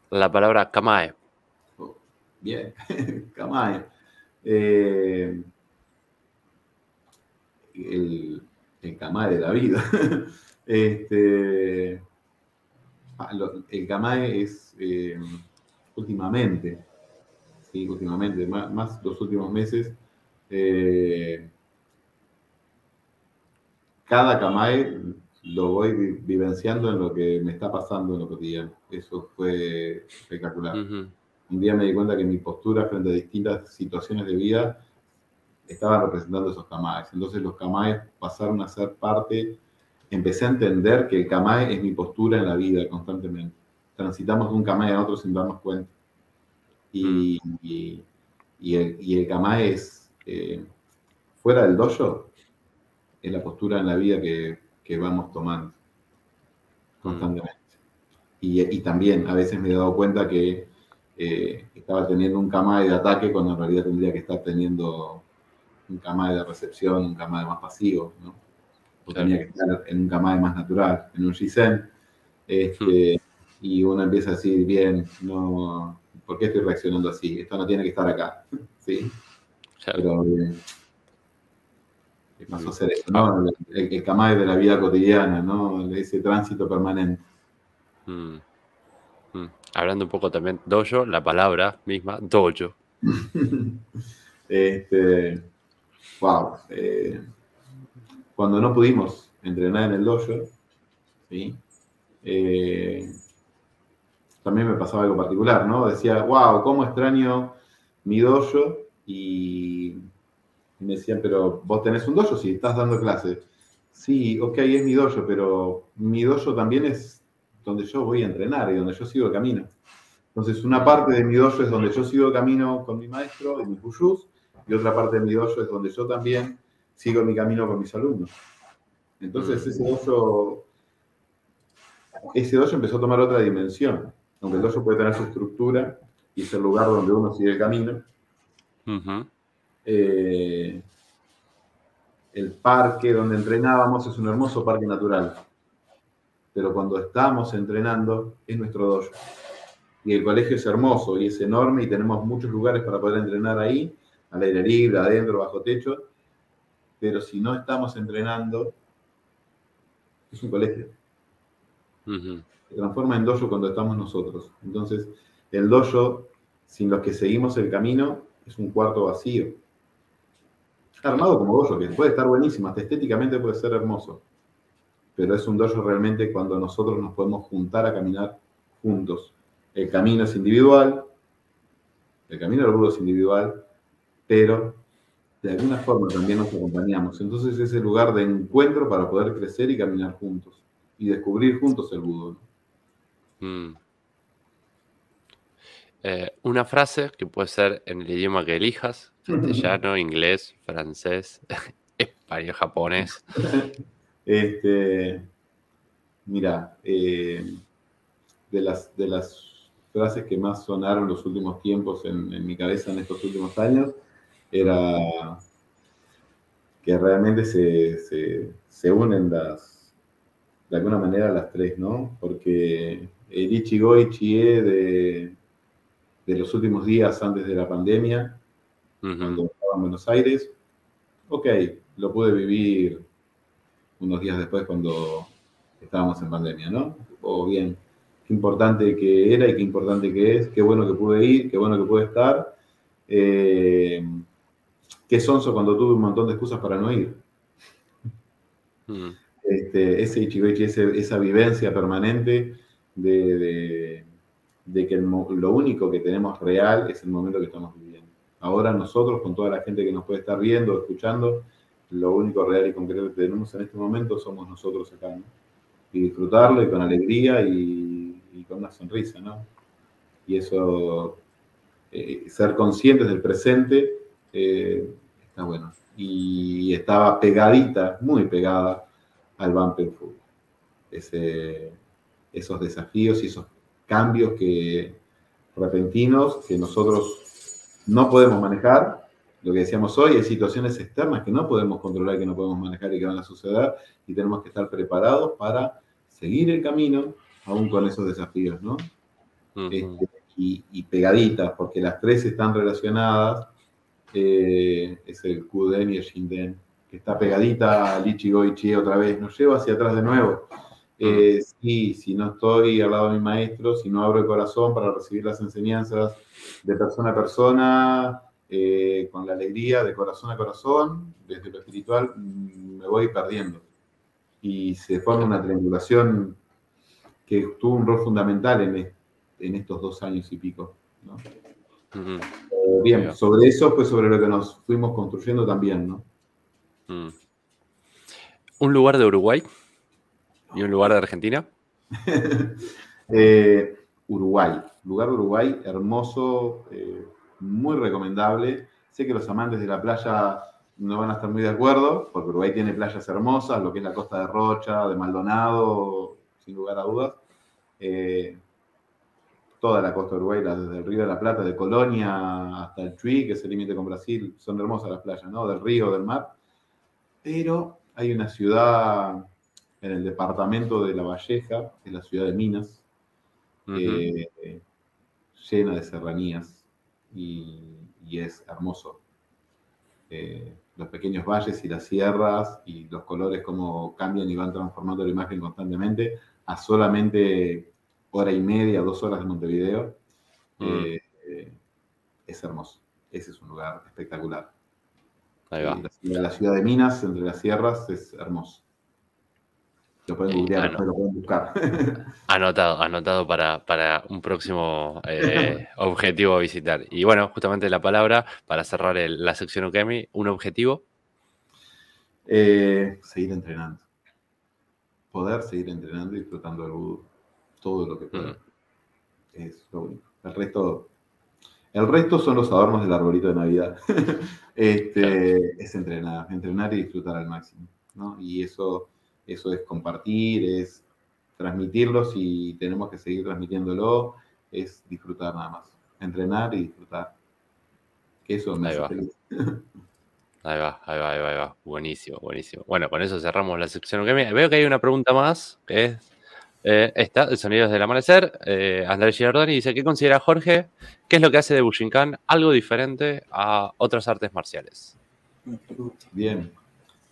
La palabra Kamae. Oh, bien, Kamae. Eh, el, el, Kamae de la vida. este, ah, el Kamae es eh, últimamente, sí, últimamente, más, más los últimos meses, cada Kamae lo voy vivenciando en lo que me está pasando en lo cotidiano. Eso fue espectacular. un día me di cuenta que mi postura frente a distintas situaciones de vida estaban representando esos kamaes. Entonces los kamaes pasaron a ser parte, empecé a entender que el kamae es mi postura en la vida constantemente. Transitamos de un kamae a otro sin darnos cuenta. Y, y, el, y el kamae es, eh, fuera del dojo, es la postura en la vida que, que vamos tomando constantemente. Y, y, también a veces me he dado cuenta que eh, estaba teniendo un kamae de ataque cuando en realidad tendría que estar teniendo un kamae de recepción, un kamae más pasivo, ¿no? O tenía que estar en un kamae más natural, en un shisen. Este, hmm. Y uno empieza a decir, bien, no, ¿por qué estoy reaccionando así? Esto no tiene que estar acá. ¿Sí? Pero eh, más hacer eso, ¿no? El, el, kamae de la vida cotidiana, ¿no? Ese tránsito permanente. Hmm. Hmm. Hablando un poco también dojo, la palabra misma, dojo. este, wow. Eh, cuando no pudimos entrenar en el dojo, ¿sí? Eh, también me pasaba algo particular, ¿no? Decía, wow, cómo extraño mi dojo y, me decían, pero vos tenés un dojo si estás dando clases. Sí, ok, es mi dojo, pero mi dojo también es donde yo voy a entrenar y donde yo sigo camino. Entonces, una parte de mi dojo es donde yo sigo el camino con mi maestro y mis buyus, y otra parte de mi dojo es donde yo también sigo mi camino con mis alumnos. Entonces, ese dojo, ese dojo empezó a tomar otra dimensión. Aunque el dojo puede tener su estructura y es el lugar donde uno sigue el camino. Eh, el parque donde entrenábamos es un hermoso parque natural pero cuando estamos entrenando es nuestro dojo. Y el colegio es hermoso y es enorme y tenemos muchos lugares para poder entrenar ahí, al aire libre, adentro, bajo techo, pero si no estamos entrenando, es un colegio. Se transforma en dojo cuando estamos nosotros. Entonces, el dojo, sin los que seguimos el camino, es un cuarto vacío. Armado como dojo, que puede estar buenísimo, hasta estéticamente puede ser hermoso pero es un dojo realmente cuando nosotros nos podemos juntar a caminar juntos. El camino es individual, el camino del budo es individual, pero de alguna forma también nos acompañamos. Entonces es el lugar de encuentro para poder crecer y caminar juntos y descubrir juntos el budo. Mm. Eh, una frase que puede ser en el idioma que elijas, castellano, inglés, francés, español, japonés. Este, mira, eh, de, las, de las frases que más sonaron los últimos tiempos en, mi cabeza en estos últimos años, era que realmente se, unen las, de alguna manera las tres, ¿no? Porque el Ichigo de, de los últimos días antes de la pandemia, cuando estaba en Buenos Aires, ok, lo pude vivir unos días después cuando estábamos en pandemia, ¿no? O bien, qué importante que era y qué importante que es, qué bueno que pude ir, qué bueno que pude estar. Eh, qué sonso cuando tuve un montón de excusas para no ir. Mm. Este, ese Ichigoichi, esa vivencia permanente de, que lo único que tenemos real es el momento que estamos viviendo. Ahora nosotros, con toda la gente que nos puede estar viendo, escuchando, lo único real y concreto que tenemos en este momento somos nosotros acá, ¿no? Y disfrutarlo y con alegría y, con una sonrisa, ¿no? Y eso, eh, ser conscientes del presente, eh, está bueno. Y estaba pegadita, muy pegada al Bumper Food. Ese, esos desafíos y esos cambios que repentinos que nosotros no podemos manejar lo que decíamos hoy, hay situaciones externas que no podemos controlar, que no podemos manejar y que van a suceder y tenemos que estar preparados para seguir el camino aún con esos desafíos, ¿no? Este, y, pegaditas, porque las tres están relacionadas, eh, es el Kuden y el Shinden, que está pegadita al Ichigo otra vez, nos lleva hacia atrás de nuevo. Eh, si no estoy al lado de mi maestro, si no abro el corazón para recibir las enseñanzas de persona a persona, eh, con la alegría de corazón a corazón, desde lo espiritual, mm, me voy perdiendo. Y se forma una triangulación que tuvo un rol fundamental en, estos dos años y pico. Eh, Bien, Bien. sobre eso fue sobre lo que nos fuimos construyendo también, ¿no? Mm. Un lugar de Uruguay y un lugar de Argentina. Eh, Uruguay, lugar de Uruguay, hermoso, eh, muy recomendable. Sé que los amantes de la playa no van a estar muy de acuerdo, porque Uruguay tiene playas hermosas, lo que es la costa de Rocha, de Maldonado, sin lugar a dudas. Eh, toda la costa de Uruguay, la- desde el Río de la Plata, de Colonia hasta el Chuy, que es el límite con Brasil, son hermosas las playas, ¿no? Del río, del mar. Pero hay una ciudad en el departamento de La Valleja, que es la ciudad de Minas, eh, llena de serranías y, y es hermoso. Eh, los pequeños valles y las sierras y los colores como cambian y van transformando la imagen constantemente a solamente hora y media, dos horas de Montevideo. eh, eh, es hermoso. Ese es un lugar espectacular. Ahí va. La, ciudad- la ciudad de Minas, entre las sierras, es hermoso. Lo pueden Sí, googlear, lo pueden buscar. Anotado, anotado para, para un próximo eh, objetivo a visitar. Y bueno, justamente la palabra para cerrar el- la sección Ukemi, un objetivo. Eh, seguir entrenando. Poder seguir entrenando y disfrutando del vudú. Todo lo que pueda. Es lo único. El resto, el resto son los adornos del arbolito de Navidad. este, Es entrenar, entrenar y disfrutar al máximo. ¿no? Y eso, eso es compartir, es transmitirlo si tenemos que seguir transmitiéndolo, es disfrutar nada más. Entrenar y disfrutar. Eso me Ahí hace va. feliz. Ahí va, ahí va, ahí va, ahí va. Buenísimo, buenísimo. Bueno, con eso cerramos la sección. Veo que hay una pregunta más, que es eh, esta, de Sonidos del Amanecer. Eh, Andrés Giordani dice, ¿qué considera Jorge? ¿Qué es lo que hace de Bushinkan algo diferente a otras artes marciales? Bien.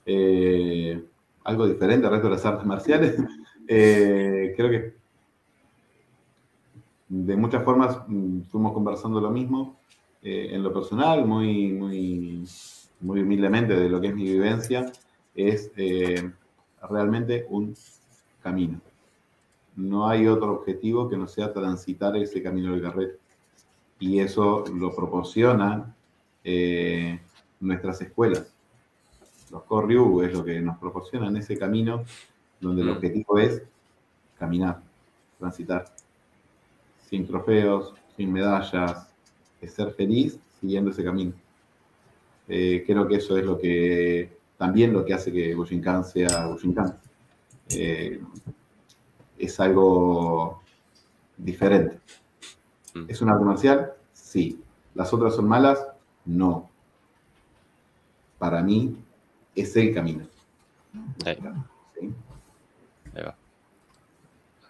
Eh, algo diferente al resto de las artes marciales. Eh, creo que de muchas formas mm, fuimos conversando lo mismo. Eh, en lo personal, muy, muy, muy humildemente de lo que es mi vivencia, es realmente un camino. No hay otro objetivo que no sea transitar ese camino del guerrero. Y eso lo proporcionan eh, nuestras escuelas los Koryu es lo que nos proporcionan ese camino donde el Mm. objetivo es caminar, transitar, sin trofeos, sin medallas, es ser feliz siguiendo ese camino. Eh, creo que eso es lo que también lo que hace que Bushinkan sea Bushinkan. Eh, es algo diferente. Mm. ¿Es un arte marcial? Sí. ¿Las otras son malas? No. Para mí es el camino. Ahí, ¿sí? ahí va.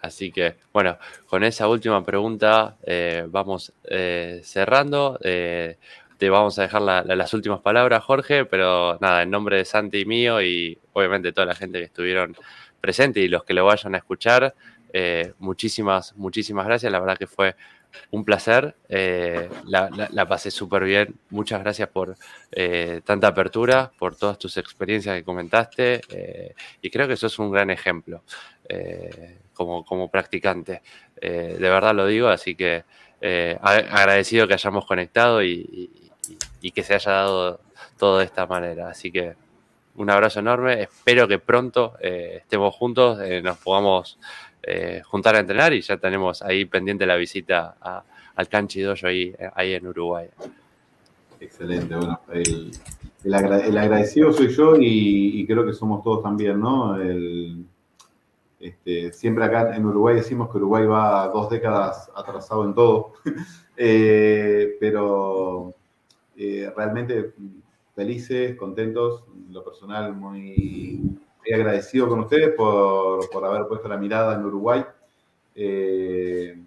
Así que, bueno, con esa última pregunta eh, vamos eh, cerrando. Eh, te vamos a dejar la- la- las últimas palabras, Jorge, pero nada, en nombre de Santi y mío y obviamente toda la gente que estuvieron presentes y los que lo vayan a escuchar, eh, muchísimas, muchísimas gracias. La verdad que fue un placer. eh, la, pasé súper bien. Muchas gracias por eh, tanta apertura, por todas tus experiencias que comentaste y creo que eso es un gran ejemplo como, como practicante. De verdad lo digo, así que agradecido que hayamos conectado y- y que se haya dado todo de esta manera. Así que un abrazo enorme. Espero que pronto eh, estemos juntos, eh, nos podamos eh, juntar a entrenar y ya tenemos ahí pendiente la visita al Canchi Dojo ahí, en Uruguay. Excelente, bueno, el, el agra- el agradecido soy yo y, creo que somos todos también, ¿no? Este, siempre acá en Uruguay decimos que Uruguay va dos décadas atrasado en todo, pero realmente felices, contentos, en lo personal muy, muy agradecido con ustedes por, por haber puesto la mirada en Uruguay. Eh,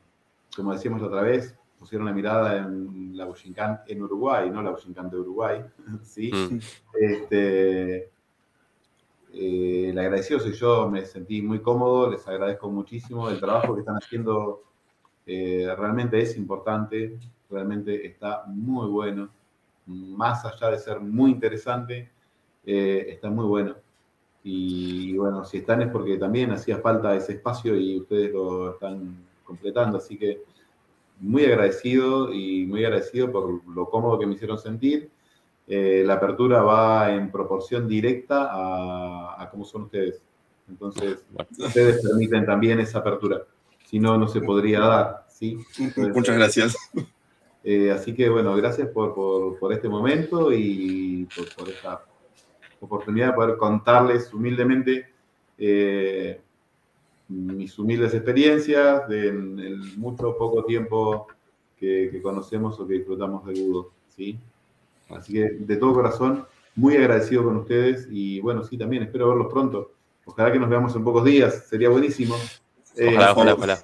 como decíamos la otra vez, pusieron la mirada en la Bushinkan en Uruguay, no la Bushinkan de Uruguay, ¿sí? Mm, Este, eh, el agradecido soy yo, me sentí muy cómodo, les agradezco muchísimo el trabajo que están haciendo, eh, realmente es importante, realmente está muy bueno, más allá de ser muy interesante, eh, está muy bueno. Y bueno, si están es porque también hacía falta ese espacio y ustedes lo están completando, así que muy agradecido y muy agradecido por lo cómodo que me hicieron sentir. Eh, la apertura va en proporción directa a, cómo son ustedes. Entonces, ustedes permiten también esa apertura. Si no, no se podría dar. ¿sí? Muchas gracias. Eh, así que, bueno, gracias por, por, este momento y por, esta oportunidad de poder contarles humildemente eh, mis humildes experiencias de el mucho poco tiempo que, conocemos o que disfrutamos de Budo, ¿sí? Así que de todo corazón, muy agradecido con ustedes y bueno, sí, también espero verlos pronto. Ojalá que nos veamos en pocos días, sería buenísimo. Ojalá, eh, ojalá, ojalá.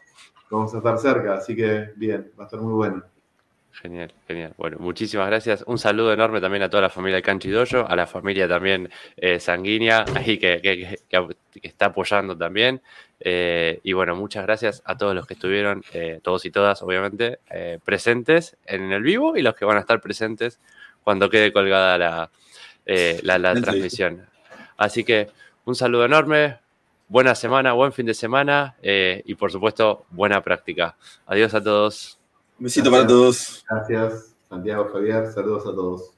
Vamos a estar cerca, así que bien, va a estar muy bueno. Genial, genial. Bueno, muchísimas gracias. Un saludo enorme también a toda la familia de Canchi a la familia también eh, sanguínea ahí que, está apoyando también. Eh, y bueno, muchas gracias a todos los que estuvieron, eh, todos y todas, obviamente, presentes en el vivo y los que van a estar presentes cuando quede colgada la, la transmisión. Así que un saludo enorme, buena semana, buen fin de semana y por supuesto, buena práctica. Adiós a todos. Besito para todos. Gracias, Santiago Javier. Saludos a todos.